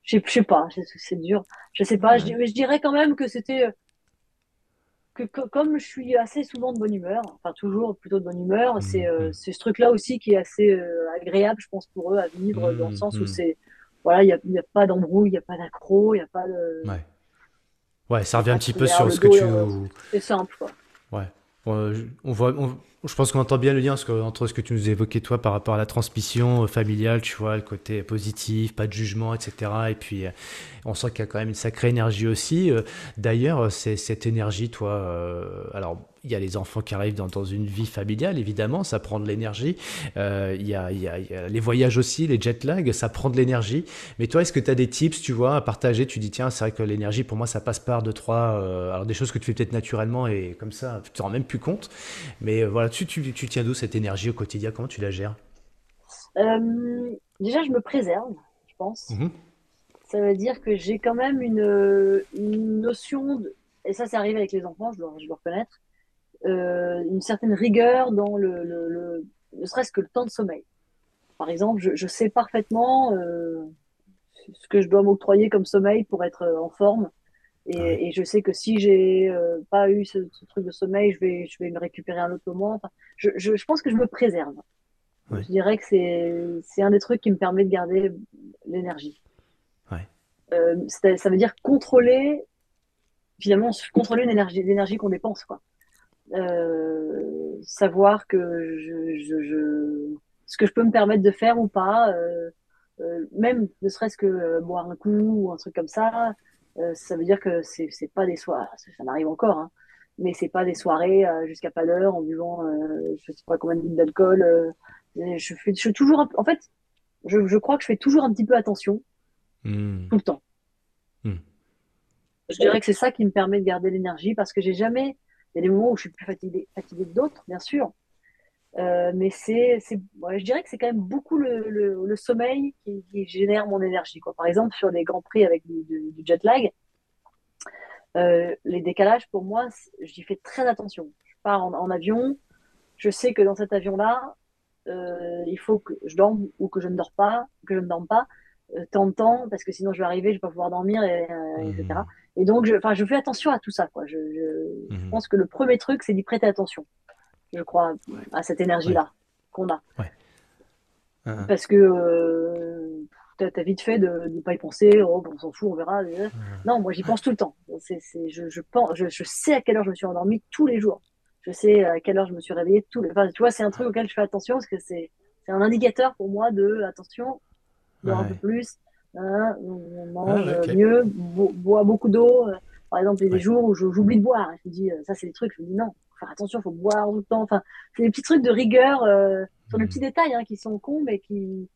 Speaker 1: Je sais, pas, c'est dur. Je sais pas, je, je dirais quand même que c'était que, comme je suis assez souvent de bonne humeur, enfin toujours plutôt de bonne humeur, mmh, c'est euh, mmh. ce truc-là aussi qui est assez euh, agréable, je pense, pour eux à vivre, dans le mmh, sens où c'est, voilà, il n'y a, y a, pas d'embrouille, il n'y a pas d'accro, il n'y a pas de.
Speaker 2: Ouais. Ouais, ça revient un petit peu sur ce que tu.
Speaker 1: Euh, c'est simple, quoi.
Speaker 2: Ouais. On voit, je pense qu'on entend bien le lien entre ce que tu nous évoquais toi par rapport à la transmission euh, familiale, tu vois, le côté positif, pas de jugement, etc. Et puis, euh, on sent qu'il y a quand même une sacrée énergie aussi. Euh, d'ailleurs, c'est cette énergie, toi, alors il y a les enfants qui arrivent dans, dans une vie familiale, évidemment, ça prend de l'énergie. Euh, il, y a, il, y a, il y a les voyages aussi, les jet lag, ça prend de l'énergie. Mais toi, est-ce que tu as des tips, tu vois, à partager? Tu dis, tiens, c'est vrai que l'énergie, pour moi, ça passe par deux, trois. Euh, alors, des choses que tu fais peut-être naturellement et comme ça, tu te rends même plus compte. Mais euh, voilà, tu, tu, tu tiens d'où cette énergie au quotidien? Comment tu la gères?
Speaker 1: Déjà, je me préserve, je pense.
Speaker 2: Mhm.
Speaker 1: Ça veut dire que j'ai quand même une, une notion, de, et ça c'est arrivé avec les enfants, je dois, je dois reconnaître, une certaine rigueur dans le, le, le ne serait-ce que le temps de sommeil. Par exemple, je, je sais parfaitement euh, ce que je dois m'octroyer comme sommeil pour être en forme. Et,
Speaker 2: Ouais.
Speaker 1: et je sais que si j'ai euh, pas eu ce, ce truc de sommeil, je vais, je vais me récupérer un autre moment. Enfin, je, je, je pense que je me préserve.
Speaker 2: Ouais.
Speaker 1: Je dirais que c'est, c'est un des trucs qui me permet de garder l'énergie.
Speaker 2: Ouais.
Speaker 1: Euh, ça veut dire contrôler, finalement, contrôler l'énergie, l'énergie qu'on dépense, quoi. Euh, savoir que je, je, je, ce que je peux me permettre de faire ou pas, euh, euh, même ne serait-ce que euh, boire un coup ou un truc comme ça, euh, ça veut dire que c'est, c'est pas des soirs, ça, ça m'arrive encore, hein, mais c'est pas des soirées euh, jusqu'à pas d'heure en buvant, euh, je sais pas combien de litres d'alcool. euh, je fais, je fais toujours, en fait, je, je crois que je fais toujours un petit peu attention
Speaker 2: Hmm.
Speaker 1: tout le temps.
Speaker 2: Hmm.
Speaker 1: Je dirais que c'est ça qui me permet de garder l'énergie parce que j'ai jamais. Il y a des moments où je suis plus fatiguée, fatiguée que d'autres, bien sûr. Euh, mais c'est, ouais, je dirais que c'est quand même beaucoup le, le, sommeil qui, génère mon énergie, quoi. Par exemple, sur les grands prix avec du, jet lag, euh, les décalages, pour moi, j'y fais très attention. Je pars en, en avion, je sais que dans cet avion-là, euh, il faut que je dorme ou que je ne dors pas, que je ne dorme pas euh, tant de temps, parce que sinon je vais arriver, je vais pas pouvoir dormir, et, euh, etc.
Speaker 2: Hmm.
Speaker 1: Et donc, je, enfin, je fais attention à tout ça, quoi. Je, je, je
Speaker 2: Mhm.
Speaker 1: pense que le premier truc, c'est d'y prêter attention, je crois, à cette
Speaker 2: Ouais.
Speaker 1: énergie-là qu'on a.
Speaker 2: Ouais. Hein,
Speaker 1: Parce que euh, t'as, t'as vite fait de ne pas y penser, oh, bon, on s'en fout, on verra. Non, moi j'y pense tout le temps. C'est, c'est, je, pense, je, je sais à quelle heure je me suis endormie tous les jours. Je sais à quelle heure je me suis réveillée tous les... Enfin, tu vois, c'est un truc auquel je fais attention parce que c'est, c'est un indicateur pour moi de, attention, dors un peu
Speaker 2: Ouais.
Speaker 1: plus, hein, on
Speaker 2: Ah,
Speaker 1: mange
Speaker 2: ouais,
Speaker 1: mieux, bo- bois beaucoup d'eau. euh, Par exemple, il y a des
Speaker 2: Ouais.
Speaker 1: jours où j'oublie de boire. Je me dis, euh, ça c'est des trucs, je me dis non, faut faire attention, faut boire tout le temps. Enfin, c'est des petits trucs de rigueur euh, sur les
Speaker 2: Hmm.
Speaker 1: petits détails hein, qui sont cons, mais qui.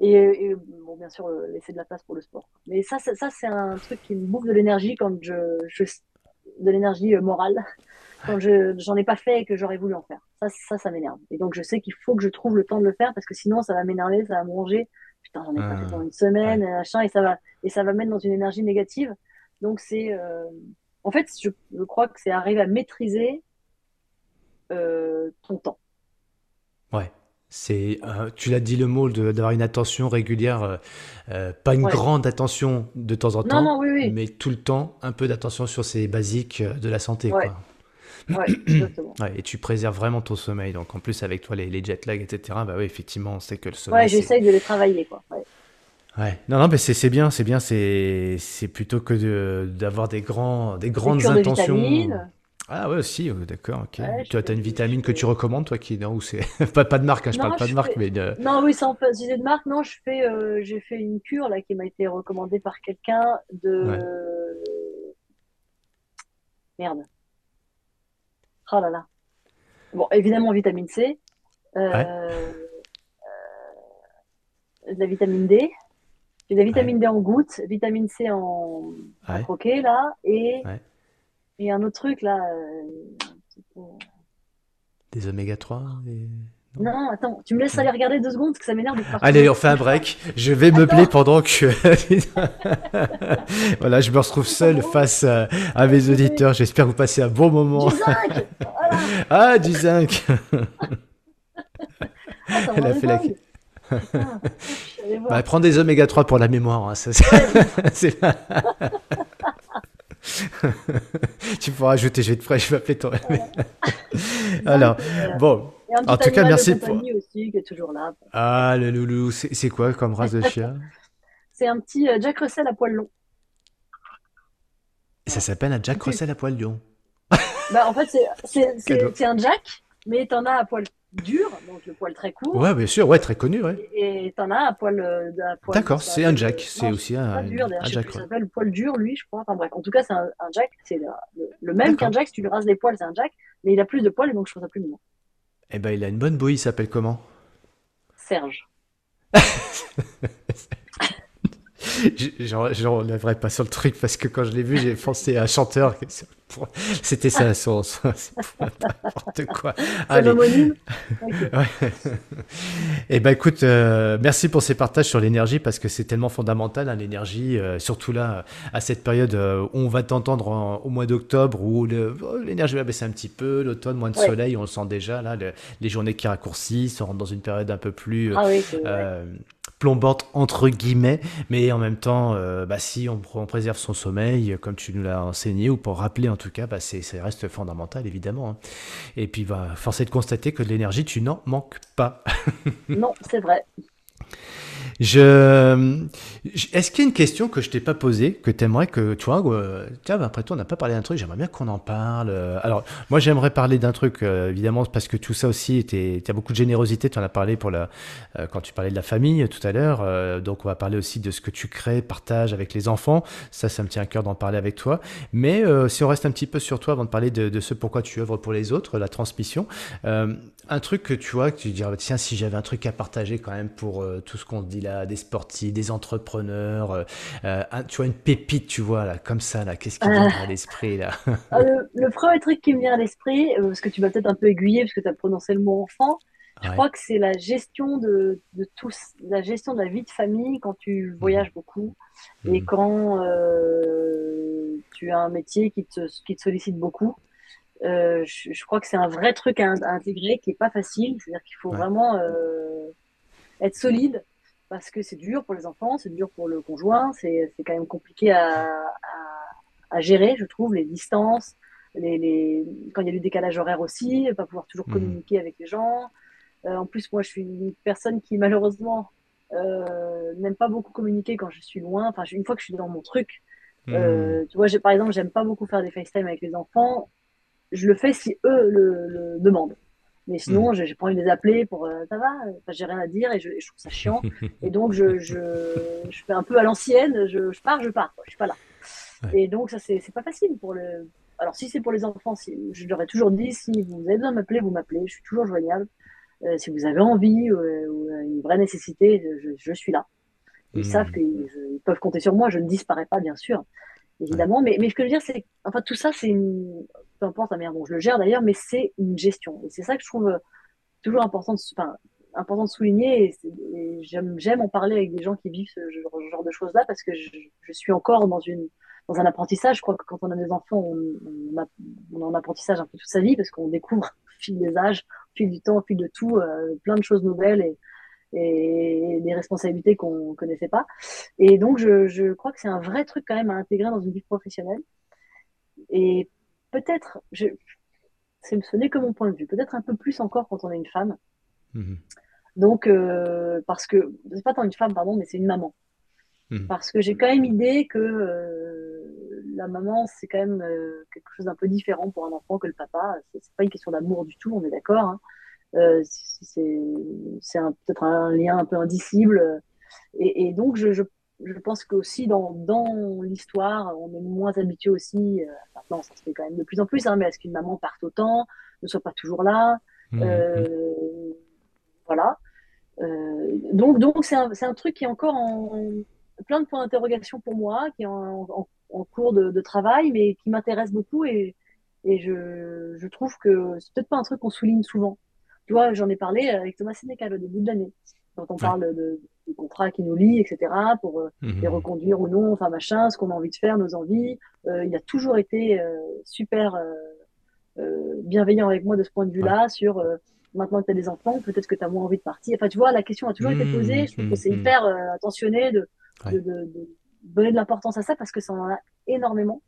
Speaker 1: Et, et, bon, bien sûr, euh, laisser de la place pour le sport. Mais ça, ça, ça, c'est un truc qui me bouffe de l'énergie quand je, je de l'énergie morale quand je j'en ai pas fait et que j'aurais voulu en faire. Ça, ça, ça m'énerve. Et donc je sais qu'il faut que je trouve le temps de le faire parce que sinon ça va m'énerver, ça va me ronger. Putain, j'en ai pas fait
Speaker 2: Ah,
Speaker 1: pendant une semaine,
Speaker 2: ouais.
Speaker 1: machin, et ça va et ça va me mettre dans une énergie négative. Donc c'est euh, en fait je, je crois que c'est arriver à maîtriser euh, ton temps.
Speaker 2: Ouais. C'est, euh, tu l'as dit le mot d'avoir une attention régulière, euh, euh, pas une
Speaker 1: Ouais.
Speaker 2: grande attention de temps en
Speaker 1: Non, non,
Speaker 2: temps,
Speaker 1: oui, oui.
Speaker 2: mais tout le temps un peu d'attention sur ces basiques euh, de la santé,
Speaker 1: Ouais,
Speaker 2: quoi.
Speaker 1: Ouais, exactement.
Speaker 2: Ouais, et tu préserves vraiment ton sommeil. Donc en plus avec toi les, les jet lag, etc. Bah oui, effectivement, on sait que le
Speaker 1: Ouais,
Speaker 2: sommeil c'est.
Speaker 1: j'essaye de les travailler, quoi. Ouais.
Speaker 2: Ouais. Non, non, mais c'est c'est bien, c'est bien. C'est c'est plutôt que de d'avoir des grands des grandes intentions. Ah ouais aussi, euh, d'accord, ok.
Speaker 1: Ouais,
Speaker 2: Tu as,
Speaker 1: fais,
Speaker 2: une vitamine que tu recommandes, toi, qui non ou c'est pas pas de marque, hein, je parle
Speaker 1: Non,
Speaker 2: pas
Speaker 1: je
Speaker 2: de marque,
Speaker 1: fais.
Speaker 2: mais de...
Speaker 1: Non, oui, sans idée de marque, non, je fais, euh, j'ai fait une cure là qui m'a été recommandée par quelqu'un
Speaker 2: ouais,
Speaker 1: de merde. Oh là là. Bon, évidemment vitamine C,
Speaker 2: ouais,
Speaker 1: euh, de la vitamine D, j'ai de la
Speaker 2: ouais,
Speaker 1: vitamine D en gouttes, vitamine C en, croquet là, et, et un autre truc là. euh,
Speaker 2: Des oméga 3, des... non?
Speaker 1: Attends, tu me laisses aller regarder deux secondes parce que ça m'énerve de te
Speaker 2: Allez, on fait un break. Je vais meubler pendant que voilà, je me retrouve seul face à, à mes auditeurs. J'espère que vous passez un bon moment.
Speaker 1: Du zinc! Voilà!
Speaker 2: Ah, du zinc. Elle a fait la.
Speaker 1: Putain,
Speaker 2: Bah, prends des oméga 3 pour la mémoire. hein, ça, c'est- tu pourras ajouter, je vais, te, je vais appeler ton. Alors,
Speaker 1: euh,
Speaker 2: bon,
Speaker 1: et un
Speaker 2: en tout cas,
Speaker 1: de
Speaker 2: merci pour.
Speaker 1: compagnie aussi qui est toujours là.
Speaker 2: Ah, le loulou, c'est quoi comme race de chien?
Speaker 1: C'est un petit euh, Jack Russell à poil long.
Speaker 2: Ça s'appelle un Jack Russell à poil lion.
Speaker 1: Bah, en fait, c'est un Jack, mais t'en as à poil dur, donc le poil très court.
Speaker 2: Ouais, bien sûr, ouais, très connu, ouais.
Speaker 1: Et t'en as un poil. Euh,
Speaker 2: D'accord, c'est un jack, c'est aussi un,
Speaker 1: dur, un jack. Ça s'appelle le poil dur, lui, je crois. Enfin bref, en tout cas, c'est un, jack. C'est le, même qu'un jack. Si tu lui rases les poils, c'est un jack, mais il a plus de poils, donc je trouve ça plus mignon.
Speaker 2: Eh ben, il a une bonne bouille. Il s'appelle comment?
Speaker 1: Serge.
Speaker 2: J'enlèverai pas sur le truc parce que quand je l'ai vu, j'ai pensé à un chanteur. C'était ça, son, n'importe quoi.
Speaker 1: Allez.
Speaker 2: Et eh ben écoute, euh, merci pour ces partages sur l'énergie parce que c'est tellement fondamental hein, l'énergie, euh, surtout là à cette période euh, où on va t'entendre au mois d'octobre où oh, l'énergie va baisser un petit peu, l'automne moins de soleil, on le sent déjà là, les journées qui raccourcissent, on rentre dans une période un peu plus
Speaker 1: ah oui,
Speaker 2: plombante entre guillemets, mais en même temps, euh, bah, si on, préserve son sommeil, comme tu nous l'as enseigné, ou pour rappeler en tout cas, bah, c'est, ça reste fondamental évidemment. Hein. Et puis, bah, force est de constater que de l'énergie, tu n'en manques pas.
Speaker 1: non, c'est vrai.
Speaker 2: Je, est-ce qu'il y a une question que je t'ai pas posée, que tu aimerais que, tu vois, euh, après toi, on n'a pas parlé d'un truc, j'aimerais bien qu'on en parle. Alors, moi, j'aimerais parler d'un truc, euh, évidemment, parce que tout ça aussi, tu as beaucoup de générosité, tu en as parlé pour la, euh, quand tu parlais de la famille tout à l'heure, donc on va parler aussi de ce que tu crées, partages avec les enfants, ça, ça me tient à cœur d'en parler avec toi. Mais si on reste un petit peu sur toi avant de parler de, de ce pourquoi tu œuvres pour les autres, la transmission, un truc que tu vois, que tu dirais, tiens, si j'avais un truc à partager quand même pour tout ce qu'on dit là, des sportifs, des entrepreneurs, euh, euh, tu vois, une pépite, tu vois, là, comme ça, là, qu'est-ce qui vient à l'esprit, là?
Speaker 1: Le, premier truc qui me vient à l'esprit, euh, parce que tu vas peut-être un peu aiguiller, parce que tu as prononcé le mot enfant, je crois que c'est la gestion de, de tous, la gestion de la vie de famille quand tu voyages beaucoup et quand tu as un métier qui te, qui te sollicite beaucoup. je, crois que c'est un vrai truc à, intégrer qui est pas facile. C'est-à-dire qu'il faut vraiment être solide parce que c'est dur pour les enfants, c'est dur pour le conjoint, c'est quand même compliqué à, à, à, gérer, je trouve, les distances, les, les... quand il y a du décalage horaire aussi, pas pouvoir toujours mmh. communiquer avec les gens. Euh, en plus, moi, je suis une personne qui, malheureusement, euh, n'aime pas beaucoup communiquer quand je suis loin. Enfin, une fois que je suis dans mon truc, mmh. euh, tu vois, par exemple, j'aime pas beaucoup faire des FaceTime avec les enfants. Je le fais si eux le, le demandent. Mais sinon, mm. j'ai pas envie de les appeler pour euh, ça va, j'ai rien à dire et je, je, trouve ça chiant. et donc, je, je, je, fais un peu à l'ancienne, je, je, pars, je pars, quoi, je suis pas là. Et donc, ça, c'est pas facile pour le. Alors, si c'est pour les enfants, si, je leur ai toujours dit si vous avez besoin de m'appeler, vous m'appelez, je suis toujours joignable. Euh, si vous avez envie euh, ou une vraie nécessité, je, je suis là. Ils mm. savent qu'ils peuvent compter sur moi, je ne disparais pas, bien sûr évidemment. Mais, mais ce que je veux dire, c'est enfin, tout ça, c'est une. Peu importe la manière dont je le gère d'ailleurs, mais c'est une gestion. Et c'est ça que je trouve euh, toujours important de, important de souligner. Et, j'aime en parler avec des gens qui vivent ce genre, de choses-là parce que je, suis encore dans, une, dans un apprentissage. Je crois que quand on a des enfants, on, on, a, on apprentissage un peu toute sa vie parce qu'on découvre au fil des âges, au fil du temps, au fil de tout, euh, plein de choses nouvelles. Et, et des responsabilités qu'on connaissait pas. Et donc, je, je crois que c'est un vrai truc quand même à intégrer dans une vie professionnelle. Et peut-être, je, ce n'est que mon point de vue, peut-être un peu plus encore quand on est une femme. Mhm. Donc, euh, parce que, c'est pas tant une femme, pardon, mais c'est une maman. Mhm. Parce que j'ai quand même idée que euh, la maman, c'est quand même euh, quelque chose d'un peu différent pour un enfant que le papa. C'est pas une question d'amour du tout, on est d'accord. Hein. C'est peut-être un lien un peu indicible. Et, et donc, je, je, je, pense qu'aussi dans, dans l'histoire, on est moins habitué aussi, euh, maintenant ça se fait quand même de plus en plus, hein, mais à ce qu'une maman parte autant, ne soit pas toujours là. Mmh, euh. Voilà. Euh, donc, donc c'est un, un, truc qui est encore en, plein de points d'interrogation pour moi, qui est en, en, en cours de, de, travail, mais qui m'intéresse beaucoup et, et je, je trouve que c'est peut-être pas un truc qu'on souligne souvent. Tu vois, j'en ai parlé avec Thomas Sénécal au début de l'année, quand on parle de, du contrat qui nous lie, etc., pour euh, mhm. les reconduire ou non, enfin machin, ce qu'on a envie de faire, nos envies. Euh, il a toujours été euh, super bienveillant avec moi de ce point de vue-là, sur maintenant que tu as des enfants, peut-être que tu as moins envie de partir. Enfin, tu vois, la question a toujours été posée. Je trouve que c'est mhm. hyper attentionné de, de, de, de, donner de l'importance à ça parce que ça en a énormément.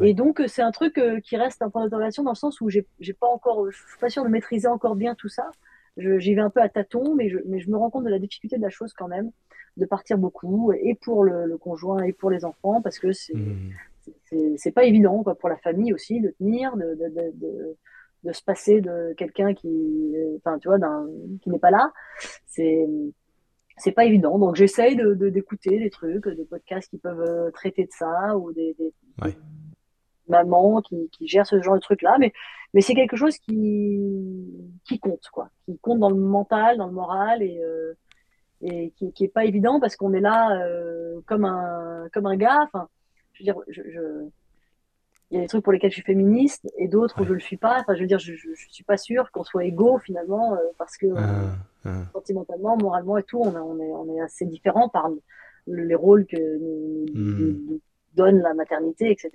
Speaker 1: Et donc, c'est un truc qui reste un point d'interrogation dans le sens où j'ai pas encore, je suis pas sûre de maîtriser encore bien tout ça. J'y vais un peu à tâtons, mais je, mais je me rends compte de la difficulté de la chose quand même, de partir beaucoup, et pour le, le conjoint et pour les enfants, parce que c'est mmh. pas évident quoi, pour la famille aussi de tenir, de, de, de, de se passer de quelqu'un qui, enfin, tu vois, qui n'est pas là, c'est c'est pas évident. Donc j'essaye de, d'écouter des trucs, des podcasts qui peuvent euh, traiter de ça ou des, mamans qui, qui gèrent ce genre de trucs là. Mais mais c'est quelque chose qui qui compte quoi, qui compte dans le mental, dans le moral et euh, et qui, qui est pas évident parce qu'on est là euh, comme un comme un gars. Enfin, je veux dire, je, je il y a des trucs pour lesquels je suis féministe et d'autres où je le suis pas. Enfin, je veux dire, je, je, suis pas sûre qu'on soit égaux finalement euh, parce que ah, ah. sentimentalement, moralement et tout, on, on, est, on est assez différents par les rôles que nous, hmm. Donne la maternité, etc.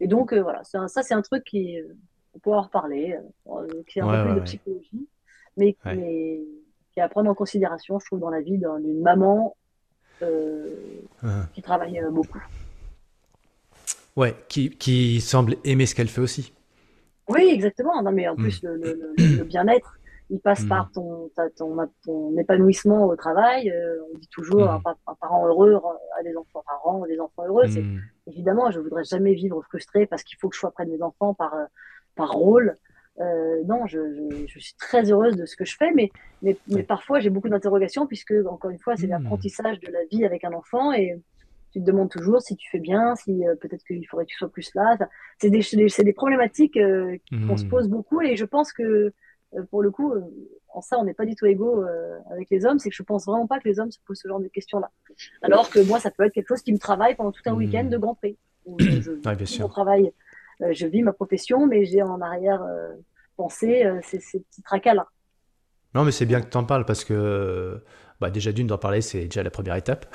Speaker 1: Et donc euh, voilà, ça, ça c'est un truc qui euh, on peut en reparler, qui est un peu plus de psychologie, mais, mais, qui est à prendre en considération, je trouve, dans la vie d'une maman ah. qui travaille beaucoup.
Speaker 2: Ouais, qui, qui semble aimer ce qu'elle fait aussi.
Speaker 1: Oui, exactement. Non, mais en plus, hmm. le, le, bien-être, il passe par ton, ton, ton, épanouissement au travail. Euh, on dit toujours hmm. un, parent heureux a des enfants, un des enfants heureux. C'est évidemment, je voudrais jamais vivre frustré parce qu'il faut que je sois près de mes enfants par euh, par rôle. Euh, non, je, je, je, suis très heureuse de ce que je fais, mais mais, mais parfois j'ai beaucoup d'interrogations puisque encore une fois, c'est l'apprentissage de la vie avec un enfant et tu te demandes toujours si tu fais bien, si euh, peut-être qu'il faudrait que tu sois plus là. C'est des, c'est des problématiques euh, qu'on se pose beaucoup et je pense que pour le coup, en ça, on n'est pas du tout égaux avec les hommes. C'est que je pense vraiment pas que les hommes se posent ce genre de questions-là. Alors que moi, ça peut être quelque chose qui me travaille pendant tout un hmm. week-end de Grand Prix. je, je bien sûr. travail, je vis ma profession, mais j'ai en arrière pensé ces, ces petits tracas-là.
Speaker 2: Non, mais c'est bien que tu en parles parce que bah déjà d'une d'en parler, c'est déjà la première étape.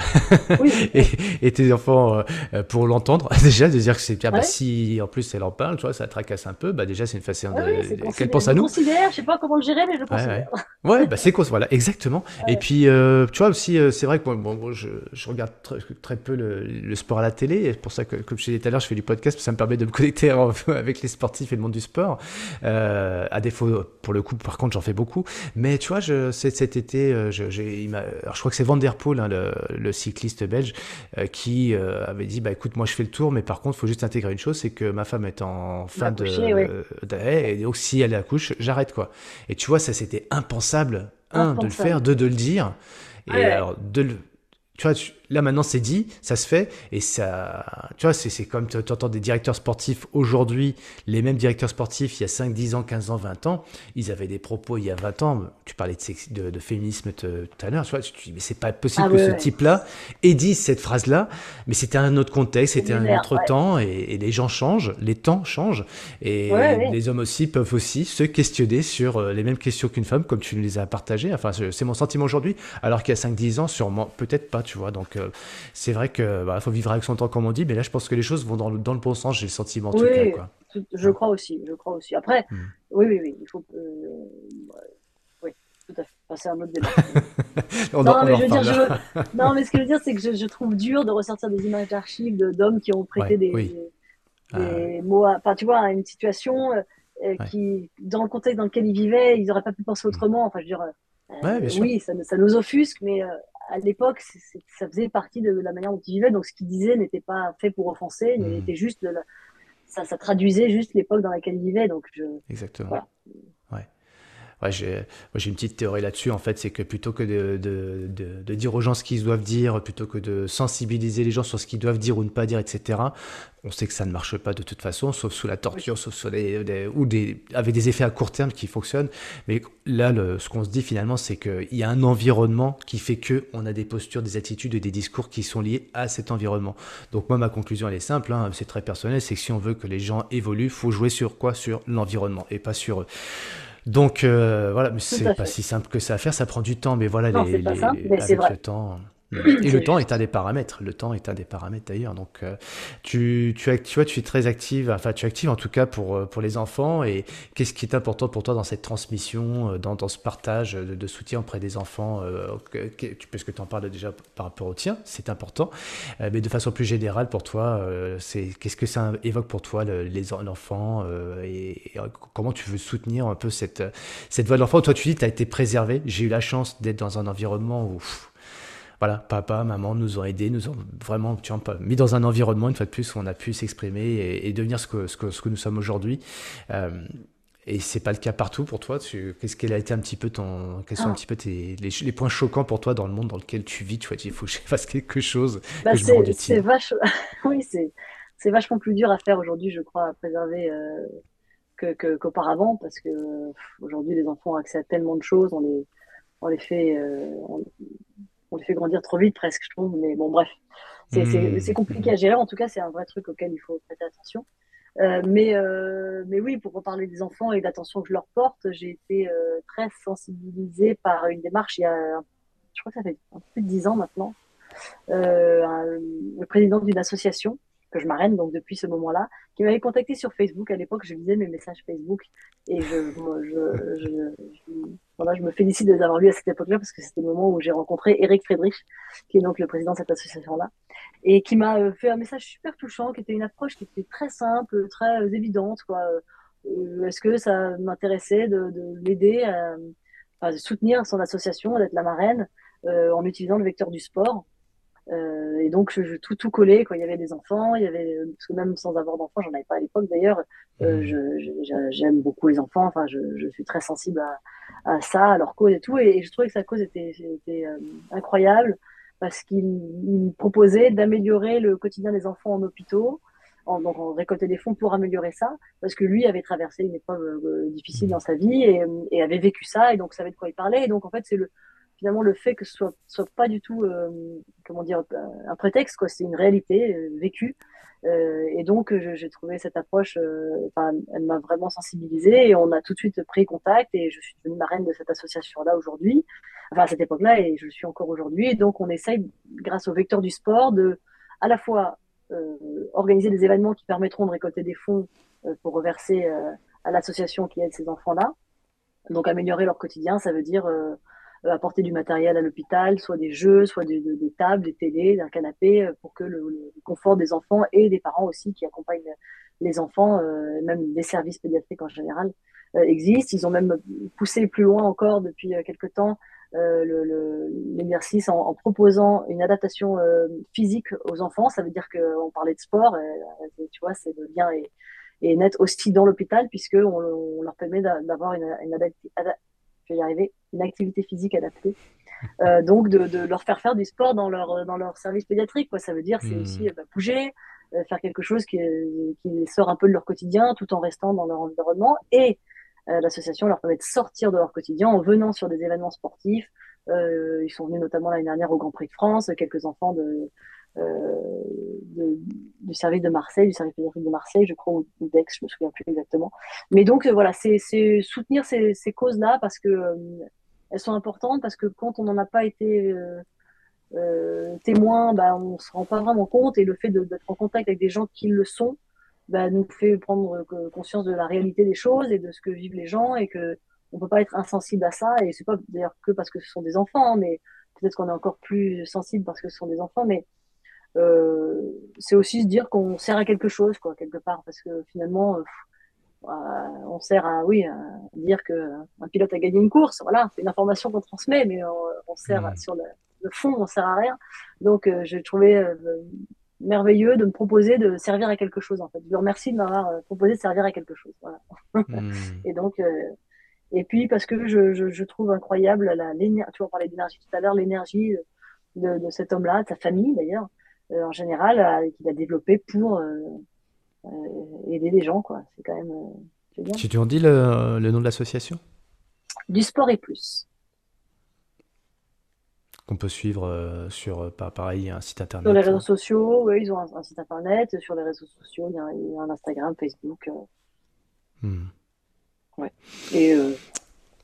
Speaker 2: et, tes enfants, euh, pour l'entendre, déjà de dire que c'est bien, bah, si en plus elle en parle, tu vois, ça tracasse un peu, bah déjà c'est une façon de qu'elle pense à nous.
Speaker 1: Je considère, je sais pas comment le gérer, mais je considère.
Speaker 2: Ouais, bah c'est quoi, voilà, exactement. Et puis, euh, tu vois aussi, euh, c'est vrai que bon, je, je, regarde très, très peu le, le, sport à la télé, c'est pour ça que, comme je disais tout à l'heure, je fais du podcast, ça me permet de me connecter avec les sportifs et le monde du sport. à défaut, pour le coup, par contre, j'en fais beaucoup. Mais tu vois, je, cet été, j'ai alors je crois que c'est Van Der Poel, hein, le, cycliste belge, euh, qui euh, avait dit bah écoute, moi je fais le tour, mais par contre, il faut juste intégrer une chose, c'est que ma femme est en fin de, et donc si elle accouche, j'arrête quoi. Et tu vois, ça c'était impensable, un de le faire, deux de le dire, et alors de le tu vois, là maintenant c'est dit, ça se fait, et ça, tu vois, c'est comme tu entends des directeurs sportifs aujourd'hui, les mêmes directeurs sportifs il y a 5, 10 ans, 15 ans, 20 ans, ils avaient des propos il y a 20 ans, tu parlais de, de, féminisme tout à l'heure, tu vois, tu dis, mais c'est pas possible ah que ce type-là ait dit cette phrase-là, mais c'était un autre contexte, c'était un autre temps, et, les gens changent, les temps changent, et les hommes aussi peuvent aussi se questionner sur euh, les mêmes questions qu'une femme, comme tu nous les as partagées, enfin, c'est mon sentiment aujourd'hui, alors qu'il y a 5, 10 ans, sûrement, peut-être pas, tu vois, donc euh, c'est vrai que bah, faut vivre avec son temps, comme on dit, mais là, je pense que les choses vont dans le, dans le bon sens, j'ai le sentiment. En tout cas, quoi.
Speaker 1: je crois aussi, je crois aussi. Après, hmm. oui, oui, oui, il faut. Euh, oui, tout à fait. c'est un autre débat. non, mais je veux dire, je... non, mais ce que je veux dire, c'est que je, trouve dur de ressortir des images d'archives d'hommes qui ont prêté des, des, ah, mots, enfin, tu vois, à une situation euh, qui, dans le contexte dans lequel ils vivaient, ils n'auraient pas pu penser hmm. autrement. Enfin, je veux dire, oui, ça, ça, nous offusque, mais à l'époque, ça faisait partie de la manière dont il vivait. Donc, ce qu'il disait n'était pas fait pour offenser, il mmh. était juste, ça, ça, traduisait juste l'époque dans laquelle il vivait. Donc, je,
Speaker 2: Exactement. Ouais, j'ai une petite théorie là-dessus, en fait, c'est que plutôt que de, de, de, dire aux gens ce qu'ils doivent dire, plutôt que de sensibiliser les gens sur ce qu'ils doivent dire ou ne pas dire, etc., on sait que ça ne marche pas de toute façon, sauf sous la torture, sauf sous des, ou des, avec des effets à court terme qui fonctionnent. Mais là, le, ce qu'on se dit finalement, c'est qu'il y a un environnement qui fait que on a des postures, des attitudes et des discours qui sont liés à cet environnement. Donc moi, ma conclusion, elle est simple, hein, c'est très personnel, c'est que si on veut que les gens évoluent, faut jouer sur quoi? Sur l'environnement et pas sur eux. Donc euh, voilà, mais c'est pas si simple que ça à faire, ça prend du temps, mais voilà, les, les, avec le temps. Et le temps est un des paramètres. Le temps est un des paramètres d'ailleurs. Donc, euh, tu, tu, tu vois, tu es très active, enfin, tu es active en tout cas pour, euh, pour les enfants. Et qu'est-ce qui est important pour toi dans cette transmission, euh, dans, dans ce partage de, soutien auprès des enfants Puisque tu en parles déjà par rapport au tien, c'est important. mais de façon plus générale, pour toi, c'est qu'est-ce que ça évoque pour toi, les l'enfant et, comment tu veux soutenir un peu cette, cette voix de l'enfant? Toi, tu dis, tu as été préservé. J'ai eu la chance d'être dans un environnement où voilà, papa, maman nous ont aidés, nous ont vraiment tu vois, mis dans un environnement, une fois de plus, où on a pu s'exprimer et, devenir ce que, ce, que, ce que nous sommes aujourd'hui. Euh, Et c'est pas le cas partout pour toi. Qu'est-ce qu'elle a été un petit peu ton, quels sont un ah. petit peu tes, les, points choquants pour toi dans le monde dans lequel tu vis? Tu vois, il faut que je fasse quelque chose.
Speaker 1: Bah, c'est vache... oui, c'est vachement plus dur à faire aujourd'hui, je crois, à préserver euh, que qu'auparavant, parce que aujourd'hui les enfants ont accès à tellement de choses, on les, on les fait, euh, on, les fait grandir trop vite presque, je trouve. Mais bon, bref, c'est mmh. compliqué à gérer. En tout cas, c'est un vrai truc auquel il faut prêter attention. Euh, mais, euh, mais oui, pour reparler des enfants et de l'attention que je leur porte, j'ai été euh, très sensibilisée par une démarche il y a, je crois que ça fait plus de dix ans maintenant, le président d'une association que je marraine donc depuis ce moment-là, qui m'avait contacté sur Facebook. À l'époque, je lisais mes messages Facebook et je, je, je, voilà, je me félicite de les avoir à cette époque-là parce que c'était le moment où j'ai rencontré Eric Friedrich, qui est donc le président de cette association-là, et qui m'a euh, fait un message super touchant, qui était une approche qui était très simple, très euh, évidente. Quoi. Euh, est-ce que ça m'intéressait de, de l'aider, à, soutenir son association, d'être la marraine, en utilisant le vecteur du sport? Euh, et donc, je, je, tout, tout collé. Quand il y avait des enfants, il y avait, parce que même sans avoir d'enfants, j'en avais pas à l'époque d'ailleurs. Euh, mmh. J'aime beaucoup les enfants. Enfin, je, je suis très sensible à, à, ça, à leur cause et tout. Et, je trouvais que sa cause était, était euh, incroyable parce qu'il proposait d'améliorer le quotidien des enfants en hôpitaux. En, donc on récoltait des fonds pour améliorer ça, parce que lui avait traversé une épreuve euh, difficile mmh. dans sa vie et, et, avait vécu ça, et donc savait de quoi il parlait. Et donc en fait, c'est le, finalement le fait que ce soit, soit pas du tout euh, comment dire un prétexte quoi. C'est une réalité euh, vécue. Euh, et donc j'ai trouvé cette approche elle m'a vraiment sensibilisée et on a tout de suite pris contact et je suis devenue marraine de cette association là aujourd'hui. Enfin à cette époque là et je le suis encore aujourd'hui. Et donc on essaye grâce au vecteur du sport de à la fois organiser des événements qui permettront de récolter des fonds pour reverser à l'association qui aide ces enfants là donc améliorer leur quotidien ça veut dire euh, apporter du matériel à l'hôpital, soit des jeux, soit des, tables, des télés, un canapé, euh, pour que le, confort des enfants et des parents aussi qui accompagnent les enfants, euh, même des services pédiatriques en général, existent. Ils ont même poussé plus loin encore depuis quelques temps l'exercice le, en, proposant une adaptation physique aux enfants. Ça veut dire qu'on parlait de sport, tu vois, c'est le lien est, net aussi dans l'hôpital puisque on, leur permet d'avoir une, une je vais y arriver, une activité physique adaptée. Euh, donc de, de, leur faire faire du sport dans leur dans leur service pédiatrique quoi ça veut dire c'est hmm. aussi bah, bouger euh, faire quelque chose qui, qui sort un peu de leur quotidien tout en restant dans leur environnement et euh, l'association leur permet de sortir de leur quotidien en venant sur des événements sportifs ils sont venus notamment l'année dernière au Grand Prix de France quelques enfants de euh, de, du service de Marseille, du service de Marseille, je crois, ou d'Aix, je me souviens plus exactement. Mais donc euh, voilà, c'est soutenir ces, ces causes-là parce que euh, elles sont importantes, parce que quand on n'en a pas été euh, témoin, bah, on se rend pas vraiment compte et le fait d'être en contact avec des gens qui le sont, bah, nous fait prendre conscience de la réalité des choses et de ce que vivent les gens et que on peut pas être insensible à ça et c'est pas d'ailleurs que parce que ce sont des enfants, hein, mais peut-être qu'on est encore plus sensible parce que ce sont des enfants, mais euh, c'est aussi se dire qu'on sert à quelque chose, quoi, quelque part, parce que finalement, euh, euh, on sert à, oui, à dire que un pilote a gagné une course. Voilà, c'est une information qu'on transmet, mais on, sert mmh. sur le, fond, on sert à rien. Donc, j'ai trouvé merveilleux de me proposer de servir à quelque chose en fait. Je vous remercie de m'avoir proposé de servir à quelque chose. Voilà. Mmh. et donc, et puis parce que je, je, je trouve incroyable la l'énergie. Tu vois, on parlait d'énergie tout à l'heure, l'énergie de, de, cet homme-là, de sa famille d'ailleurs, euh, en général, euh, qu'il a développé pour euh, aider les gens. quoi. C'est quand même
Speaker 2: génial. Tu en dis le, le nom de l'association?
Speaker 1: Du sport et plus
Speaker 2: qu'on peut suivre sur, pareil, un site internet.
Speaker 1: Sur les réseaux sociaux, oui, ils ont un, site internet. Sur les réseaux sociaux, il y a, un Instagram, Facebook. Hmm. Ouais. Et,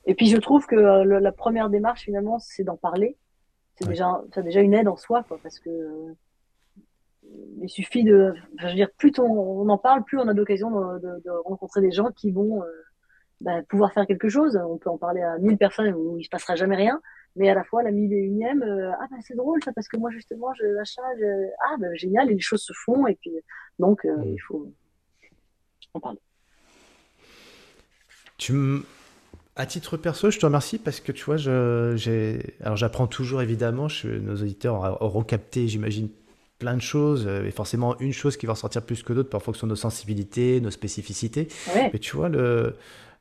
Speaker 1: et puis, je trouve que la première démarche, finalement, c'est d'en parler. C'est déjà, déjà une aide en soi, quoi, parce que il suffit de, je veux dire, plus on, en parle, plus on a l'occasion de, de, rencontrer des gens qui vont euh, bah, pouvoir faire quelque chose. On peut en parler à mille personnes où il se passera jamais rien, mais à la fois la mille et unième, euh, ah bah c'est drôle ça parce que moi justement je l'achat, ah bah génial et les choses se font et puis donc euh, il faut en parler.
Speaker 2: Tu à titre perso, je te remercie parce que tu vois, je, alors j'apprends toujours évidemment. nos auditeurs auront capté, j'imagine, plein de choses, euh, et forcément une chose qui va ressortir plus que d'autres, en fonction de nos sensibilités, nos spécificités. Mais tu vois, le,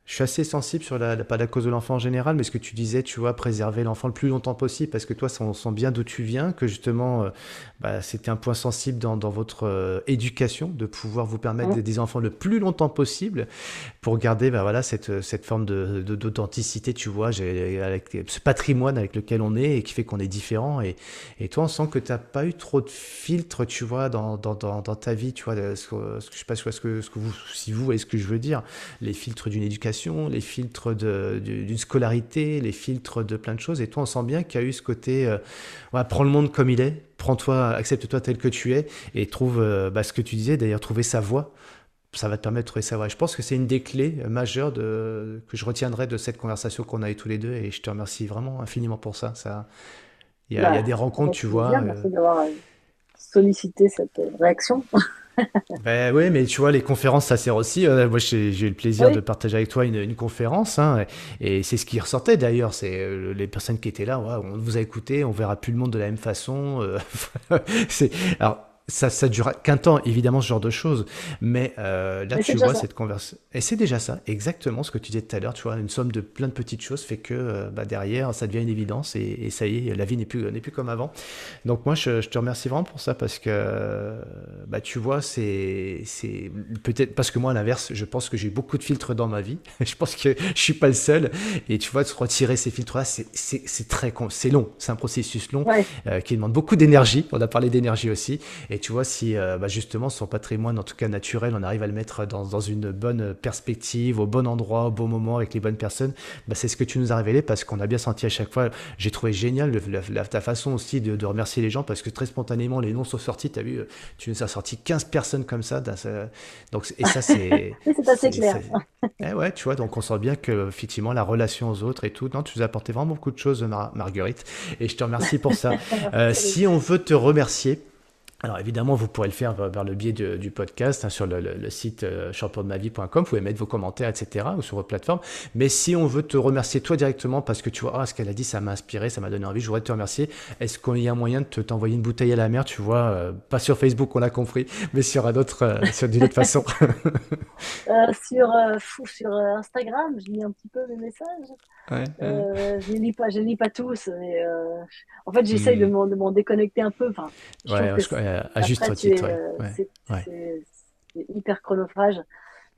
Speaker 2: je suis assez sensible sur la, pas la cause de l'enfant en général, mais ce que tu disais, tu vois, préserver l'enfant le plus longtemps possible, parce que toi, on sent bien d'où tu viens, que justement, euh, bah, c'était un point sensible dans, dans votre euh, éducation, de pouvoir vous permettre d'aider des enfants le plus longtemps possible, pour garder, bah, voilà, cette, cette forme de, d'authenticité, tu vois, avec ce patrimoine avec lequel on est et qui fait qu'on est différent. Et, et toi, on sent que tu n'as pas eu trop de filtres, tu vois, dans, dans, dans, dans ta vie, tu vois, ce, ce, je sais pas ce que, ce que vous, si vous voyez ce que je veux dire, les filtres d'une éducation les filtres d'une scolarité, les filtres de plein de choses. Et toi, on sent bien qu'il y a eu ce côté, euh, prends le monde comme il est, prends-toi, accepte-toi tel que tu es, et trouve euh, bah, ce que tu disais, d'ailleurs, trouver sa voie. Ça va te permettre de trouver sa voie. je pense que c'est une des clés majeures de, que je retiendrai de cette conversation qu'on a eu tous les deux, et je te remercie vraiment infiniment pour ça. ça il y, a, bah, des rencontres, tu vois.
Speaker 1: Euh, merci d'avoir sollicité cette réaction.
Speaker 2: ben oui, mais tu vois, les conférences, ça sert aussi. Euh, moi, j'ai eu le plaisir de partager avec toi une, conférence, hein, et, c'est ce qui ressortait d'ailleurs. C'est euh, les personnes qui étaient là. on vous a écouté, on verra plus le monde de la même façon. Euh, c'est alors ça, ça dure qu'un temps, évidemment, ce genre de choses. Mais euh, là, tu vois cette conversation. Et c'est déjà ça, exactement ce que tu disais tout à l'heure. Tu vois, une somme de plein de petites choses fait que euh, bah, derrière, ça devient une évidence et, ça y est, la vie n'est plus, n'est plus comme avant. Donc, moi, je, te remercie vraiment pour ça parce que, bah, tu vois, c'est, c'est peut-être parce que moi, à l'inverse, je pense que j'ai beaucoup de filtres dans ma vie. je pense que je suis pas le seul. Et tu vois, de se retirer ces filtres-là, c'est, c'est, c'est très, c'est long. C'est un processus long euh, qui demande beaucoup d'énergie. On a parlé d'énergie aussi. Et et tu vois, si euh, bah, justement son patrimoine, en tout cas naturel, on arrive à le mettre dans, dans une bonne perspective, au bon endroit, au bon moment, avec les bonnes personnes, bah, c'est ce que tu nous as révélé parce qu'on a bien senti à chaque fois. J'ai trouvé génial le, ta façon aussi de, de, remercier les gens parce que très spontanément, les noms sont sortis. Tu as vu, tu nous as sorti 15 personnes comme ça. Donc, et ça,
Speaker 1: c'est. c'est assez clair.
Speaker 2: Eh ouais, tu vois, donc on sent bien que effectivement la relation aux autres et tout. Non, tu nous as apporté vraiment beaucoup de choses, Marguerite, et je te remercie pour ça. Euh, si on veut te remercier, alors évidemment, vous pourrez le faire vers le biais du podcast hein, sur le, site euh, championdemavie.com. Vous pouvez mettre vos commentaires, etc. ou sur votre plateforme. Mais si on veut te remercier toi directement parce que tu vois, ah, ce qu'elle a dit, ça m'a inspiré, ça m'a donné envie, je voudrais te remercier. Est-ce qu'il y a moyen de te t'envoyer une bouteille à la mer, tu vois, euh, pas sur Facebook, on l'a compris, mais sur un autre, euh, sur d'une autre façon?
Speaker 1: sur, sur Instagram, je lis un petit peu mes messages. Ouais, je ne lis pas, je lis pas tous. Mais, en fait, j'essaye de hmm. m'en déconnecter un peu. Enfin,
Speaker 2: à juste titre.
Speaker 1: C'est hyper chronophage.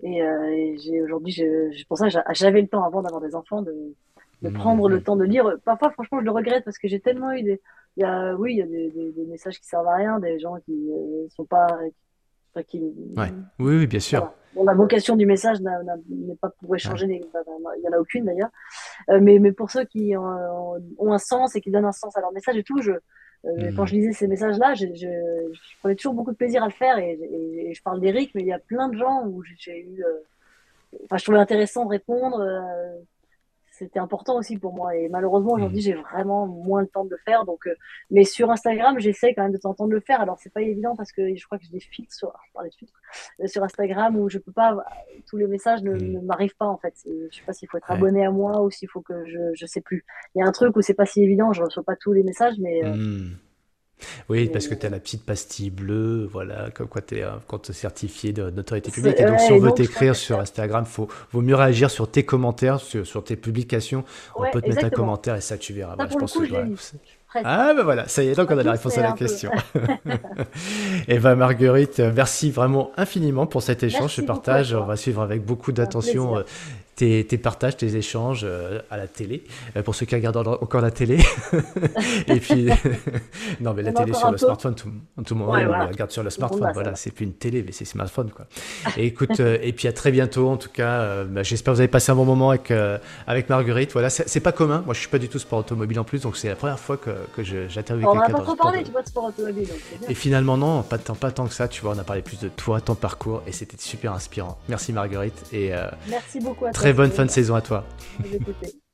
Speaker 1: Et, euh, j'ai aujourd'hui, je, pour ça, j'avais le temps avant d'avoir des enfants de, de mmh, prendre le mmh. temps de lire. Parfois, franchement, je le regrette parce que j'ai tellement eu des. Il y a, oui, il y a des, des, messages qui servent à rien, des gens qui ne euh, sont pas. Qui,
Speaker 2: oui, oui, bien sûr.
Speaker 1: Bon, la vocation du message n'est pas pour échanger, il n'y en a aucune d'ailleurs. Euh, mais, mais pour ceux qui ont, ont, un sens et qui donnent un sens à leur message et tout, je, euh, quand je lisais ces messages-là, je, je, je, prenais toujours beaucoup de plaisir à le faire et, et, je parle d'Eric, mais il y a plein de gens où j'ai eu. Euh, enfin, je trouvais intéressant de répondre. C'était important aussi pour moi. Et malheureusement, aujourd'hui, mmh. j'ai vraiment moins le temps de le faire. Donc, euh, mais sur Instagram, j'essaie quand même de t'entendre de le faire. Alors, c'est pas évident parce que je crois que j'ai des filtres sur, euh, sur Instagram où je peux pas, tous les messages ne, mmh. m'arrivent pas, en fait. Je sais pas s'il faut être abonné à moi ou s'il faut que je, je sais plus. Il y a un truc où c'est pas si évident. Je reçois pas tous les messages, mais, euh,
Speaker 2: mmh. Oui, parce que tu as la petite pastille bleue, voilà, comme quoi tu es un compte certifié d'autorité publique. Et donc, si on veut t'écrire sur Instagram, il vaut mieux réagir sur tes commentaires, sur, tes publications. On peut te mettre un commentaire et ça, tu verras.
Speaker 1: je pense que
Speaker 2: Ah ben voilà, ça y est, donc on a la réponse à la question. et ben Marguerite, merci vraiment infiniment pour cet échange, ce partage. On va suivre avec beaucoup d'attention tes, partages, tes échanges euh, à la télé, euh, pour ceux qui regardent encore la télé. et puis, non, mais la télé sur le smartphone, tout, le monde regarde sur le smartphone. Voilà, c'est plus une télé, mais c'est smartphone. Quoi. Et écoute, euh, et puis à très bientôt, en tout cas. Bah, j'espère que vous avez passé un bon moment avec, avec Marguerite. Voilà, c'est pas commun. Moi, je suis pas du tout sport automobile en plus, donc c'est la première fois que, que j'interviewe quelqu'un.
Speaker 1: On n'a pas trop parlé, tu vois, de sport automobile.
Speaker 2: et finalement, non, pas tant, pas tant que ça. Tu vois, on a parlé plus de toi, ton parcours, et c'était super inspirant. Merci Marguerite. Et,
Speaker 1: Merci beaucoup à toi.
Speaker 2: Très bonne fin de saison à toi.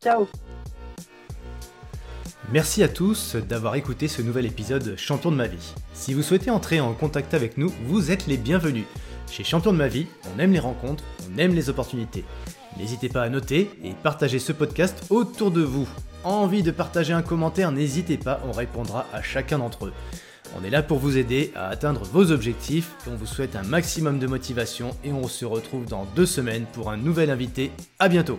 Speaker 1: Ciao.
Speaker 2: Merci à tous d'avoir écouté ce nouvel épisode Champion de ma vie. Si vous souhaitez entrer en contact avec nous, vous êtes les bienvenus. Chez Champion de ma vie, on aime les rencontres, on aime les opportunités. N'hésitez pas à noter et partager ce podcast autour de vous. Envie de partager un commentaire, n'hésitez pas, on répondra à chacun d'entre eux. On est là pour vous aider à atteindre vos objectifs on vous souhaite un maximum de motivation et on se retrouve dans deux semaines pour un nouvel invité. À bientôt